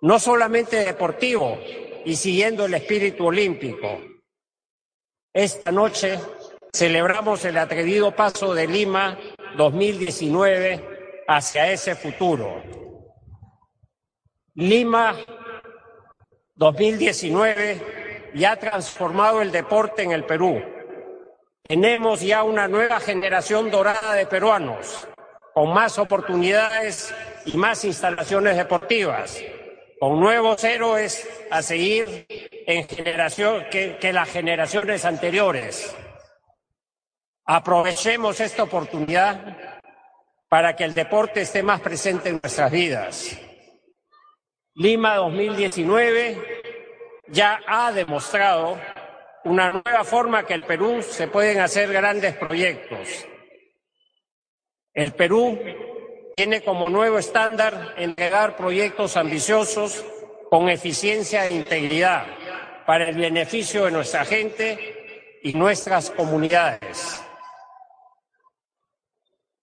no solamente deportivo y siguiendo el espíritu olímpico. Esta noche celebramos el atrevido paso de Lima 2019 hacia ese futuro. Lima 2019 ya ha transformado el deporte en el Perú. Tenemos ya una nueva generación dorada de peruanos, con más oportunidades y más instalaciones deportivas, con nuevos héroes a seguir en generación que, las generaciones anteriores. Aprovechemos esta oportunidad para que el deporte esté más presente en nuestras vidas. Lima 2019 ya ha demostrado una nueva forma que el Perú se pueden hacer grandes proyectos. El Perú tiene como nuevo estándar entregar proyectos ambiciosos con eficiencia e integridad para el beneficio de nuestra gente y nuestras comunidades.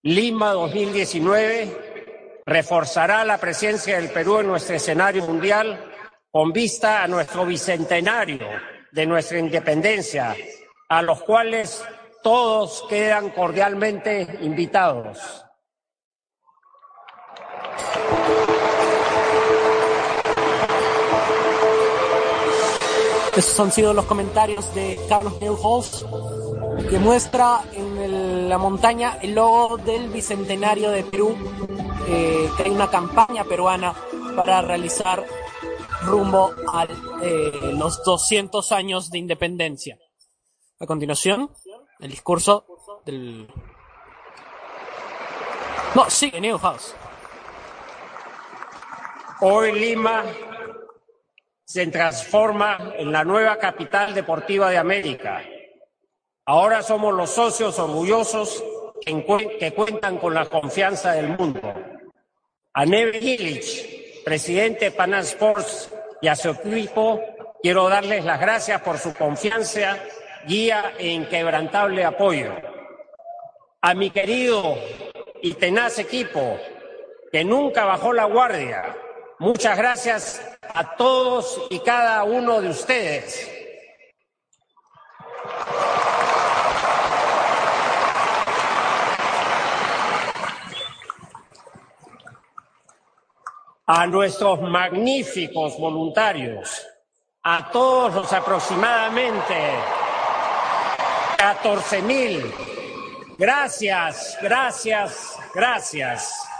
Lima 2019 reforzará la presencia del Perú en nuestro escenario mundial con vista a nuestro bicentenario de nuestra independencia, a los cuales todos quedan cordialmente invitados. Esos han sido los comentarios de Carlos Neuhaus, que muestra en el- la montaña el logo del Bicentenario de Perú, eh, que hay una campaña peruana para realizar rumbo a los 200 años de independencia. A continuación, el discurso del... No, sigue Neuhaus. Hoy Lima se transforma en la nueva capital deportiva de América, Ahora somos los socios orgullosos que, cuentan con la confianza del mundo. A Neve Illich, presidente de Panam Sports, y a su equipo, quiero darles las gracias por su confianza, guía e inquebrantable apoyo. A mi querido y tenaz equipo, que nunca bajó la guardia, muchas gracias a todos y cada uno de ustedes. a nuestros magníficos voluntarios, a todos los aproximadamente 14 mil. Gracias, gracias, gracias.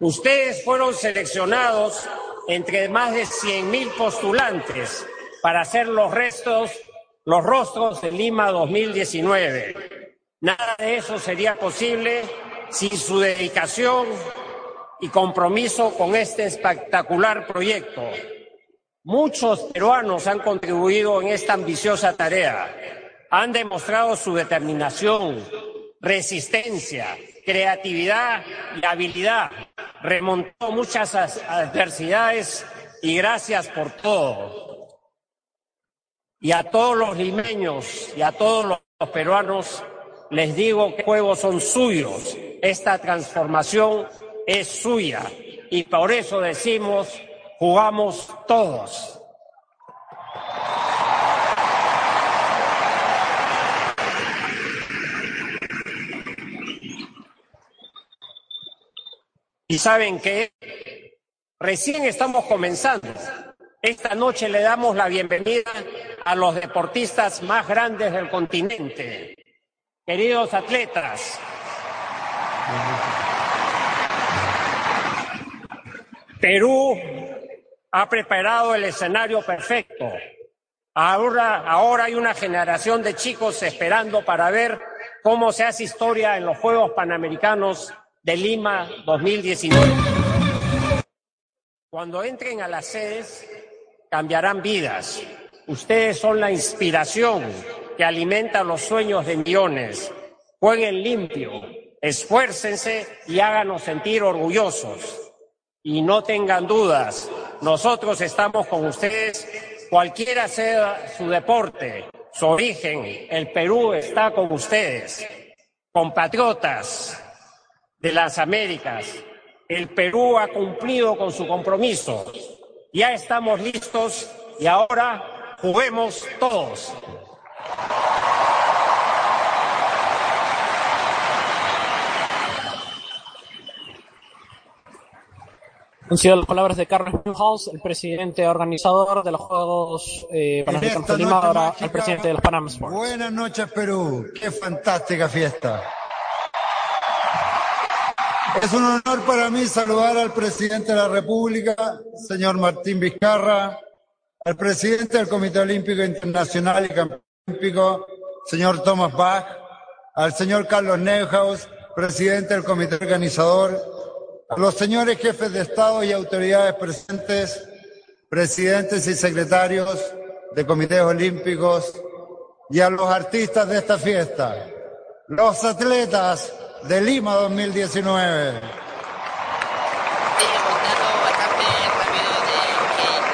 Ustedes fueron seleccionados entre más de 100 mil postulantes para hacer los restos, los rostros de Lima 2019. Nada de eso sería posible sin su dedicación y compromiso con este espectacular proyecto. Muchos peruanos han contribuido en esta ambiciosa tarea. Han demostrado su determinación, resistencia, creatividad y habilidad. Remontó muchas as- adversidades y gracias por todo. Y a todos los limeños y a todos los peruanos les digo que juegos son suyos. Esta transformación es suya y por eso decimos jugamos todos. Y saben que recién estamos comenzando. Esta noche le damos la bienvenida a los deportistas más grandes del continente. Queridos atletas, Perú ha preparado el escenario perfecto. Ahora, ahora hay una generación de chicos esperando para ver cómo se hace historia en los Juegos Panamericanos de Lima 2019. Cuando entren a las sedes, cambiarán vidas. Ustedes son la inspiración que alimenta los sueños de millones. Jueguen limpio, esfuércense y háganos sentir orgullosos. Y no tengan dudas, nosotros estamos con ustedes, cualquiera sea su deporte, su origen, el Perú está con ustedes. Compatriotas de las Américas, el Perú ha cumplido con su compromiso. Ya estamos listos y ahora juguemos todos. Han sido las palabras de Carlos Newhouse, el presidente organizador de los Juegos eh, Panamericanos de Lima, ahora el presidente de los Panam Sports. Buenas noches, Perú. Qué fantástica fiesta. Es un honor para mí saludar al presidente de la República, señor Martín Vizcarra, al presidente del Comité Olímpico Internacional y Campeón Olímpico, señor Thomas Bach, al señor Carlos Neuhaus, presidente del Comité Organizador, a los señores jefes de Estado y autoridades presentes, presidentes y secretarios de comités olímpicos y a los artistas de esta fiesta, los atletas de Lima 2019.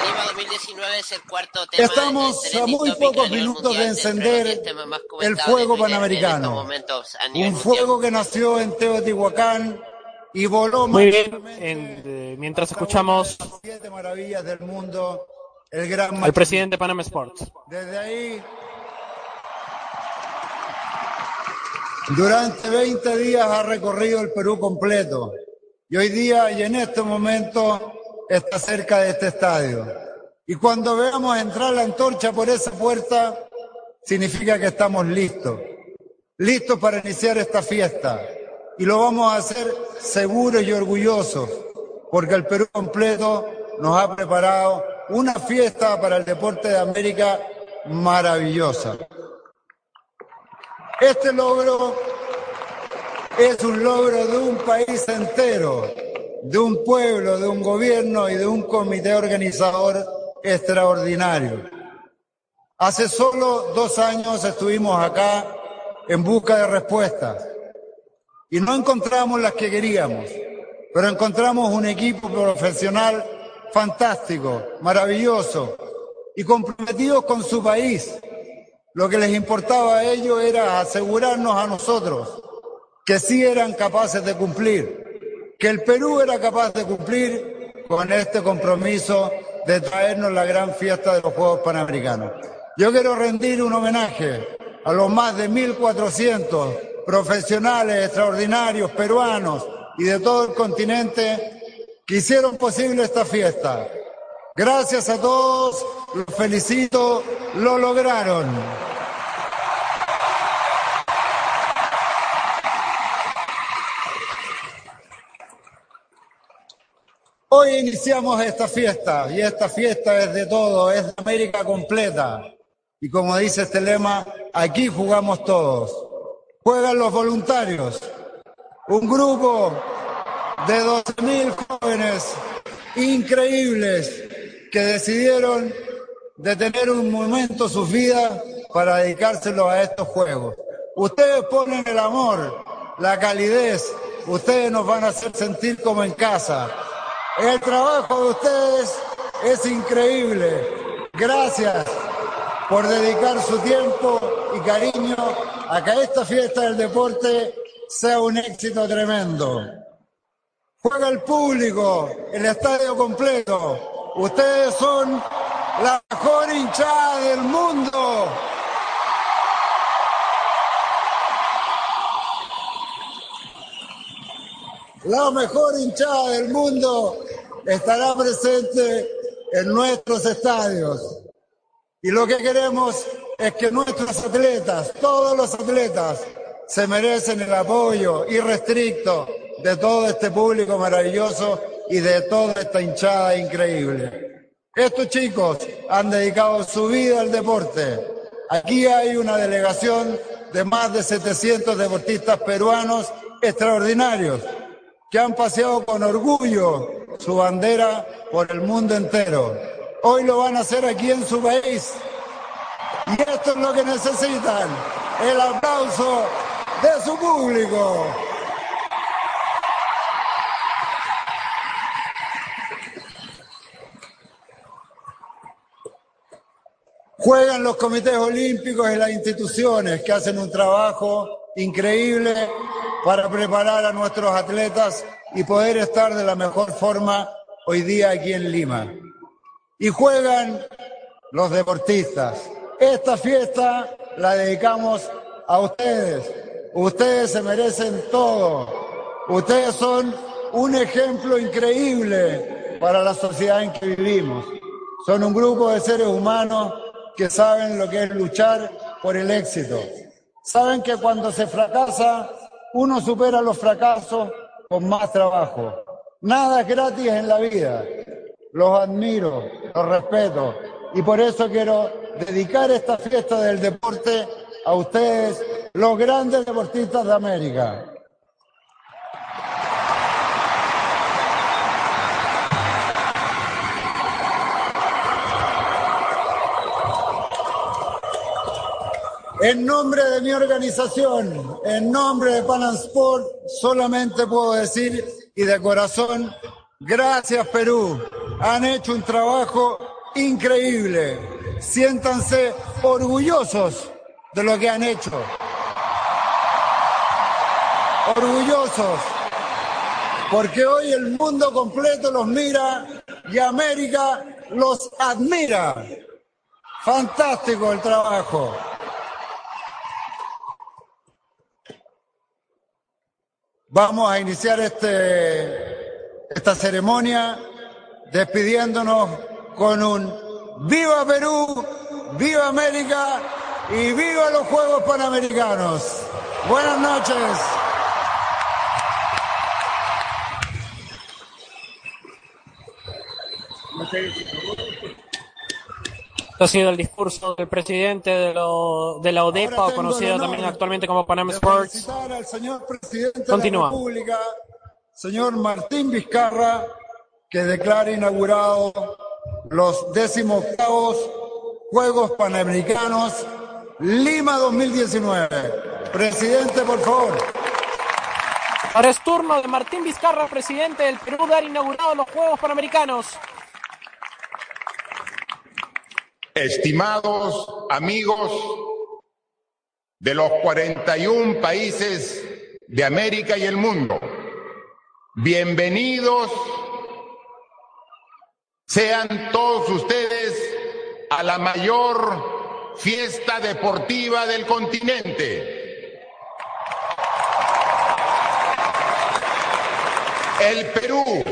Lima 2019 es el cuarto tema. Estamos a muy pocos minutos mundial de encender el fuego de Twitter En panamericano. estos momentos a nivel Un fuego que nació en Teotihuacán y voló Muy bien, en- eh, mientras escuchamos siete maravillas del mundo, el gran al presidente de Panam Sports. Desde ahí, durante 20 días ha recorrido el Perú completo y hoy día y en este momento está cerca de este estadio. Y cuando veamos entrar la antorcha por esa puerta, significa que estamos listos, listos para iniciar esta fiesta. Y lo vamos a hacer seguros y orgullosos, porque el Perú completo nos ha preparado una fiesta para el deporte de América maravillosa. Este logro es un logro de un país entero, de un pueblo, de un gobierno y de un comité organizador extraordinario. Hace solo dos años estuvimos acá en busca de respuestas y no encontramos las que queríamos, pero encontramos un equipo profesional fantástico, maravilloso y comprometidos con su país. Lo que les importaba a ellos era asegurarnos a nosotros que sí eran capaces de cumplir, que el Perú era capaz de cumplir con este compromiso de traernos la gran fiesta de los Juegos Panamericanos. Yo quiero rendir un homenaje a los más de 1.400 profesionales extraordinarios peruanos y de todo el continente que hicieron posible esta fiesta. Gracias a todos, los felicito, lo lograron. Hoy iniciamos esta fiesta y esta fiesta es de todo, es de América completa. Y como dice este lema, aquí jugamos todos. Juegan los voluntarios, un grupo de 12.000 jóvenes increíbles que decidieron detener un momento sus vidas para dedicárselo a estos juegos. Ustedes ponen el amor, la calidez, ustedes nos van a hacer sentir como en casa. El trabajo de ustedes es increíble. Gracias por dedicar su tiempo y cariño a que esta fiesta del deporte sea un éxito tremendo. Juega el público, el estadio completo. Ustedes son la mejor hinchada del mundo. La mejor hinchada del mundo estará presente en nuestros estadios. Y lo que queremos es que nuestros atletas, todos los atletas, se merecen el apoyo irrestricto de todo este público maravilloso y de toda esta hinchada increíble. Estos chicos han dedicado su vida al deporte. Aquí hay una delegación de más de 700 deportistas peruanos extraordinarios que han paseado con orgullo su bandera por el mundo entero. Hoy lo van a hacer aquí en su país. Y esto es lo que necesitan, el aplauso de su público. Juegan los comités olímpicos y las instituciones que hacen un trabajo increíble para preparar a nuestros atletas y poder estar de la mejor forma hoy día aquí en Lima. Y juegan los deportistas. Esta fiesta la dedicamos a ustedes. Ustedes se merecen todo. Ustedes son un ejemplo increíble para la sociedad en que vivimos. Son un grupo de seres humanos que saben lo que es luchar por el éxito. Saben que cuando se fracasa, uno supera los fracasos con más trabajo. Nada es gratis en la vida. Los admiro, los respeto. Y por eso quiero dedicar esta fiesta del deporte a ustedes, los grandes deportistas de América. En nombre de mi organización, en nombre de Pan Am Sport, solamente puedo decir y de corazón, gracias Perú. Han hecho un trabajo increíble. Siéntanse orgullosos de lo que han hecho. Orgullosos. Porque hoy el mundo completo los mira y América los admira. Fantástico el trabajo. Vamos a iniciar este, esta ceremonia despidiéndonos con un Viva Perú, Viva América y Viva los Juegos Panamericanos. Buenas noches. Ha sido el discurso del presidente de, lo- de la ODEPA, o conocido también actualmente como Panam Sports. Al señor presidente Continúa. de la República, señor Martín Vizcarra, que declara inaugurado los décimos octavos Juegos Panamericanos Lima 2019. Presidente, por favor. Ahora es turno de Martín Vizcarra, presidente del Perú, dar inaugurado los Juegos Panamericanos. Estimados amigos de los 41 países de América y el mundo, bienvenidos sean todos ustedes a la mayor fiesta deportiva del continente. El Perú,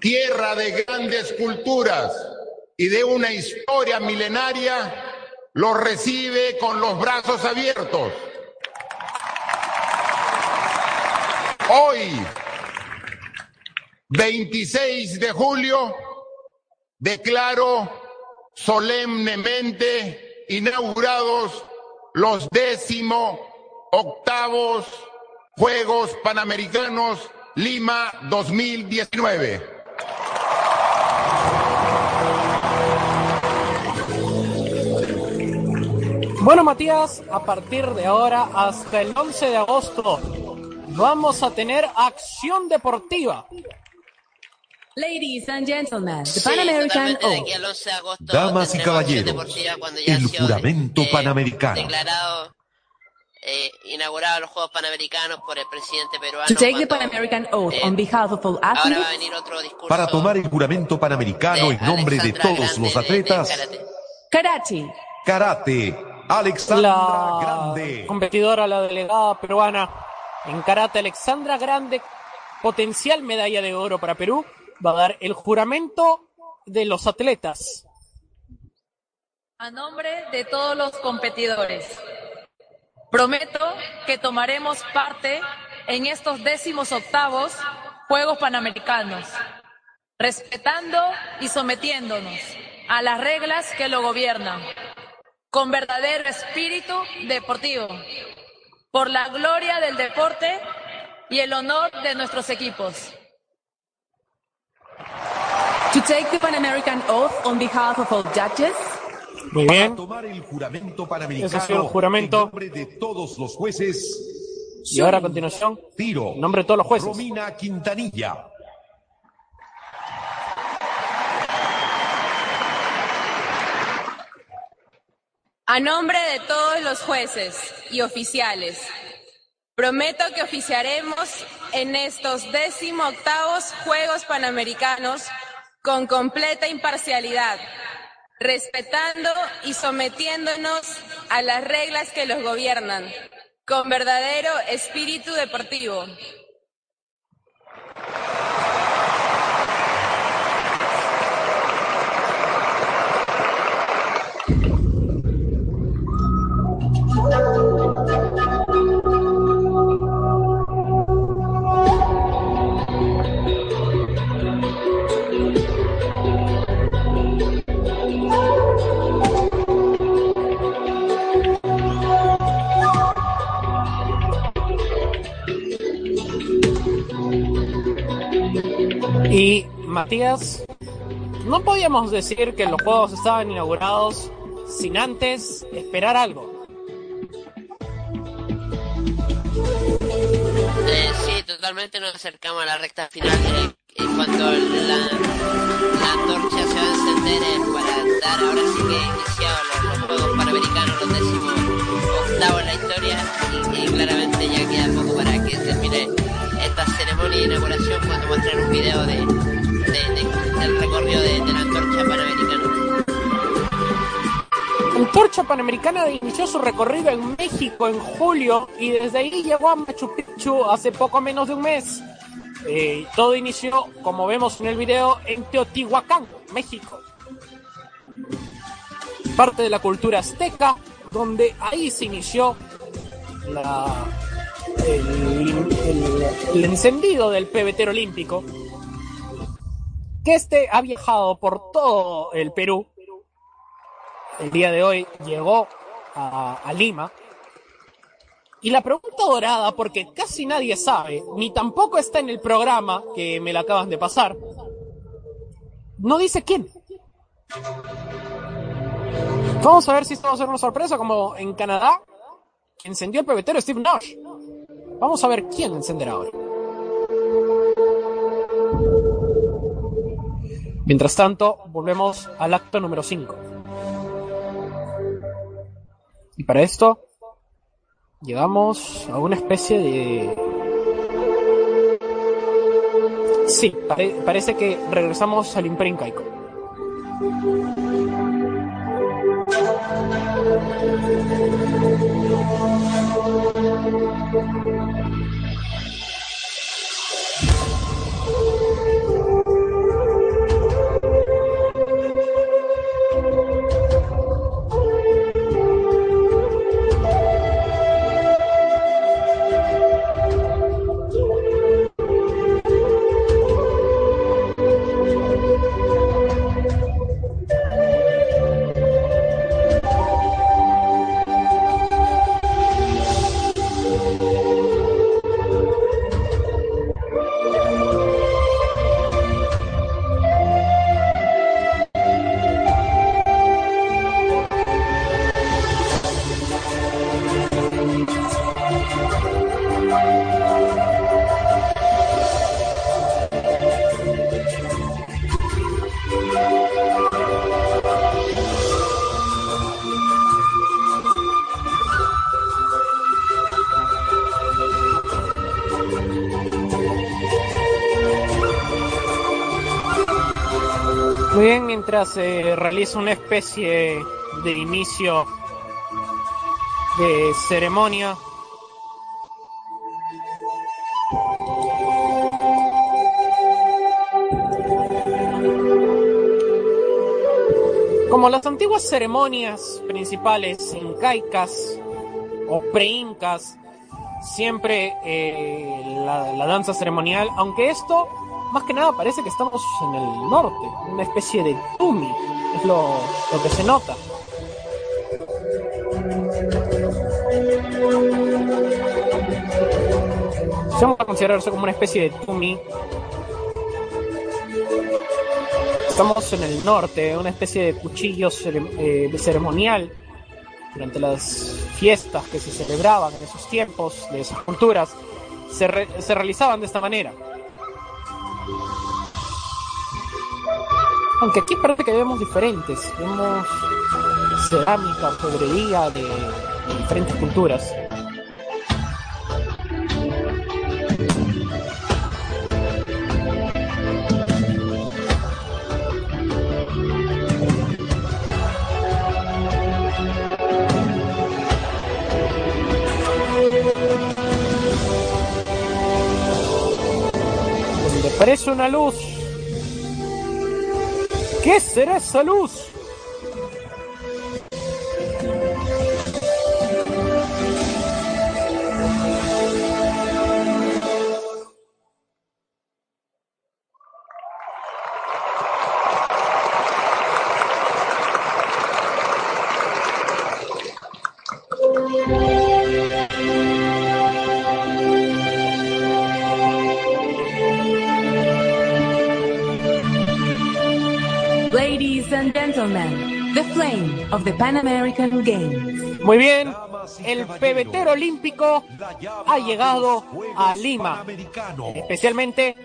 tierra de grandes culturas y de una historia milenaria, lo recibe con los brazos abiertos. Hoy, 26 de julio, declaro solemnemente inaugurados los décimo octavos Juegos Panamericanos Lima 2019. Bueno, Matías, a partir de ahora hasta el 11 de agosto vamos a tener acción deportiva. Ladies and gentlemen, the Sí, Pan American totalmente, de Oath. aquí al 11 de agosto Damas y caballeros, el juramento eh, panamericano. declarado eh, inaugurado los Juegos Panamericanos por el presidente peruano. To take the cuando, Pan American Oath eh, on behalf of all ahora va a athletes, venir otro discurso Para tomar el juramento panamericano en nombre de todos los atletas, Karate, karate, Alexandra La Grande. competidora, la delegada peruana en karate, Alexandra Grande, potencial medalla de oro para Perú, va a dar el juramento de los atletas. A nombre de todos los competidores, prometo que tomaremos parte en estos décimos octavos Juegos Panamericanos, respetando y sometiéndonos a las reglas que lo gobiernan, con verdadero espíritu deportivo, por la gloria del deporte y el honor de nuestros equipos. to take the Pan American Oath on behalf of all judges, Muy bien. Para tomar el juramento panamericano Ese ha sido el juramento. en nombre de todos los jueces. Y ahora a continuación, Tiro. en nombre de todos los jueces. Romina Quintanilla. A nombre de todos los jueces y oficiales, prometo que oficiaremos en estos décimo octavos Juegos Panamericanos con completa imparcialidad, respetando y sometiéndonos a las reglas que los gobiernan, con verdadero espíritu deportivo. Y Matías, no podíamos decir que los juegos estaban inaugurados sin antes esperar algo. Eh, sí, totalmente nos acercamos a la recta final eh, en cuanto la, la antorcha se va a encender eh, para dar ahora sí que iniciado los, los Juegos Panamericanos, los décimos octavos en la historia y, y claramente ya queda poco para que termine esta ceremonia de inauguración cuando muestran un video de, de- de- del recorrido de, de la antorcha panamericana. La Antorcha Panamericana inició su recorrido en México en julio y desde ahí llegó a Machu Picchu hace poco menos de un mes. Eh, todo inició, como vemos en el video, en Teotihuacán, México. Parte de la cultura azteca, donde ahí se inició la, el, encendido del pebetero olímpico, que este ha viajado por todo el Perú. El día de hoy llegó a, a Lima. Y la pregunta dorada, porque casi nadie sabe, ni tampoco está en el programa que me la acaban de pasar, no dice quién. Vamos a ver si esto va a ser una sorpresa como en Canadá. Encendió el pebetero Steve Nash. Vamos a ver quién encenderá ahora. Mientras tanto, volvemos al acto número 5. Y para esto, llegamos a una especie de... Sí, pare- parece que regresamos al Imperio. Muy bien, se realiza una especie de inicio de ceremonia. Como las antiguas ceremonias principales incaicas o pre-incas, siempre eh, la danza ceremonial, aunque esto más que nada parece que estamos en el norte, una especie de tumi, es lo, lo que se nota. Si vamos a considerarse como una especie de tumi, estamos en el norte, una especie de cuchillo eh, ceremonial durante las fiestas que se celebraban en esos tiempos, de esas culturas, se, se realizaban de esta manera. Aunque aquí parece que vemos diferentes, vemos cerámica, orfebrería de, diferentes culturas. Donde aparece una luz. ¿Qué será esa luz? Of the Pan American Games. Muy bien, el pebetero olímpico ha llegado a Lima, especialmente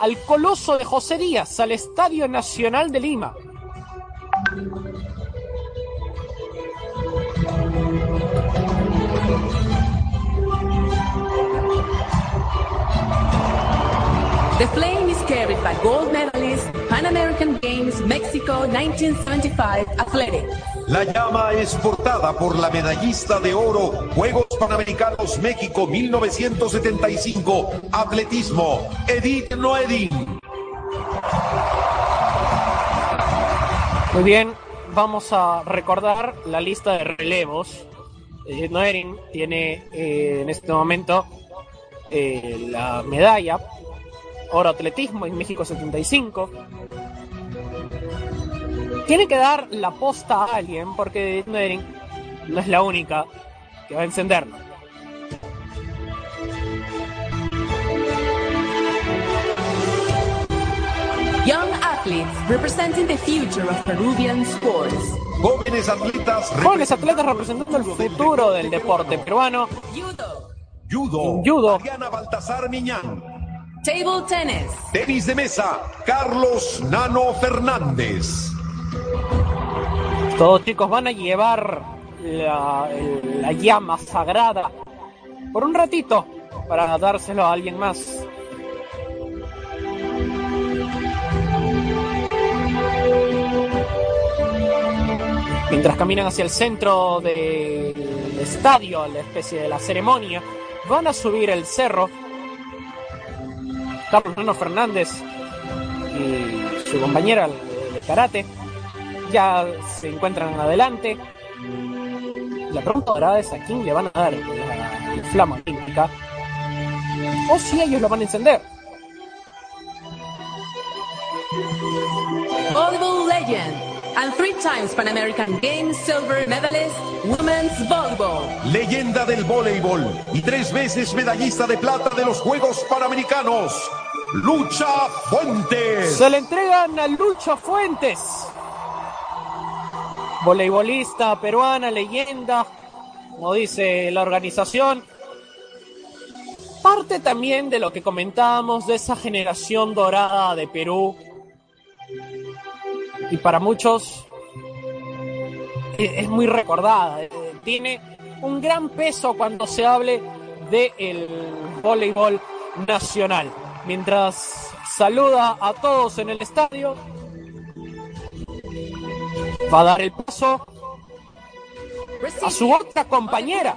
al Coloso de José Díaz, al Estadio Nacional de Lima. The flame is carried by gold medalist Pan American Games Mexico 1975 Athletics. La llama es portada por la medallista de oro Juegos Panamericanos México 1975 Atletismo Edith Noedin. Muy bien, vamos a recordar la lista de relevos. Edith Noerin tiene eh, en este momento eh, la medalla oro atletismo en México 75. Tiene que dar la posta a alguien porque Noerin no es la única que va a encenderlo. Young athletes representing the future of Peruvian sports. Jóvenes atletas. Jóvenes atletas representando el futuro del deporte peruano. Judo. Judo. Mariana Baltasar Miñán. Table tennis. Tenis de mesa. Carlos Nano Fernández. Todos chicos van a llevar la, llama sagrada por un ratito para dárselo a alguien más. Mientras caminan hacia el centro del estadio, la especie de la ceremonia, van a subir el cerro. Carlos Nano Fernández y su compañera de karate ya se encuentran adelante. La pregunta ahora es a quién le van a dar la, la flama olímpica o si ellos lo van a encender. Volleyball legend and three times Pan American Games silver medalist, women's volleyball. Leyenda del voleibol y tres veces medallista de plata de los Juegos Panamericanos. Lucha Fuentes. Se le entregan a Lucha Fuentes, voleibolista peruana, leyenda, como dice la organización. Parte también de lo que comentábamos de esa generación dorada de Perú. Y para muchos es muy recordada. eh, Tiene un gran peso cuando se hable del voleibol nacional. Mientras saluda a todos en el estadio, va a dar el paso a su otra compañera,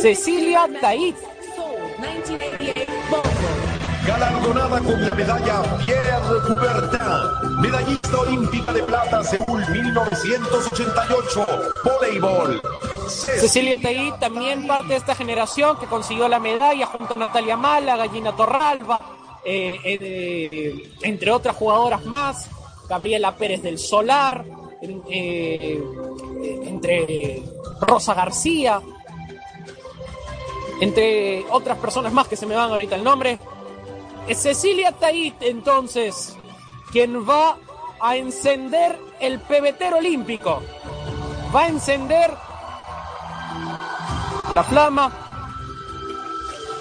Cecilia medal Tait. Seoul 1988 volleyball. Galardonada con la medalla Pierre Coubertin, medallista olímpica de plata Seúl 1988, voleibol. Cecilia Taí también parte de esta generación que consiguió la medalla junto a Natalia Mala, Gallina Torralba, eh, eh, entre otras jugadoras más, Gabriela Pérez del Solar, eh, entre Rosa García, entre otras personas más que se me van ahorita el nombre. Es Cecilia Tait, entonces, quien va a encender el pebetero olímpico. Va a encender la flama.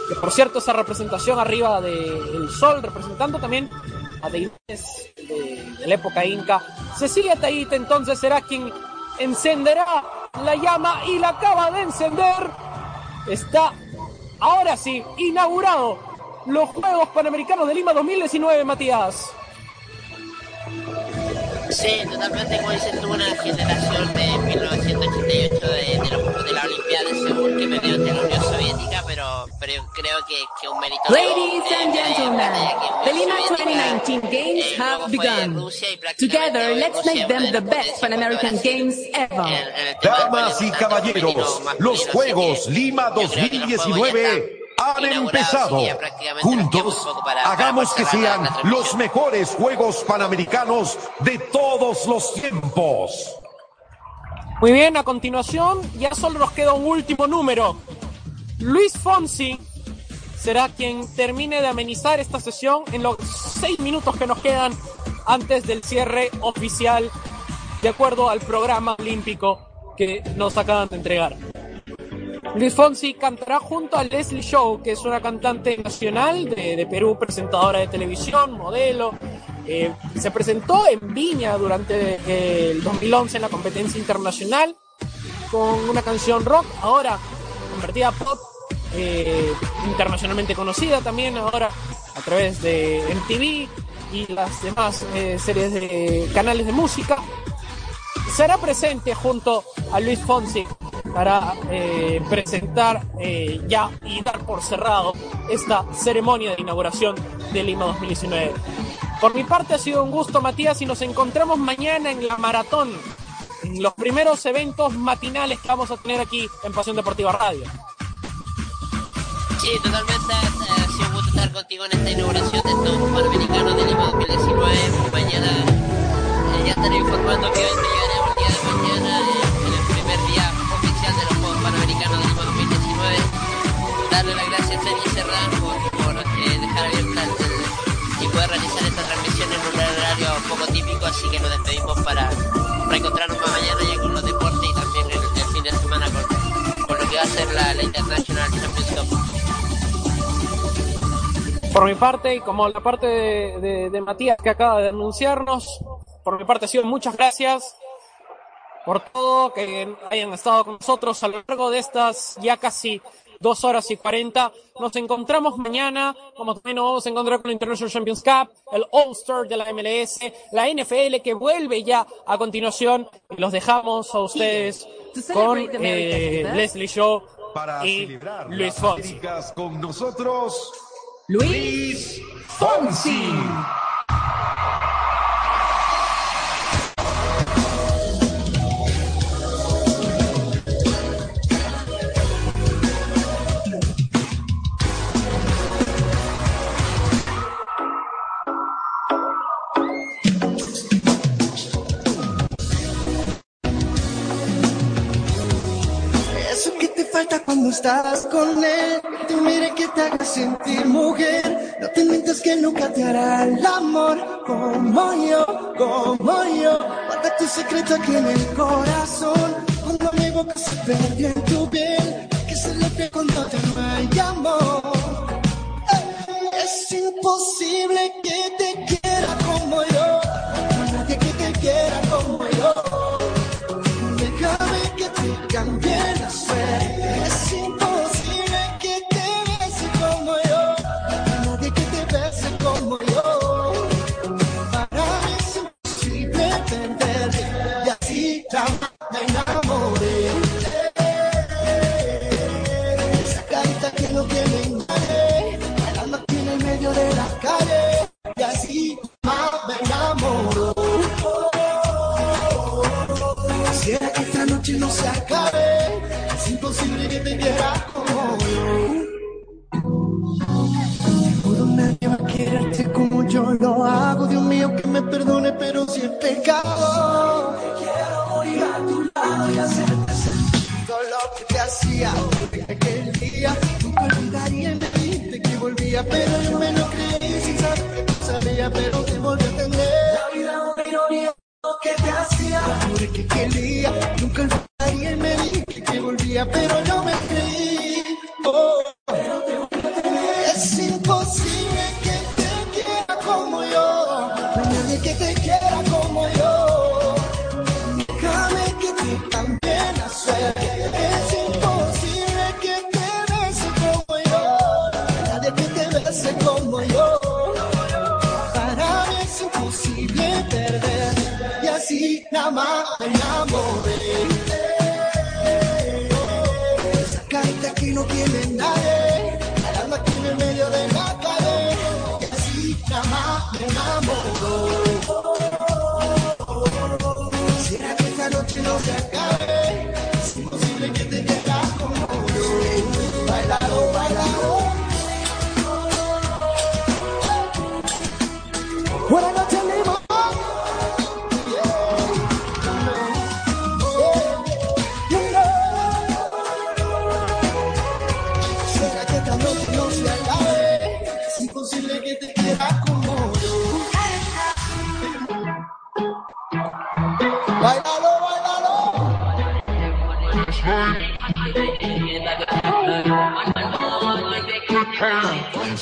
Que por cierto, esa representación arriba del sol, representando también a deidades de, de la época inca. Cecilia Tait entonces será quien encenderá la llama y la acaba de encender. Está ahora sí inaugurado los Juegos Panamericanos de Lima 2019, Matías. Sí, totalmente, como dices tú, una generación de 1988 de, de, los- de la Olimpiada de Seúl que perdió ante la Unión Soviética, pero, pero yo creo que, que un mérito... Ladies eh, and gentlemen, the Lima Soviética, 2019 Games eh, have begun. Together, let's make them the best Pan American. Games ever. Damas y caballeros, los Juegos Lima Yo creo que los Juegos ya 2019 han empezado. Juntos, hagamos que sean los mejores Juegos Panamericanos de todos los tiempos. Muy bien, a continuación ya solo nos queda un último número. Luis Fonsi será quien termine de amenizar esta sesión en los seis minutos que nos quedan antes del cierre oficial, de acuerdo al programa olímpico que nos acaban de entregar. Luis Fonsi cantará junto a Leslie Show, que es una cantante nacional de, Perú, presentadora de televisión, modelo. Eh, se presentó en Viña durante eh, el 2011 en la competencia internacional con una canción rock, ahora convertida a pop, eh, internacionalmente conocida también ahora a través de MTV y las demás eh, series de canales de música será presente junto a Luis Fonsi para eh, presentar eh, ya y dar por cerrado esta ceremonia de inauguración de Lima 2019. Por mi parte ha sido un gusto, Matías, y nos encontramos mañana en la maratón, en los primeros eventos matinales que vamos a tener aquí en Pasión Deportiva Radio. Sí, totalmente. Ha ha sido un gusto estar contigo en esta inauguración de estos Panamericanos de Lima 2019. Mañana eh, ya estaré informando que hoy darle las gracias a Denis Serrano por, por eh, dejar abierta el, y poder realizar esta transmisión en un horario poco típico, así que nos despedimos para reencontrarnos mañana ya con los deportes y también el, el fin de semana con, con, lo que va a ser la, la International Champions Cup. Por mi parte, y como la parte de, de, de Matías que acaba de anunciarnos, por mi parte ha sido muchas gracias por todo, que hayan estado con nosotros a lo largo de estas ya casi dos horas y cuarenta. Nos encontramos mañana, como también nos vamos a encontrar con la International Champions Cup, el All-Star de la MLS, la NFL que vuelve ya a continuación. Los dejamos a ustedes con eh. Leslie Show Para y celebrar Luis Fonsi. Con nosotros, Luis Fonsi. Falta cuando estás con él, te mire que te haga sentir mujer. No te mientas que nunca te hará el amor como yo, como yo. Guarda tu secreto aquí en el corazón. Cuando mi boca se perdió en tu piel, que se le cuando te me amor. Es imposible que te quiera como yo. Nadie que te quiera como yo. Déjame que te cambie yo lo hago. Dios mío, que me perdone, pero si es pecado. Quiero morir a tu lado y hacerte sentir todo lo que te hacía. Desde aquel día nunca olvidaría en decirte que volvía, pero yo me lo creí sin saber que tú sabías, pero te volví a entender. La vida una ironía lo que te hacía. Juré que quería, nunca olvidaría y me dije que volvía, pero yo me creí. Oh,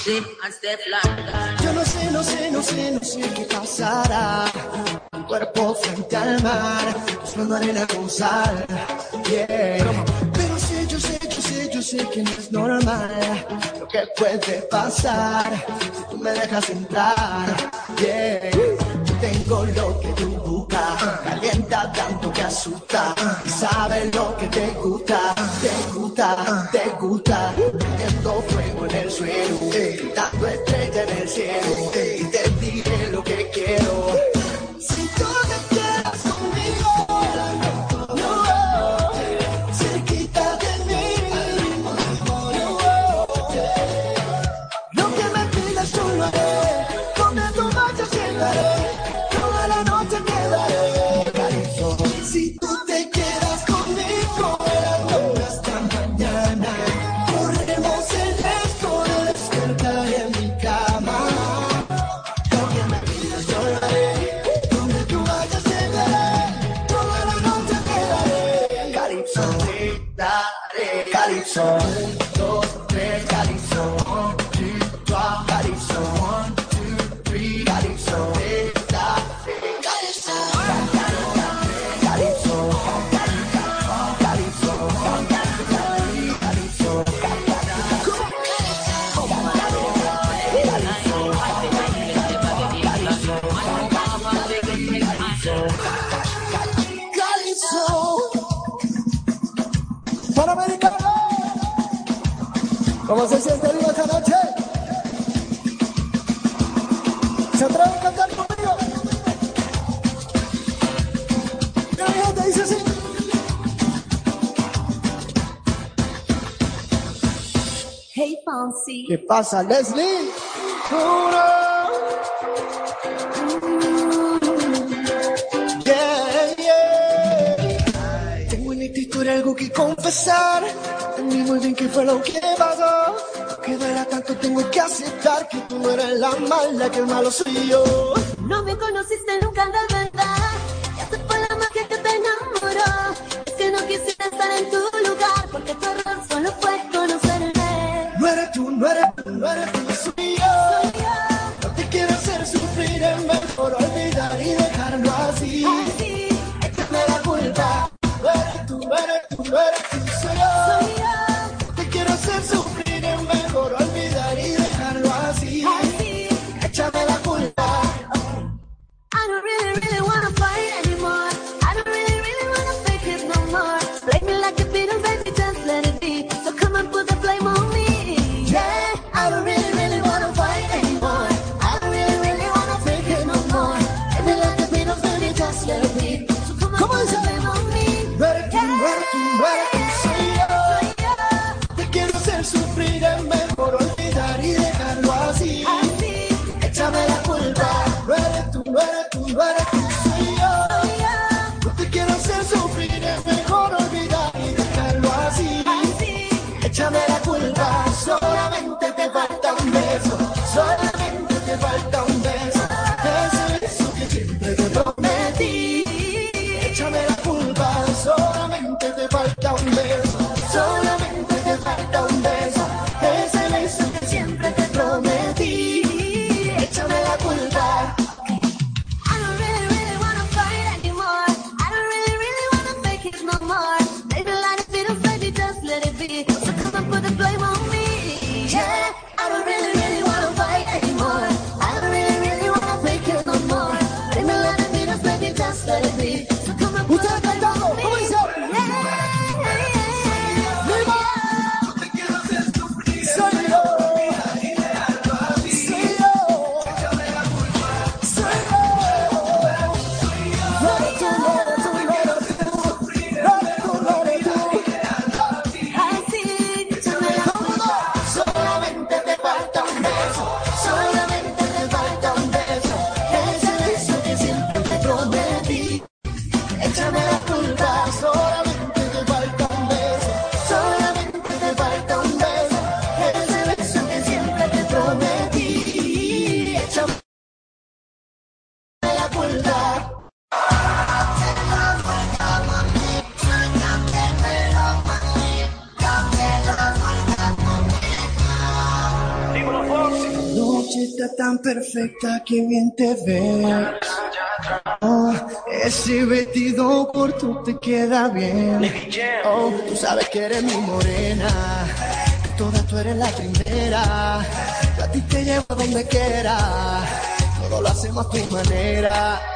Yo no sé, no sé, no sé, no sé qué pasará. Mi cuerpo frente al mar, buscando arena con sal. Yeah. Pero sé, yo sé, yo sé, yo sé que no es normal lo que puede pasar si tú me dejas entrar. Yeah. Yo tengo lo que tú calienta tanto que asusta. Y sabes lo que te gusta, te gusta, te gusta. Poniendo fuego en el suelo, dando estrella en el cielo. Pasa, Leslie. Tengo en esta historia algo que confesar. Entendí muy bien qué fue lo que pasó. Que duela tanto, tengo que aceptar que tú no eres la mala, que el malo soy yo. No me conociste nunca, nada. que bien te ves. Oh, Ese vestido corto te queda bien. Oh, tú sabes que eres mi morena. De todas tú eres la primera. Yo a ti te llevo donde quiera. Todo lo hacemos a tu manera.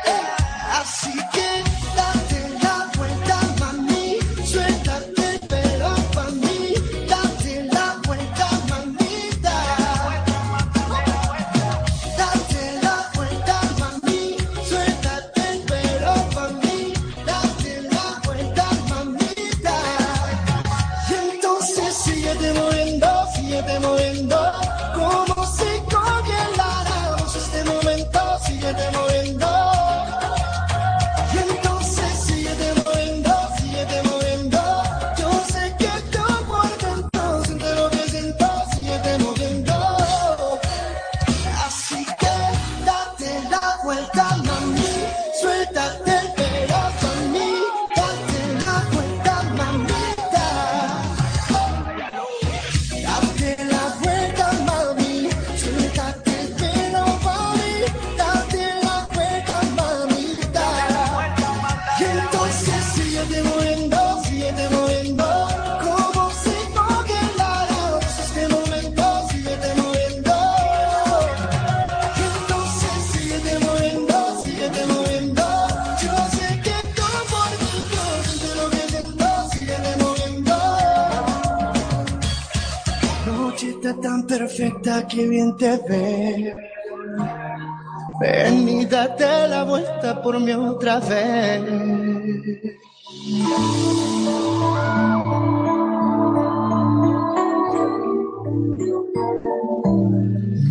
perfecta, que bien te ves. Ven y date la vuelta por mí otra vez.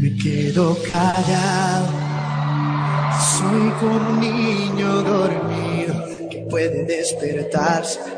Me quedo callado, soy como un niño dormido que puede despertarse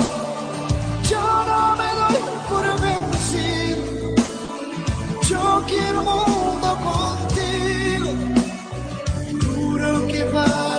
give up.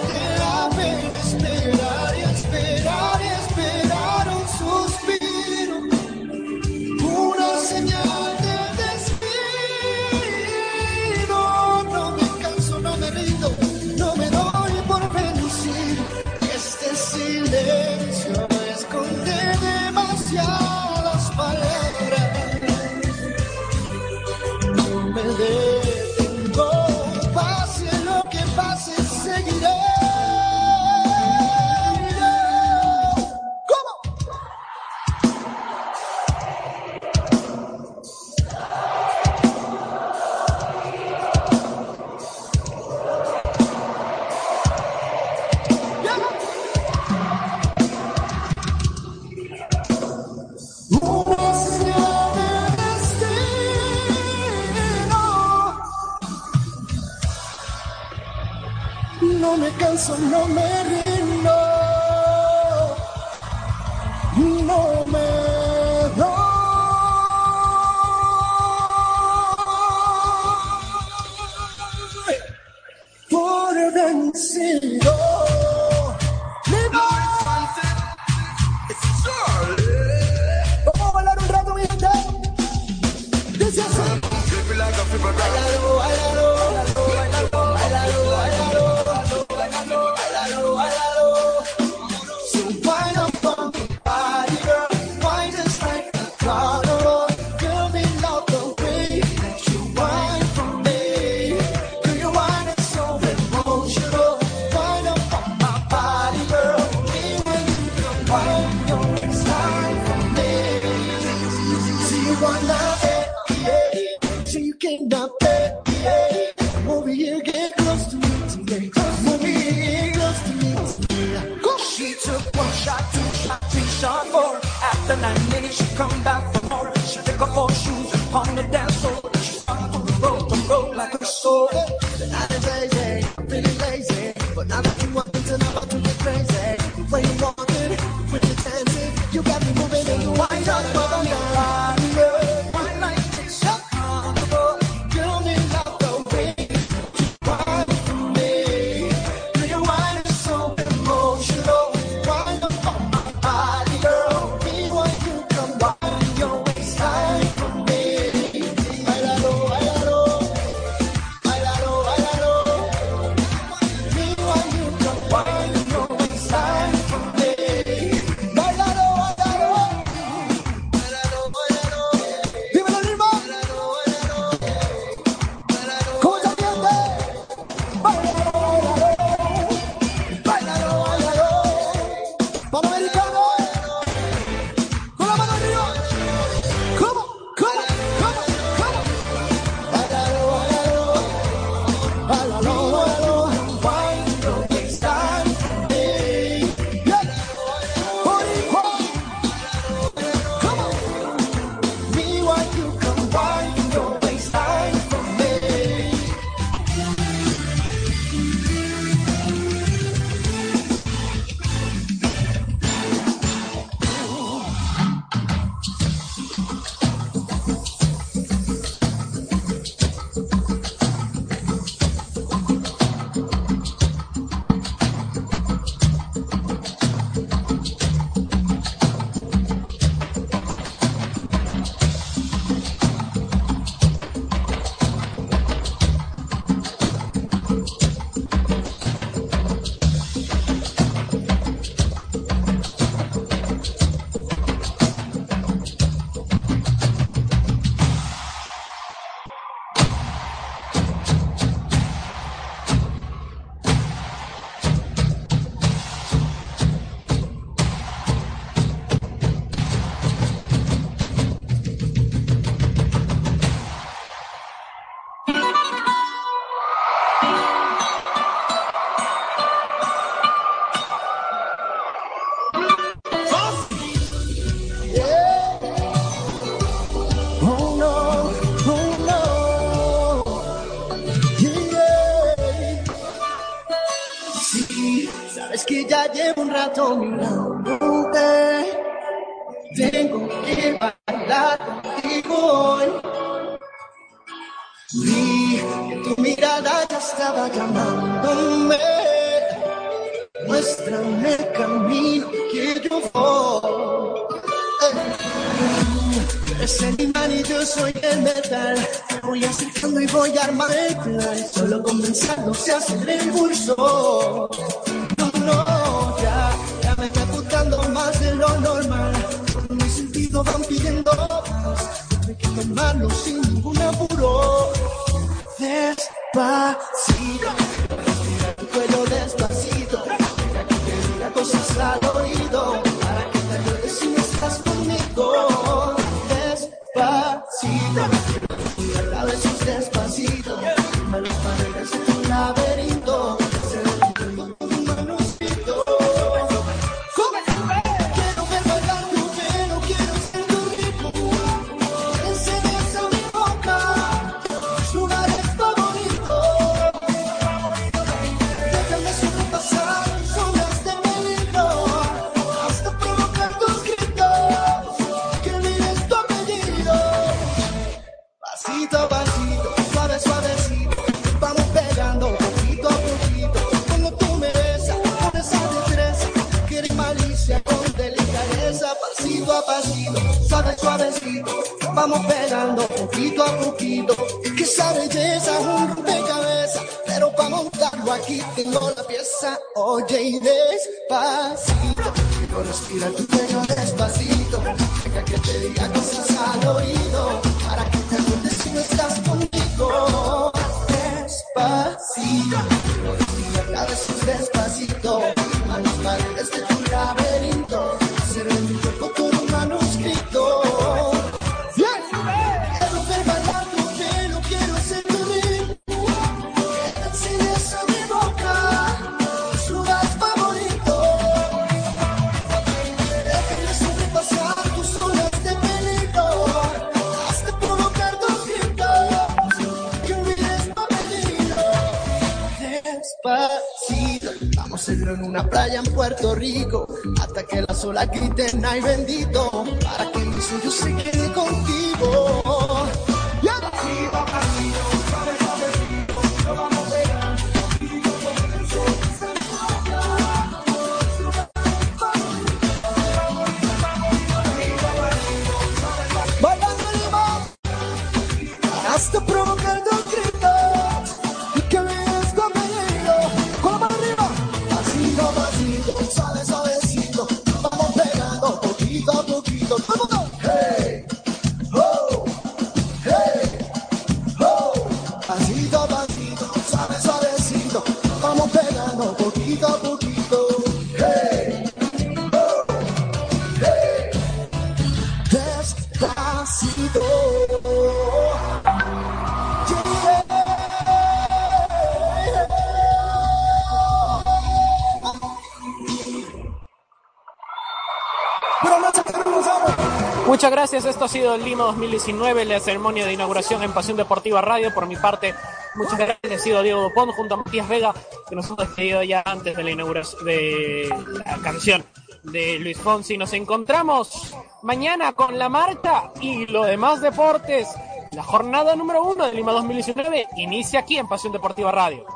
rato mirándote. Tengo que bailar contigo hoy. Vi que tu mirada ya estaba llamándome. Muéstrame el camino que yo voy. Es el imán y yo soy el metal. Me voy acercando y voy a armar el plan. Solo comenzar no se el impulso. lo normal. Mis sentidos van pidiendo más. Hay que tomarlo sin ningún apuro. Despacio. gracias. Esto ha sido Lima 2019, la ceremonia de inauguración en Pasión Deportiva Radio. Por mi parte, muchas gracias. Ha sido Diego Dupont junto a Matías Vega, que nos hemos despedido ya antes de la inauguración de la canción de Luis Fonsi. Nos encontramos mañana con la marcha y los demás deportes. La jornada número uno de Lima 2019 inicia aquí en Pasión Deportiva Radio.